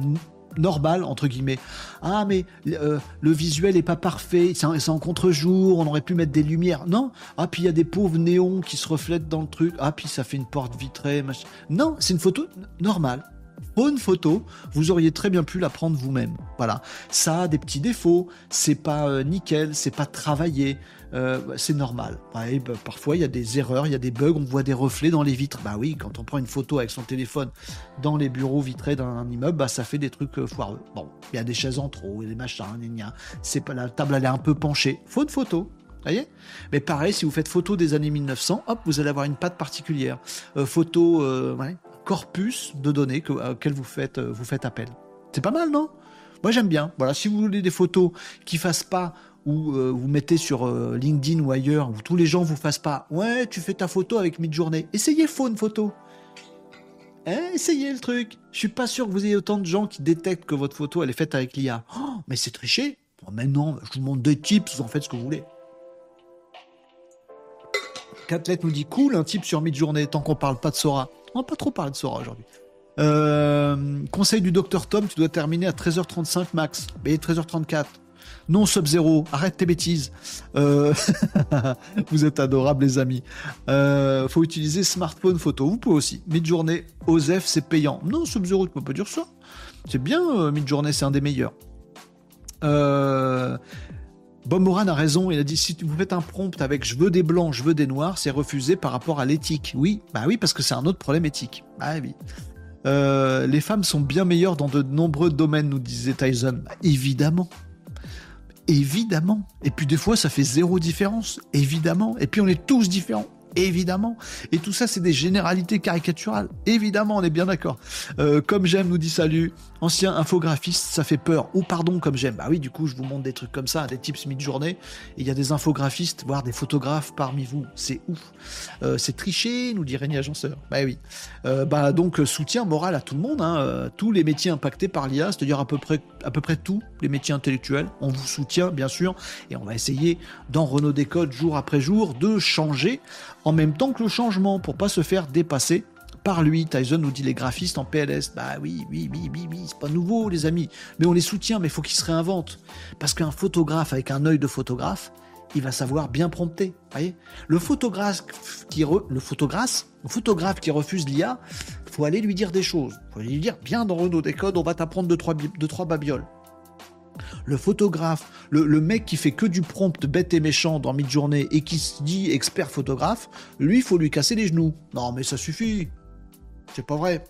normales, entre guillemets. Ah, mais euh, le visuel est pas parfait, c'est en, contre-jour, on aurait pu mettre des lumières. Non. Ah, puis il y a des pauvres néons qui se reflètent dans le truc. Ah, puis ça fait une porte vitrée. Non, c'est une photo normale bonne photo, vous auriez très bien pu la prendre vous-même. Voilà. Ça a des petits défauts, c'est pas euh, nickel, c'est pas travaillé, euh, c'est normal. Bah, parfois, il y a des erreurs, il y a des bugs, on voit des reflets dans les vitres. Bah oui, quand on prend une photo avec son téléphone dans les bureaux vitrés d'un immeuble, bah, ça fait des trucs euh, foireux. Bon, il y a des chaises en trop, il y a des machins, c'est pas la table elle est un peu penchée. Faute photo. Voyez? Mais pareil, si vous faites photo des années 1900, hop, vous allez avoir une patte particulière. Euh, photo, corpus de données que, vous faites, vous faites appel. C'est pas mal, non? Moi, j'aime bien. Voilà, si vous voulez des photos qui fassent pas ou euh, vous mettez sur euh, LinkedIn ou ailleurs, où tous les gens vous fassent pas, ouais, tu fais ta photo avec Midjourney. Essayez Phone Photo. Hein, essayez le truc. Je suis pas sûr que vous ayez autant de gens qui détectent que votre photo elle est faite avec l'IA. Oh, mais c'est triché. mais non, je vous montre des tips, vous en faites ce que vous voulez. Catlet nous dit cool, un type sur Midjourney, tant qu'on parle pas de Sora. On va pas trop parler de Sora aujourd'hui. Euh, conseil du docteur Tom, tu dois terminer à 13h35 max. Mais 13h34. Non, Sub-Zero, arrête tes bêtises. Euh, vous êtes adorables, les amis. Euh, faut utiliser smartphone photo. Vous pouvez aussi. Mid-journée, OSEF, c'est payant. Non, Sub-Zero, tu peux pas dire ça. C'est bien, euh, Mid-journée, c'est un des meilleurs. Bob Moran a raison, il a dit si vous faites un prompt avec je veux des blancs, je veux des noirs, c'est refusé par rapport à l'éthique. Oui, bah oui, parce que c'est un autre problème éthique. Bah oui. les femmes sont bien meilleures dans de nombreux domaines, nous disait Tyson. Bah, évidemment. Évidemment. Et puis des fois, ça fait zéro différence. Évidemment. Et puis on est tous différents évidemment. Et tout ça, c'est des généralités caricaturales. Évidemment, on est bien d'accord. Euh, comme j'aime nous dit salut, ancien infographiste, ça fait peur. Ou pardon, comme j'aime. Bah oui, du coup, je vous montre des trucs comme ça, des tips mid-journée. Il y a des infographistes, voire des photographes parmi vous. C'est ouf. Euh, c'est triché, nous dit Rémi Agenceur. Bah oui. Euh, bah donc, soutien moral à tout le monde. Hein. tous les métiers impactés par l'IA, c'est-à-dire à peu près à peu près tous les métiers intellectuels. On vous soutient, bien sûr. Et on va essayer, dans Renault Décode, jour après jour, de changer en même temps que le changement pour pas se faire dépasser par lui. Tyson nous dit les graphistes en PLS. Bah oui, oui, oui, oui, oui, c'est pas nouveau, les amis. Mais on les soutient, mais il faut qu'ils se réinventent. Parce qu'un photographe avec un œil de photographe, il va savoir bien prompter. Voyez le photographe qui refuse l'IA, faut aller lui dire des choses. Faut lui dire bien dans Renault Décode, on va t'apprendre deux trois, deux, trois babioles. Le photographe, le, mec qui fait que du prompt bête et méchant dans mid-journée et qui se dit expert photographe, lui, faut lui casser les genoux. Non, mais ça suffit. C'est pas vrai.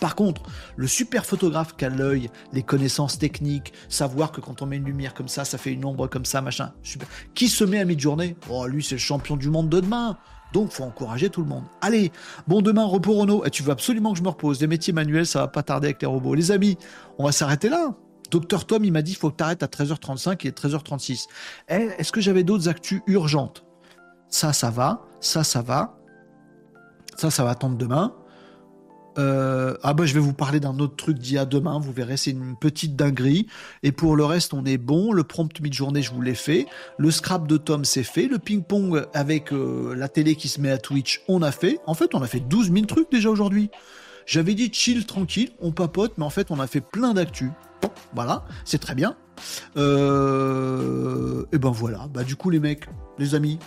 Par contre, le super photographe qui a l'œil, les connaissances techniques, savoir que quand on met une lumière comme ça, ça fait une ombre comme ça, machin. Qui se met à mi-journée Oh, lui, c'est le champion du monde de demain. Donc, faut encourager tout le monde. Allez, bon demain, repos Renault. Et tu veux absolument que je me repose. Les métiers manuels, ça va pas tarder avec les robots. Les amis, on va s'arrêter là. Docteur Tom, il m'a dit, il faut que tu arrêtes à 13h35 et 13h36. Eh, est-ce que j'avais d'autres actus urgentes? Ça, ça va. Ça, ça va. Ça, ça va attendre demain. Euh, ah bah je vais vous parler d'un autre truc d'il y a demain, vous verrez, c'est une petite dinguerie. Et pour le reste, on est bon. Le prompt mid-journée, je vous l'ai fait. Le scrap de Tom, c'est fait. Le ping-pong avec euh, la télé qui se met à Twitch, on a fait. En fait, on a fait 12 000 trucs déjà aujourd'hui. J'avais dit chill, tranquille, on papote, mais en fait, on a fait plein d'actu. voilà, c'est très bien. Euh, et ben voilà, bah du coup les mecs, les amis,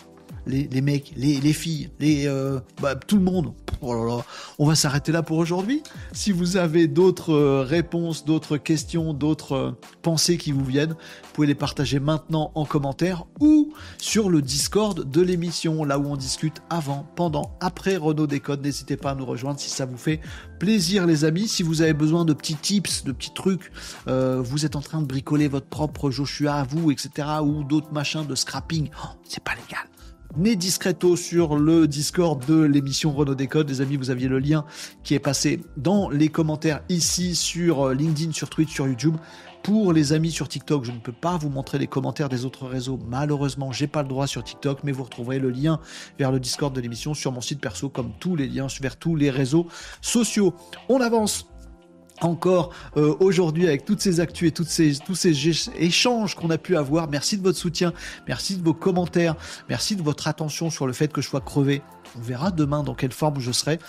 les, mecs, les, filles, les, euh, bah, tout le monde. Oh On va s'arrêter là pour aujourd'hui. Si vous avez d'autres euh, réponses, d'autres questions, d'autres euh, pensées qui vous viennent, vous pouvez les partager maintenant en commentaire ou sur le Discord de l'émission, là où on discute avant, pendant, après Renault Décode. N'hésitez pas à nous rejoindre si ça vous fait plaisir, les amis. Si vous avez besoin de petits tips, de petits trucs, vous êtes en train de bricoler votre propre Joshua à vous, etc., ou d'autres machins de scrapping, oh, c'est pas légal mais discreto sur le Discord de l'émission Renault Décode. Les amis, vous aviez le lien qui est passé dans les commentaires ici sur euh, LinkedIn, sur Twitch, sur YouTube. Pour les amis sur TikTok, je ne peux pas vous montrer les commentaires des autres réseaux. Malheureusement, j'ai pas le droit sur TikTok, mais vous retrouverez le lien vers le Discord de l'émission sur mon site perso, comme tous les liens vers tous les réseaux sociaux. On avance encore euh, aujourd'hui avec toutes ces actus et toutes ces, tous ces échanges qu'on a pu avoir. Merci de votre soutien, merci de vos commentaires, merci de votre attention sur le fait que je sois crevé. On verra demain dans quelle forme je serai.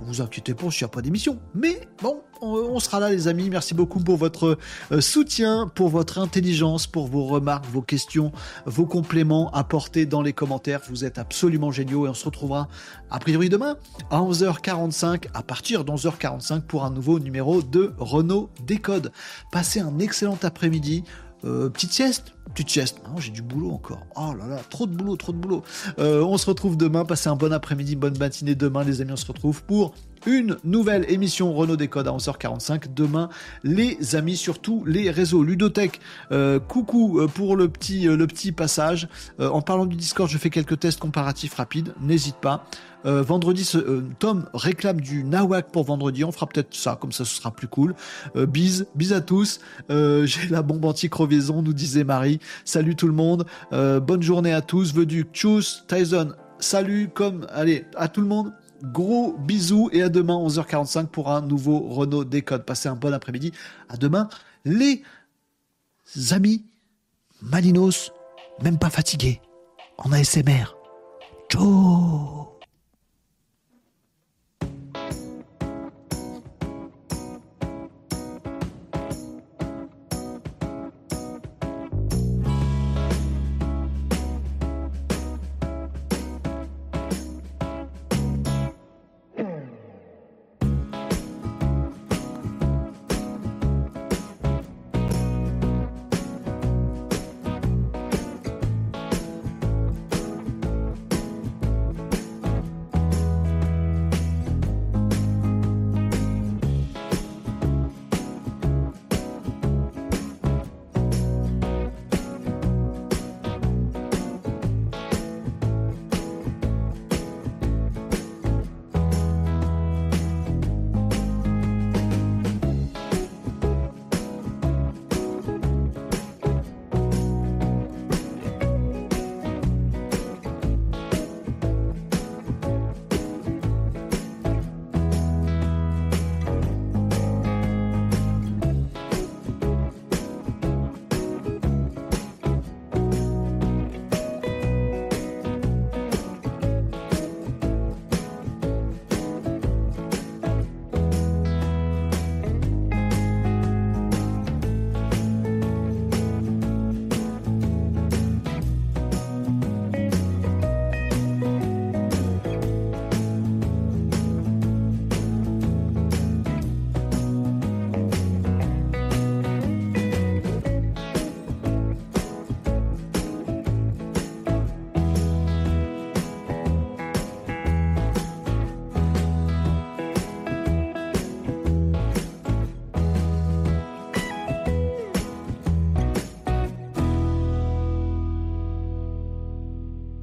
Vous inquiétez pas s'il n'y a pas d'émission. Mais bon, on, sera là les amis. Merci beaucoup pour votre euh, soutien, pour votre intelligence, pour vos remarques, vos questions, vos compléments apportés dans les commentaires. Vous êtes absolument géniaux et on se retrouvera a priori demain à 11h45, à partir de 11h45 pour un nouveau numéro de Renault Décode. Passez un excellent après-midi. Euh, petite sieste Petite sieste. j'ai du boulot encore. Oh là là, trop de boulot, trop de boulot. Euh, on se retrouve demain. Passez un bon après-midi, bonne matinée demain, les amis. On se retrouve pour une nouvelle émission Renault Décode à 11h45 demain les amis sur tous les réseaux Ludothèque euh, coucou pour le petit le petit passage en parlant du Discord je fais quelques tests comparatifs rapides n'hésite pas euh, vendredi, euh, Tom réclame du Nawak pour vendredi. On fera peut-être ça, comme ça ce sera plus cool. Euh, bise, bise à tous. J'ai la bombe anti-crevaison, nous disait Marie. Salut tout le monde. bonne journée à tous. Vedu, tchuss, Tyson. Salut, comme, allez, à tout le monde. Gros bisous et à demain 11h45 pour un nouveau Renault Décode. Passez un bon après-midi. À demain, les amis Malinos, même pas fatigués, en ASMR. Ciao